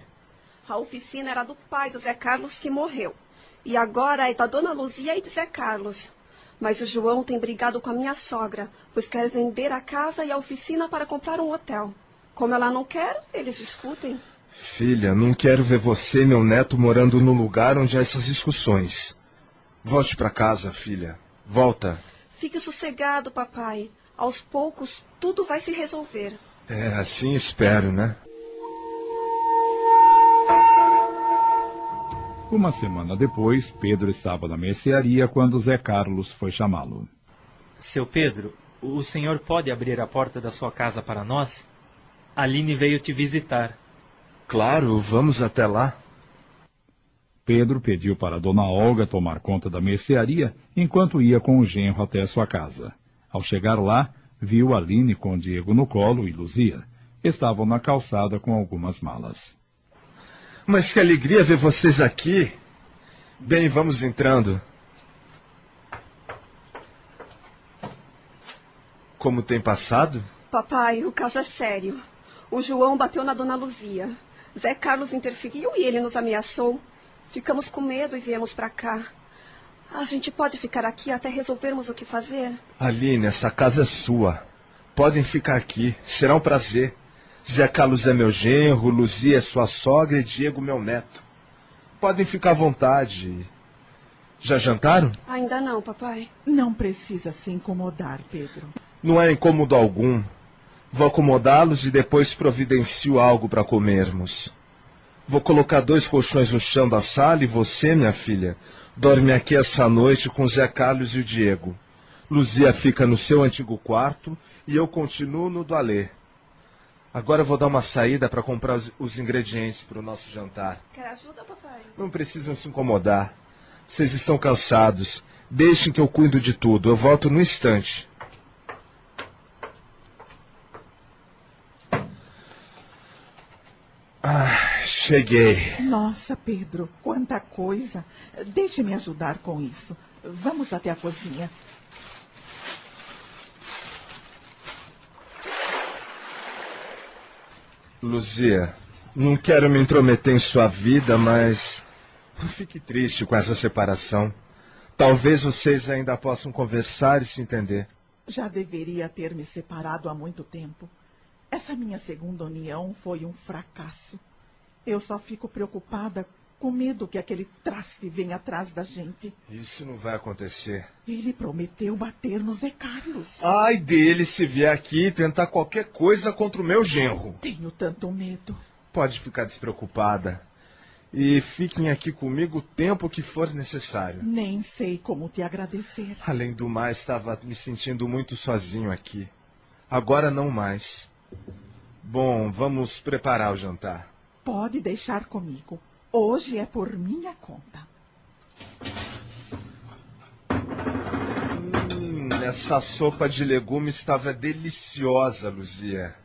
A oficina era do pai do Zé Carlos que morreu. E agora é da Dona Luzia e de Zé Carlos. Mas o João tem brigado com a minha sogra, pois quer vender a casa e a oficina para comprar um hotel. Como ela não quer, eles discutem. Filha, não quero ver você e meu neto morando no lugar onde há essas discussões. Volte para casa, filha. Volta. Fique sossegado, papai. Aos poucos, tudo vai se resolver. É, assim espero, né? Uma semana depois, Pedro estava na mercearia quando Zé Carlos foi chamá-lo. Seu Pedro, o senhor pode abrir a porta da sua casa para nós? Aline veio te visitar. Claro, vamos até lá. Pedro pediu para Dona Olga tomar conta da mercearia enquanto ia com o genro até sua casa. Ao chegar lá, viu Aline com Diego no colo e Luzia. Estavam na calçada com algumas malas. Mas que alegria ver vocês aqui. Bem, vamos entrando. Como tem passado? Papai, o caso é sério. O João bateu na dona Luzia. Zé Carlos interferiu e ele nos ameaçou. Ficamos com medo e viemos para cá. A gente pode ficar aqui até resolvermos o que fazer? Aline, essa casa é sua. Podem ficar aqui. Será um prazer. Zé Carlos é meu genro, Luzia é sua sogra e Diego meu neto. Podem ficar à vontade. Já jantaram? Ainda não, papai. Não precisa se incomodar, Pedro. Não é incômodo algum. Vou acomodá-los e depois providencio algo para comermos. Vou colocar dois colchões no chão da sala e você, minha filha, dorme aqui essa noite com Zé Carlos e o Diego. Luzia fica no seu antigo quarto e eu continuo no do Alê. Agora vou dar uma saída para comprar os, os ingredientes para o nosso jantar. Quer ajuda, papai? Não precisam se incomodar. Vocês estão cansados. Deixem que eu cuido de tudo. Eu volto no instante. Ah, cheguei. Nossa, Pedro, quanta coisa. Deixe-me ajudar com isso. Vamos até a cozinha. Luzia, não quero me intrometer em sua vida, mas não fique triste com essa separação. Talvez vocês ainda possam conversar e se entender. Já deveria ter me separado há muito tempo. Essa minha segunda união foi um fracasso. Eu só fico preocupada com medo que aquele traste venha atrás da gente. Isso não vai acontecer. Ele prometeu bater no Zé Carlos. Ai dele se vier aqui tentar qualquer coisa contra o meu genro. Tenho tanto medo. Pode ficar despreocupada. E fiquem aqui comigo o tempo que for necessário. Nem sei como te agradecer. Além do mais, estava me sentindo muito sozinho aqui. Agora não mais. Bom, vamos preparar o jantar. Pode deixar comigo. Hoje é por minha conta. Hum, essa sopa de legumes estava deliciosa, Luzia.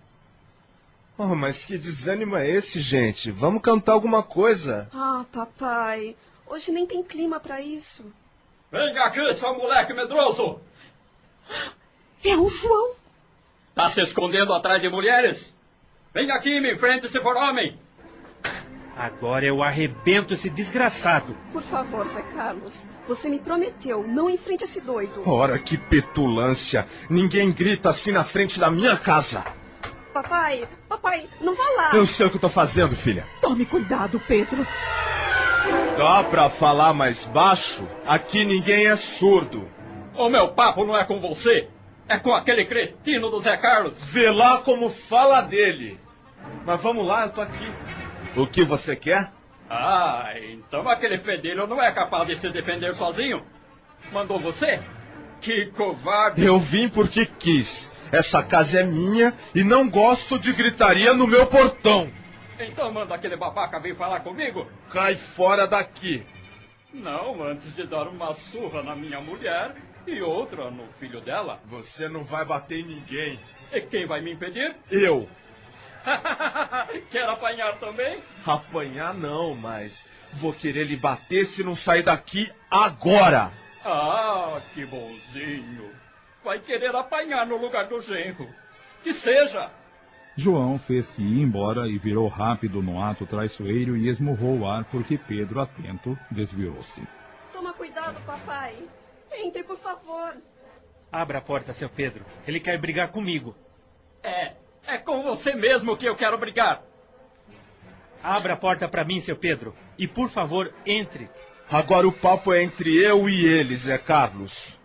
Oh, mas que desânimo é esse, gente? Vamos cantar alguma coisa. Ah, papai, hoje nem tem clima para isso. Venha aqui, seu moleque medroso! É o João! Tá se escondendo atrás de mulheres? Venha aqui me enfrente se for homem! Agora eu arrebento esse desgraçado. Por favor, Zé Carlos, você me prometeu, não enfrente esse doido. Ora, que petulância! Ninguém grita assim na frente da minha casa! Papai, papai, não vá lá! Eu sei o que eu tô fazendo, filha. Tome cuidado, Pedro. Dá pra falar mais baixo? Aqui ninguém é surdo. O meu papo não é com você, é com aquele cretino do Zé Carlos. Vê lá como fala dele. Mas vamos lá, eu tô aqui. O que você quer? Ah, então aquele fedelho não é capaz de se defender sozinho? Mandou você? Que covarde! Eu vim porque quis. Essa casa é minha e não gosto de gritaria no meu portão. Então manda aquele babaca vir falar comigo? Cai fora daqui. Não, antes de dar uma surra na minha mulher e outra no filho dela. Você não vai bater em ninguém. E quem vai me impedir? Eu. *laughs* Quer apanhar também? Apanhar não, mas vou querer lhe bater se não sair daqui agora. Ah, que bonzinho. Vai querer apanhar no lugar do genro. Que seja. João fez que ia embora e virou rápido no ato traiçoeiro e esmurrou o ar porque Pedro, atento, desviou-se. Toma cuidado, papai. Entre, por favor. Abra a porta, seu Pedro. Ele quer brigar comigo. É, é com você mesmo que eu quero brigar. Abra a porta para mim, seu Pedro. E por favor, entre. Agora o papo é entre eu e ele, Zé Carlos.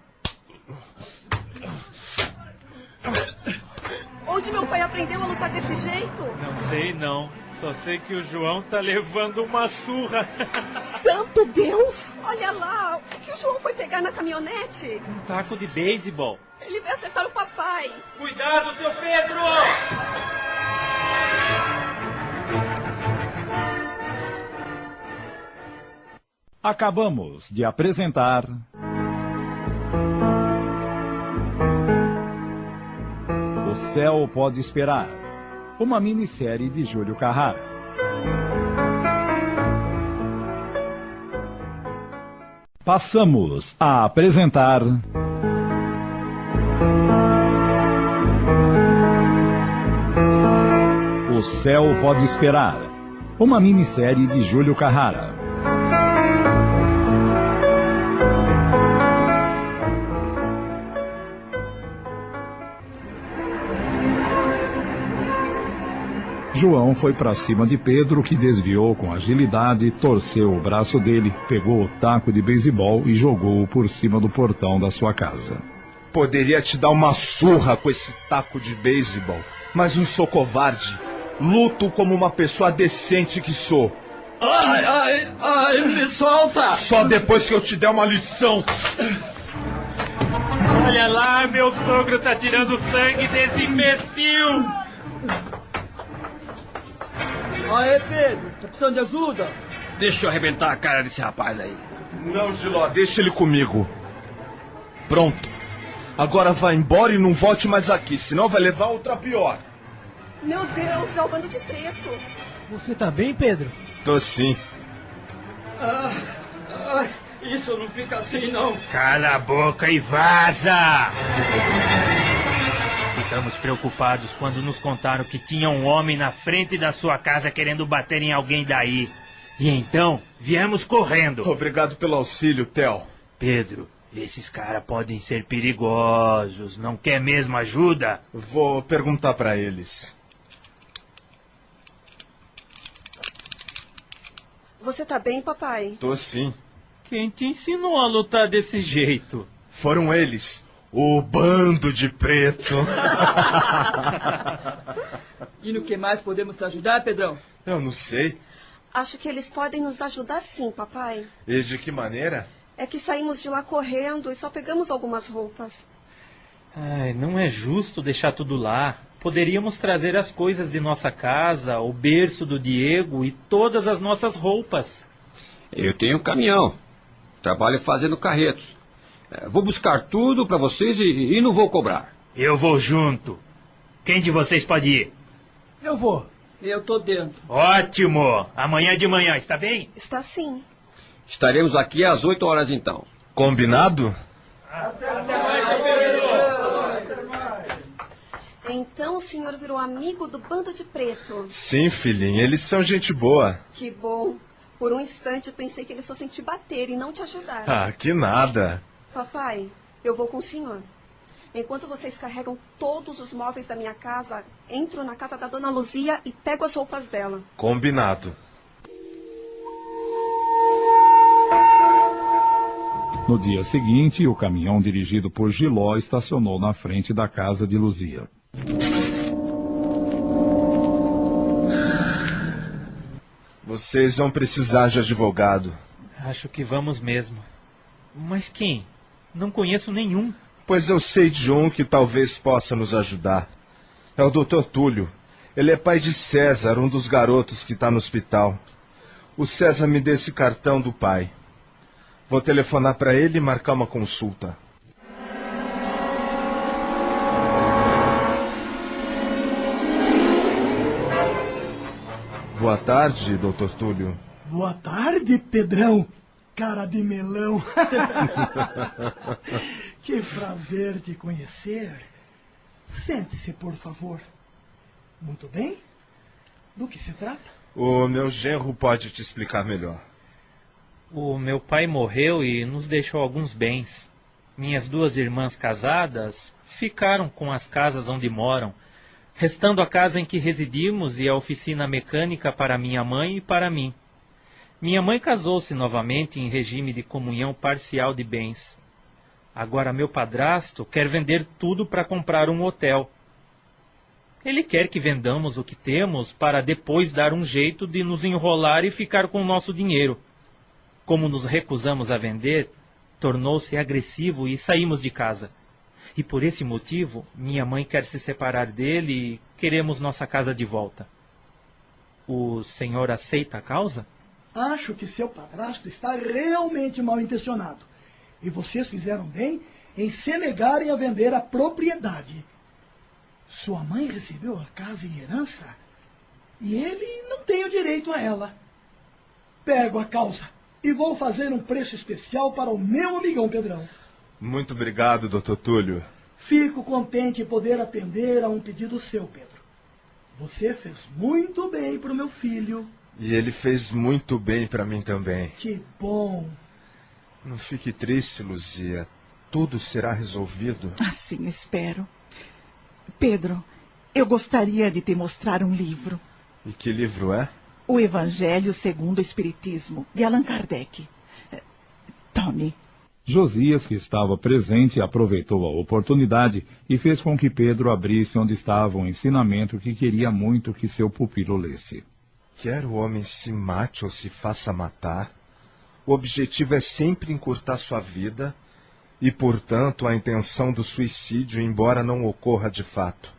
Onde meu pai aprendeu a lutar desse jeito? Não sei não. Só sei que o João tá levando uma surra. *laughs* Santo Deus! Olha lá, o que o João foi pegar na caminhonete? Um taco de beisebol. Ele vai acertar o papai. Cuidado, seu Pedro! Acabamos de apresentar. O Céu Pode Esperar. Uma minissérie de Júlio Carrara. Passamos a apresentar. O Céu Pode Esperar. Uma minissérie de Júlio Carrara. João foi para cima de Pedro, que desviou com agilidade, torceu o braço dele, pegou o taco de beisebol e jogou-o por cima do portão da sua casa. Poderia te dar uma surra com esse taco de beisebol, mas não sou covarde. Luto como uma pessoa decente que sou. Ai, ai, ai, me solta! Só depois que eu te der uma lição. Olha lá, meu sogro tá tirando sangue desse imbecil! Aê, Pedro, tá precisando de ajuda? Deixa eu arrebentar a cara desse rapaz aí. Não, Giló, deixa ele comigo. Pronto. Agora vá embora e não volte mais aqui, senão vai levar outra pior. Meu Deus, é o bando de preto. Você tá bem, Pedro? Tô sim. Ah, ah, isso não fica assim, não. Cala a boca e vaza! Ficamos preocupados quando nos contaram que tinha um homem na frente da sua casa querendo bater em alguém daí. E então, viemos correndo. Obrigado pelo auxílio, Theo. Pedro, esses caras podem ser perigosos. Não quer mesmo ajuda? Vou perguntar para eles. Você tá bem, papai? Tô sim. Quem te ensinou a lutar desse jeito? Foram eles. O bando de preto. *laughs* e no que mais podemos te ajudar, Pedrão? Eu não sei. Acho que eles podem nos ajudar sim, papai. E de que maneira? É que saímos de lá correndo e só pegamos algumas roupas. Ai, não é justo deixar tudo lá. Poderíamos trazer as coisas de nossa casa, o berço do Diego e todas as nossas roupas. Eu tenho um caminhão. Trabalho fazendo carretos. É, Vou buscar tudo para vocês e, e não vou cobrar. Eu vou junto. Quem de vocês pode ir? Eu vou. Eu tô dentro. Ótimo! Amanhã de manhã, está bem? Está sim. Estaremos aqui às 8 horas então. Combinado? Então o senhor virou amigo do bando de preto. Sim, filhinha, eles são gente boa. Que bom. Por um instante eu pensei que eles fossem te bater e não te ajudar. Ah, que nada. Papai, eu vou com o senhor. Enquanto vocês carregam todos os móveis da minha casa, entro na casa da dona Luzia e pego as roupas dela. Combinado. No dia seguinte, o caminhão dirigido por Giló estacionou na frente da casa de Luzia. Vocês vão precisar de advogado. Acho que vamos mesmo. Mas quem? Não conheço nenhum. Pois eu sei de um que talvez possa nos ajudar. É o Dr. Túlio. Ele é pai de César, um dos garotos que está no hospital. O César me deu esse cartão do pai. Vou telefonar para ele e marcar uma consulta. Boa tarde, doutor Túlio. Boa tarde, Pedrão. Cara de melão. *laughs* que prazer te conhecer. Sente-se, por favor. Muito bem? Do que se trata? O meu genro pode te explicar melhor. O meu pai morreu e nos deixou alguns bens. Minhas duas irmãs casadas ficaram com as casas onde moram, restando a casa em que residimos e a oficina mecânica para minha mãe e para mim. Minha mãe casou-se novamente em regime de comunhão parcial de bens. Agora meu padrasto quer vender tudo para comprar um hotel. Ele quer que vendamos o que temos para depois dar um jeito de nos enrolar e ficar com o nosso dinheiro. Como nos recusamos a vender, tornou-se agressivo e saímos de casa. E por esse motivo, minha mãe quer se separar dele e queremos nossa casa de volta. O senhor aceita a causa? Acho que seu padrasto está realmente mal intencionado. E vocês fizeram bem em se negarem a vender a propriedade. Sua mãe recebeu a casa em herança e ele não tem o direito a ela. Pego a causa e vou fazer um preço especial para o meu amigão Pedrão. Muito obrigado, doutor Túlio. Fico contente em poder atender a um pedido seu, Pedro. Você fez muito bem para o meu filho. E ele fez muito bem para mim também. Que bom. Não fique triste, Luzia. Tudo será resolvido. Assim espero. Pedro, eu gostaria de te mostrar um livro. E que livro é? O Evangelho segundo o Espiritismo, de Allan Kardec. Eh, Tome. Josias, que estava presente, aproveitou a oportunidade e fez com que Pedro abrisse onde estava um ensinamento que queria muito que seu pupilo lesse. Quer o homem se mate ou se faça matar, o objetivo é sempre encurtar sua vida e, portanto, a intenção do suicídio, embora não ocorra de fato.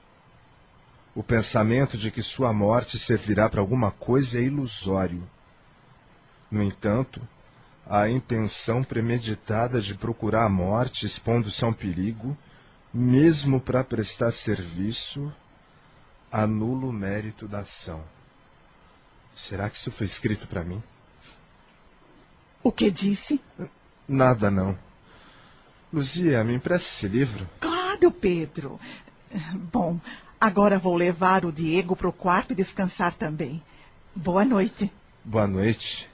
O pensamento de que sua morte servirá para alguma coisa é ilusório. No entanto, a intenção premeditada de procurar a morte, expondo-se a um perigo, mesmo para prestar serviço, anula o mérito da ação. Será que isso foi escrito para mim? O que disse? Nada, não. Luzia, me empresta esse livro? Claro, Pedro. Bom, agora vou levar o Diego para o quarto e descansar também. Boa noite. Boa noite.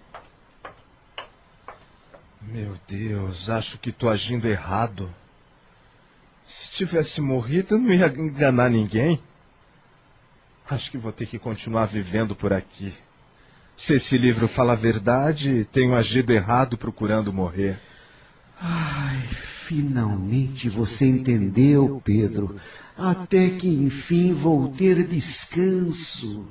Meu Deus, acho que estou agindo errado. Se tivesse morrido, eu não ia enganar ninguém. Acho que vou ter que continuar vivendo por aqui. Se esse livro fala a verdade, tenho agido errado procurando morrer. Ai, finalmente você entendeu, Pedro. Até que enfim vou ter descanso.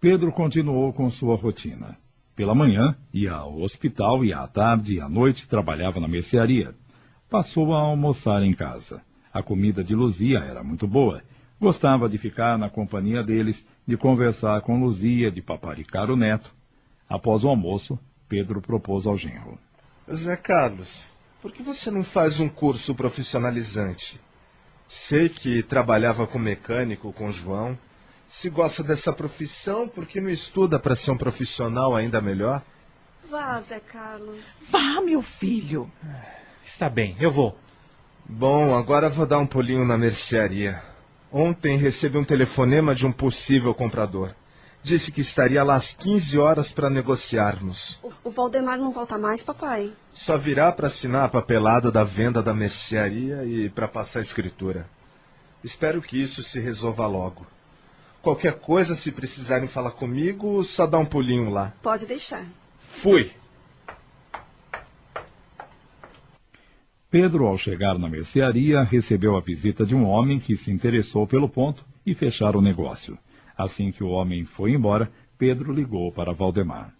Pedro continuou com sua rotina. Pela manhã, ia ao hospital e à tarde e à noite trabalhava na mercearia. passou a almoçar em casa. A comida de Luzia era muito boa. Gostava de ficar na companhia deles, de conversar com Luzia, de paparicar o neto. Após o almoço, Pedro propôs ao genro. Zé Carlos, por que você não faz um curso profissionalizante? Sei que trabalhava com mecânico com João. Se gosta dessa profissão, por que não estuda para ser um profissional ainda melhor? Vá, Zé Carlos. Vá, meu filho. Está bem, eu vou. Bom, agora vou dar um pulinho na mercearia. Ontem recebi um telefonema de um possível comprador. Disse que estaria lá às 15 horas para negociarmos. O, o Valdemar não volta mais, papai? Só virá para assinar a papelada da venda da mercearia e para passar a escritura. Espero que isso se resolva logo. Qualquer coisa, se precisarem falar comigo, só dá um pulinho lá. Pode deixar. Fui! Pedro, ao chegar na mercearia, recebeu a visita de um homem que se interessou pelo ponto e fecharam o negócio. Assim que o homem foi embora, Pedro ligou para Valdemar.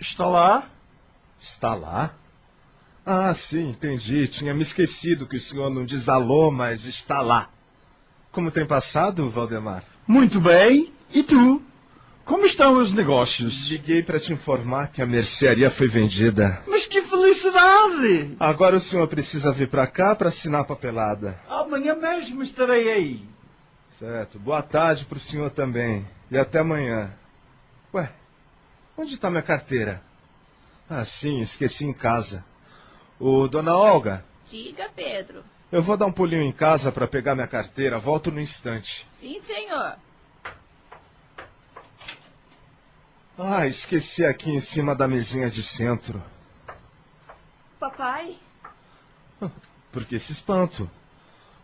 Está lá? Está lá? Ah, sim, entendi. Tinha me esquecido que o senhor não diz alô, mas está lá. Como tem passado, Valdemar? Muito bem. E tu? Como estão os negócios? Liguei para te informar que a mercearia foi vendida. Mas que felicidade! Agora o senhor precisa vir para cá para assinar a papelada. Amanhã mesmo estarei aí. Certo. Boa tarde para o senhor também. E até amanhã. Ué, onde está minha carteira? Ah, sim, esqueci em casa. Ô, dona Olga. Diga, Pedro. Eu vou dar um pulinho em casa para pegar minha carteira. Volto no instante. Sim, senhor. Ah, esqueci aqui em cima da mesinha de centro. Papai? Por que esse espanto?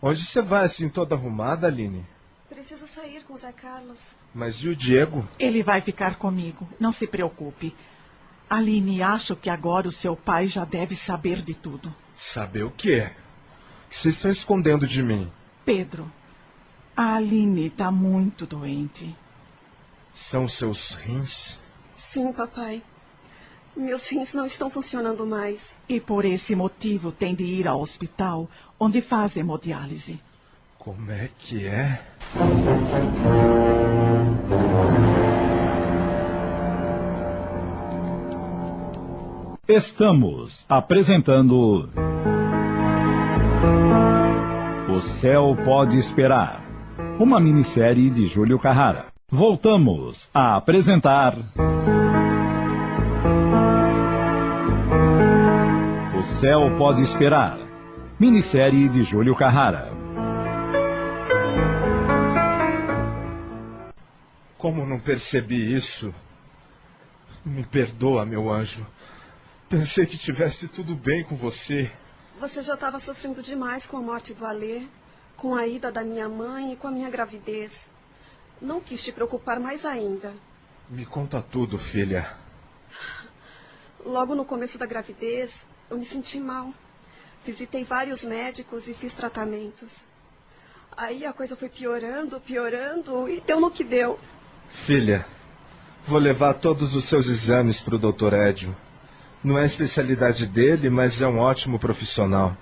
Onde você vai assim toda arrumada, Aline? Preciso sair com o Zé Carlos. Mas e o Diego? Ele vai ficar comigo, não se preocupe. Aline, acho que agora o seu pai já deve saber de tudo. Saber o quê? O que vocês estão escondendo de mim? Pedro, a Aline está muito doente. São seus rins? Sim, papai. Meus rins não estão funcionando mais. E por esse motivo tem de ir ao hospital, onde faz hemodiálise. Como é que é? Estamos apresentando. O Céu Pode Esperar. Uma minissérie de Júlio Carrara. Voltamos a apresentar. Céu Pode Esperar. Minissérie de Júlio Carrara. Como não percebi isso? Me perdoa, meu anjo. Pensei que tivesse tudo bem com você. Você já estava sofrendo demais com a morte do Alê, com a ida da minha mãe e com a minha gravidez. Não quis te preocupar mais ainda. Me conta tudo, filha. Logo no começo da gravidez, eu me senti mal. Visitei vários médicos e fiz tratamentos. Aí a coisa foi piorando, piorando e deu no que deu. Filha, vou levar todos os seus exames para o doutor Edio. Não é especialidade dele, mas é um ótimo profissional.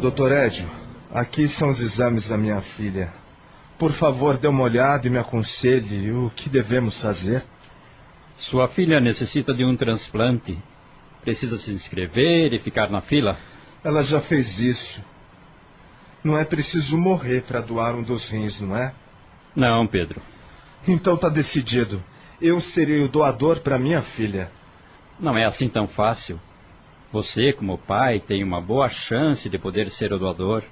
Doutor Edio, aqui são os exames da minha filha. Por favor, dê uma olhada e me aconselhe o que devemos fazer. Sua filha necessita de um transplante. Precisa se inscrever e ficar na fila? Ela já fez isso. Não é preciso morrer para doar um dos rins, não é? Não, Pedro. Então tá decidido. Eu serei o doador para minha filha. Não é assim tão fácil. Você, como pai, tem uma boa chance de poder ser o doador.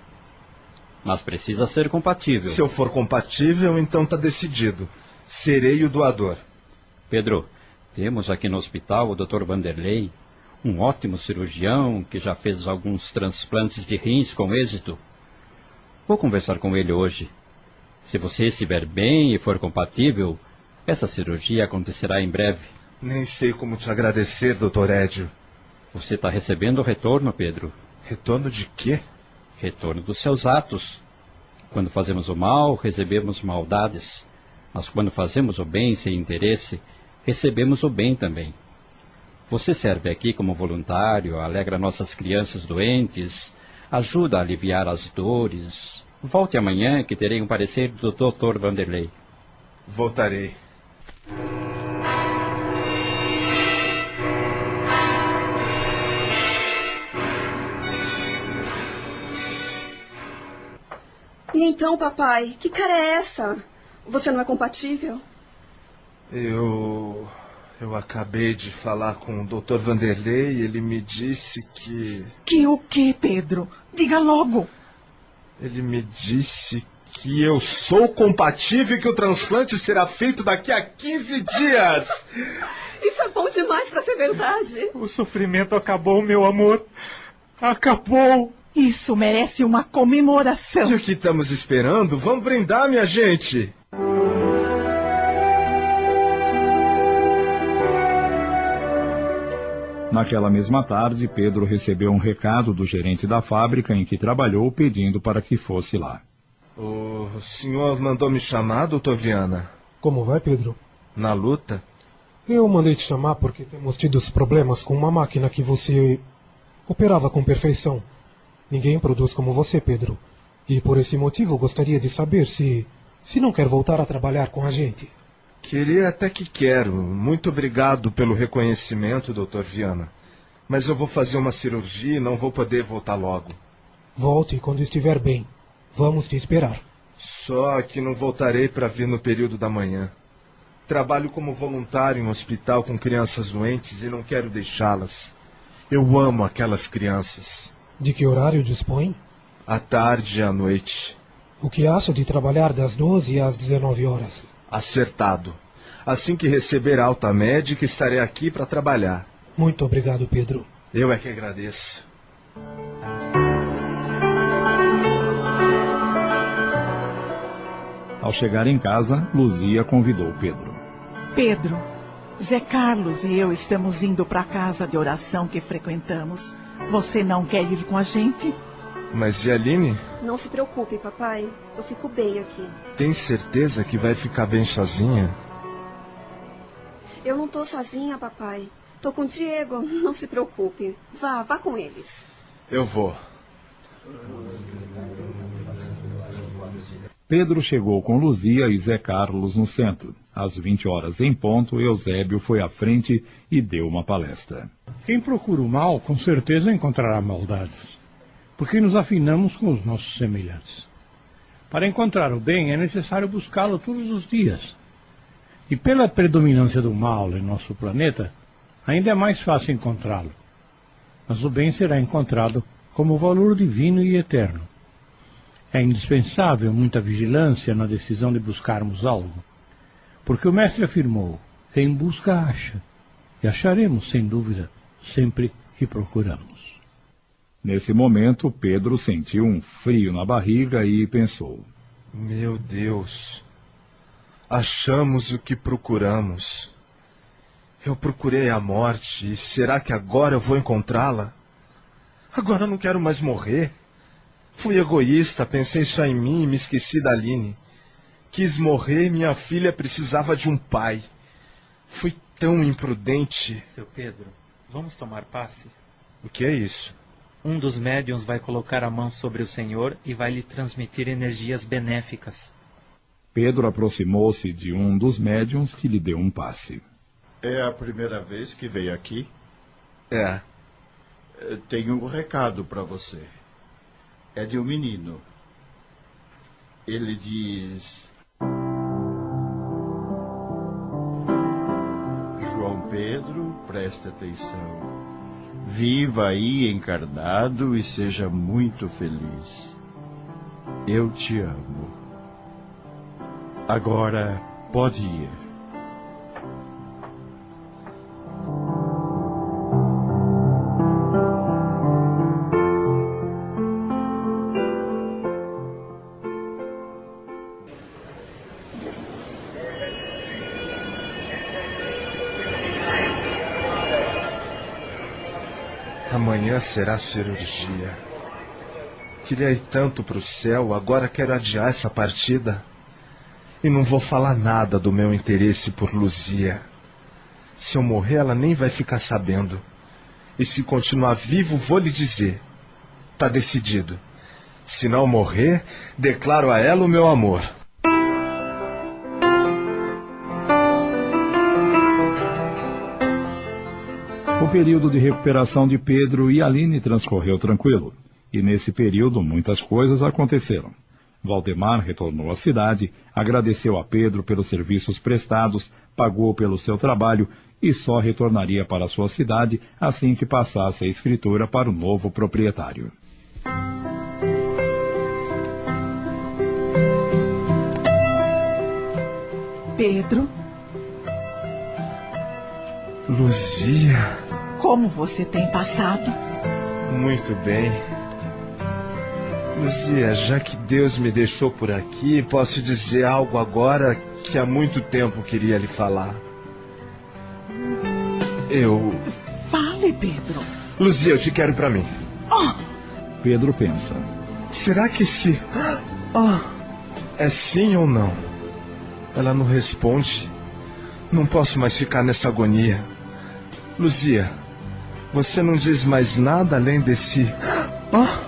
Mas precisa ser compatível. Se eu for compatível, então tá decidido. Serei o doador. Pedro, temos aqui no hospital o Dr. Vanderlei, um ótimo cirurgião que já fez alguns transplantes de rins com êxito. Vou conversar com ele hoje. Se você estiver bem e for compatível, essa cirurgia acontecerá em breve. Nem sei como te agradecer, Dr. Edio. Você está recebendo retorno, Pedro. Retorno de quê? Retorno dos seus atos. Quando fazemos o mal, recebemos maldades. Mas quando fazemos o bem sem interesse, recebemos o bem também. Você serve aqui como voluntário, alegra nossas crianças doentes, ajuda a aliviar as dores. Volte amanhã que terei um parecer do Dr. Vanderlei. Voltarei. E então, papai, que cara é essa? Você não é compatível? Eu. Eu acabei de falar com o Dr. Vanderlei e ele me disse que. Que o que, Pedro? Diga logo. Ele me disse que eu sou compatível e que o transplante será feito daqui a 15 dias. Isso é bom demais para ser verdade. O sofrimento acabou, meu amor. Acabou. Isso merece uma comemoração. E o que estamos esperando? Vamos brindar, minha gente. Naquela mesma tarde, Pedro recebeu um recado do gerente da fábrica em que trabalhou pedindo para que fosse lá. O senhor mandou me chamar, doutor Viana? Como vai, Pedro? Na luta? Eu mandei te chamar porque temos tido problemas com uma máquina que você operava com perfeição. Ninguém produz como você, Pedro. E por esse motivo gostaria de saber se se não quer voltar a trabalhar com a gente. Queria até que quero. Muito obrigado pelo reconhecimento, doutor Viana. Mas eu vou fazer uma cirurgia e não vou poder voltar logo. Volte quando estiver bem. Vamos te esperar. Só que não voltarei para vir no período da manhã. Trabalho como voluntário em um hospital com crianças doentes e não quero deixá-las. Eu amo aquelas crianças. De que horário dispõe? À tarde e à noite. O que acha de trabalhar das 12 às 19 horas? Acertado. Assim que receber alta médica, estarei aqui para trabalhar. Muito obrigado, Pedro. Eu é que agradeço. Ao chegar em casa, Luzia convidou Pedro. Pedro, Zé Carlos e eu estamos indo para a casa de oração que frequentamos. Você não quer ir com a gente? Mas e a Aline? Não se preocupe, papai. Eu fico bem aqui. Tem certeza que vai ficar bem sozinha? Eu não tô sozinha, papai. Tô com o Diego. *laughs* Não se preocupe. Vá, vá com eles. Eu vou. Pedro chegou com Luzia e Zé Carlos no centro. Às 20 horas em ponto, Eusébio foi à frente e deu uma palestra. Quem procura o mal, com certeza encontrará maldades, porque nos afinamos com os nossos semelhantes. Para encontrar o bem, é necessário buscá-lo todos os dias. E pela predominância do mal em nosso planeta, ainda é mais fácil encontrá-lo. Mas o bem será encontrado como valor divino e eterno. É indispensável muita vigilância na decisão de buscarmos algo, porque o Mestre afirmou: quem busca, acha, e acharemos, sem dúvida, sempre que procuramos. Nesse momento, Pedro sentiu um frio na barriga e pensou: Meu Deus, achamos o que procuramos. Eu procurei a morte e será que agora eu vou encontrá-la? Agora eu não quero mais morrer. Fui egoísta, pensei só em mim e me esqueci da Aline. Quis morrer, minha filha precisava de um pai. Fui tão imprudente. Seu Pedro, vamos tomar passe? O que é isso? Um dos médiuns vai colocar a mão sobre o Senhor e vai lhe transmitir energias benéficas. Pedro aproximou-se de um dos médiuns que lhe deu um passe. É a primeira vez que veio aqui? É. Tenho um recado para você. É de um menino. Ele diz. Pedro, preste atenção. Viva aí encarnado e seja muito feliz. Eu te amo. Agora pode ir. Será cirurgia. Queria ir tanto para o céu, agora quero adiar essa partida. E não vou falar nada do meu interesse por Luzia. Se eu morrer, ela nem vai ficar sabendo. E se continuar vivo, vou lhe dizer. Tá decidido. Se não morrer, declaro a ela o meu amor. O período de recuperação de Pedro e Aline transcorreu tranquilo. E nesse período muitas coisas aconteceram. Valdemar retornou à cidade, agradeceu a Pedro pelos serviços prestados, pagou pelo seu trabalho e só retornaria para sua cidade assim que passasse a escritura para o novo proprietário. Pedro, Luzia, como você tem passado? muito bem. Luzia, já que Deus me deixou por aqui, posso dizer algo agora que há muito tempo queria lhe falar. Eu. Fale, Pedro. Luzia, eu te quero pra mim. Oh, Pedro pensa. Será que se. Ah, é sim ou não? Ela não responde. Não posso mais ficar nessa agonia. Luzia, você não diz mais nada além desse. Ah,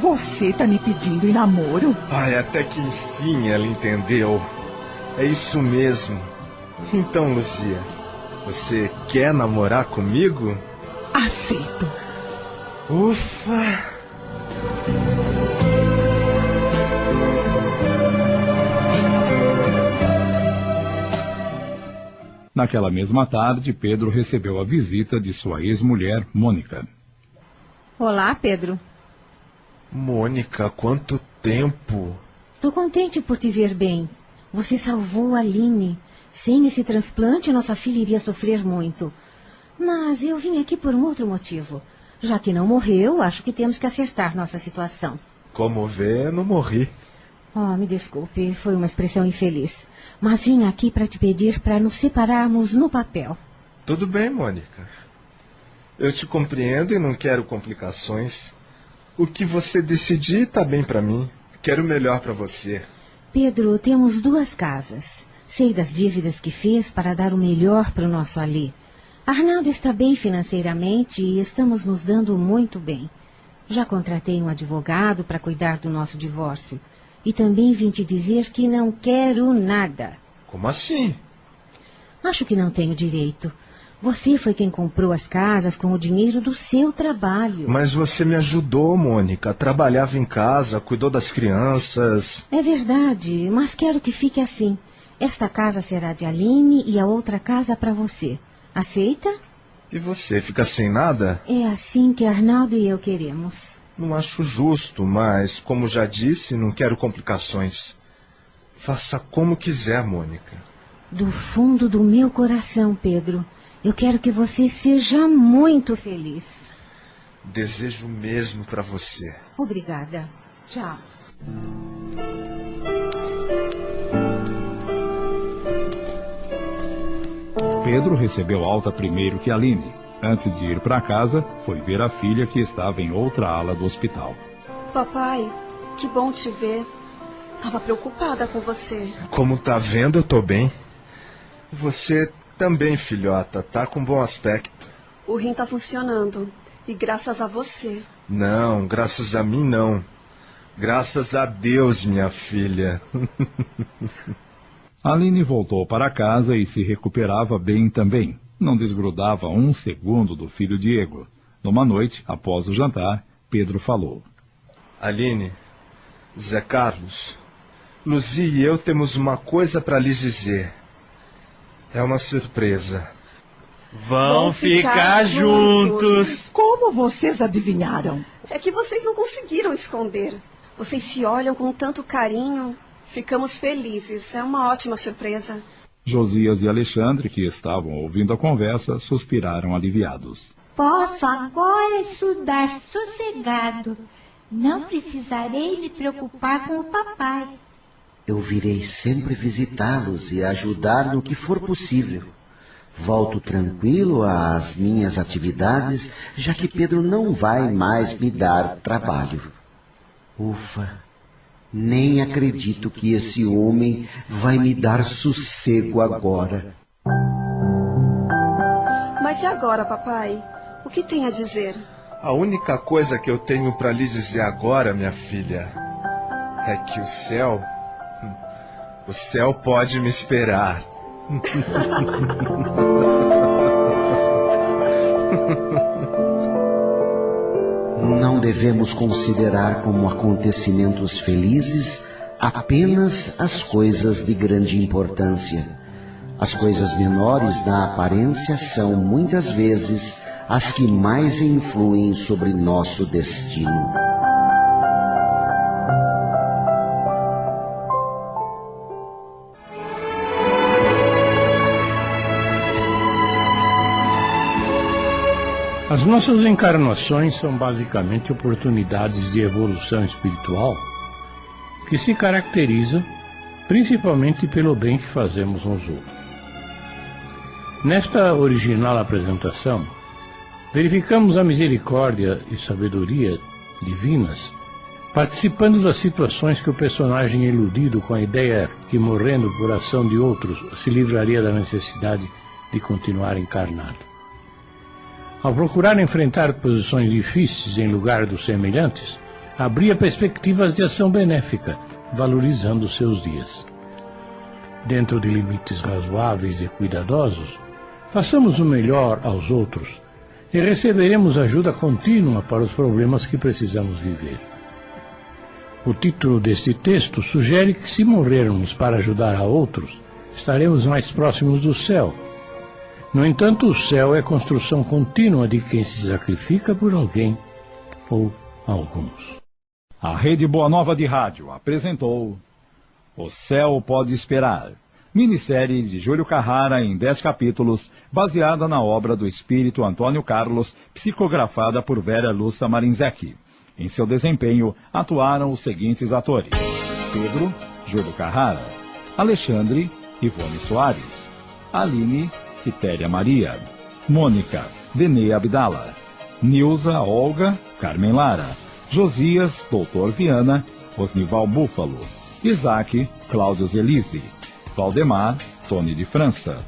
você tá me pedindo em namoro? ai, até que enfim ela entendeu. É isso mesmo. Então, Luzia, você quer namorar comigo? Aceito. Ufa! Naquela mesma tarde, Pedro recebeu a visita de sua ex-mulher, Mônica. Olá, Pedro. Mônica, quanto tempo! Tô contente por te ver bem. Você salvou a Aline. Sem esse transplante, nossa filha iria sofrer muito. Mas eu vim aqui por um outro motivo. Já que não morreu, acho que temos que acertar nossa situação. Como vê, não morri. Oh, me desculpe, foi uma expressão infeliz. Mas vim aqui para te pedir para nos separarmos no papel. Tudo bem, Mônica. Eu te compreendo e não quero complicações. O que você decidir tá bem pra mim. Quero o melhor pra você. Pedro, temos duas casas. Sei das dívidas que fez para dar o melhor para o nosso Ali. Arnaldo está bem financeiramente e estamos nos dando muito bem. Já contratei um advogado para cuidar do nosso divórcio. E também vim te dizer que não quero nada. Como assim? Acho que não tenho direito. Você foi quem comprou as casas com o dinheiro do seu trabalho. Mas você me ajudou, Mônica. Trabalhava em casa, cuidou das crianças. É verdade, mas quero que fique assim. Esta casa será de Aline e a outra casa para você. Aceita? E você fica sem nada? É assim que Arnaldo e eu queremos. Não acho justo, mas, como já disse, não quero complicações. Faça como quiser, Mônica. Do fundo do meu coração, Pedro, eu quero que você seja muito feliz. Desejo mesmo pra você. Obrigada. Tchau. Pedro recebeu alta primeiro que Aline. Antes de ir para casa, foi ver a filha que estava em outra ala do hospital. Papai, que bom te ver. Tava preocupada com você. Como tá vendo, eu tô bem. Você também, filhota, tá com bom aspecto. O rim tá funcionando. E graças a você. Não, graças a mim não. Graças a Deus, minha filha. *laughs* Aline voltou para casa e se recuperava bem também. Não desgrudava um segundo do filho Diego. Numa noite, após o jantar, Pedro falou. Aline, Zé Carlos, Luzi e eu temos uma coisa para lhes dizer. É uma surpresa. Vão ficar juntos. Como vocês adivinharam? É que vocês não conseguiram esconder. Vocês se olham com tanto carinho. Ficamos felizes. É uma ótima surpresa. Josias e Alexandre, que estavam ouvindo a conversa, suspiraram aliviados. Posso agora estudar sossegado. Não precisarei me preocupar com o papai. Eu virei sempre visitá-los e ajudar no que for possível. Volto tranquilo às minhas atividades, já que Pedro não vai mais me dar trabalho. Ufa, Nem acredito que esse homem vai me dar sossego agora. Mas e agora, papai? O que tem a dizer? A única coisa que eu tenho para lhe dizer agora, minha filha, é que o céu. O céu pode me esperar. *laughs* Não devemos considerar como acontecimentos felizes apenas as coisas de grande importância. As coisas menores na aparência são muitas vezes as que mais influem sobre nosso destino. As nossas encarnações são basicamente oportunidades de evolução espiritual que se caracteriza principalmente pelo bem que fazemos aos outros. Nesta original apresentação, verificamos a misericórdia e sabedoria divinas participando das situações que o personagem iludido com a ideia que morrendo por ação de outros se livraria da necessidade de continuar encarnado. Ao procurar enfrentar posições difíceis em lugar dos semelhantes, abria perspectivas de ação benéfica, valorizando seus dias. Dentro de limites razoáveis e cuidadosos, façamos o melhor aos outros e receberemos ajuda contínua para os problemas que precisamos viver. O título deste texto sugere que, se morrermos para ajudar a outros, estaremos mais próximos do céu no entanto, o céu é construção contínua de quem se sacrifica por alguém ou alguns. A Rede Boa Nova de Rádio apresentou O Céu Pode Esperar, minissérie de Júlio Carrara em 10 capítulos, baseada na obra do espírito Antônio Carlos, psicografada por Vera Lúcia Marinzec. Em seu desempenho atuaram os seguintes atores: Pedro, Júlio Carrara, Alexandre, Ivone Soares, Aline, Quitéria Maria, Mônica, Denê Abdala, Nilza Olga, Carmen Lara, Josias, Doutor Viana, Osnival Búfalo, Isaac, Cláudio Zelise, Valdemar, Tony de França,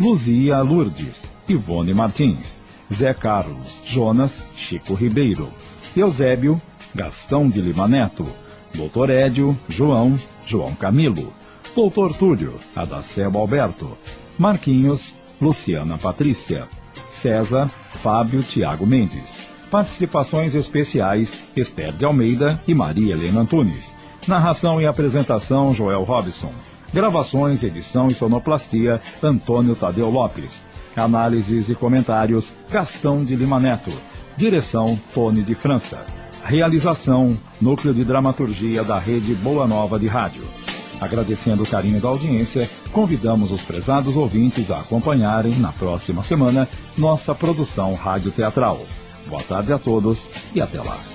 Luzia Lourdes, Ivone Martins, Zé Carlos, Jonas, Chico Ribeiro, Eusébio, Gastão de Lima Neto, Doutor Édio, João, João Camilo, Doutor Túlio, Adacebo Alberto, Marquinhos, Luciana Patrícia, César, Fábio Tiago Mendes. Participações especiais, Esther de Almeida e Maria Helena Antunes. Narração e apresentação, Joel Robson. Gravações, edição e sonoplastia, Antônio Tadeu Lopes. Análises e comentários, Gastão de Lima Neto. Direção, Tony de França. Realização, Núcleo de Dramaturgia da Rede Boa Nova de Rádio. Agradecendo o carinho da audiência, convidamos os prezados ouvintes a acompanharem, na próxima semana, nossa produção rádio teatral. Boa tarde a todos e até lá.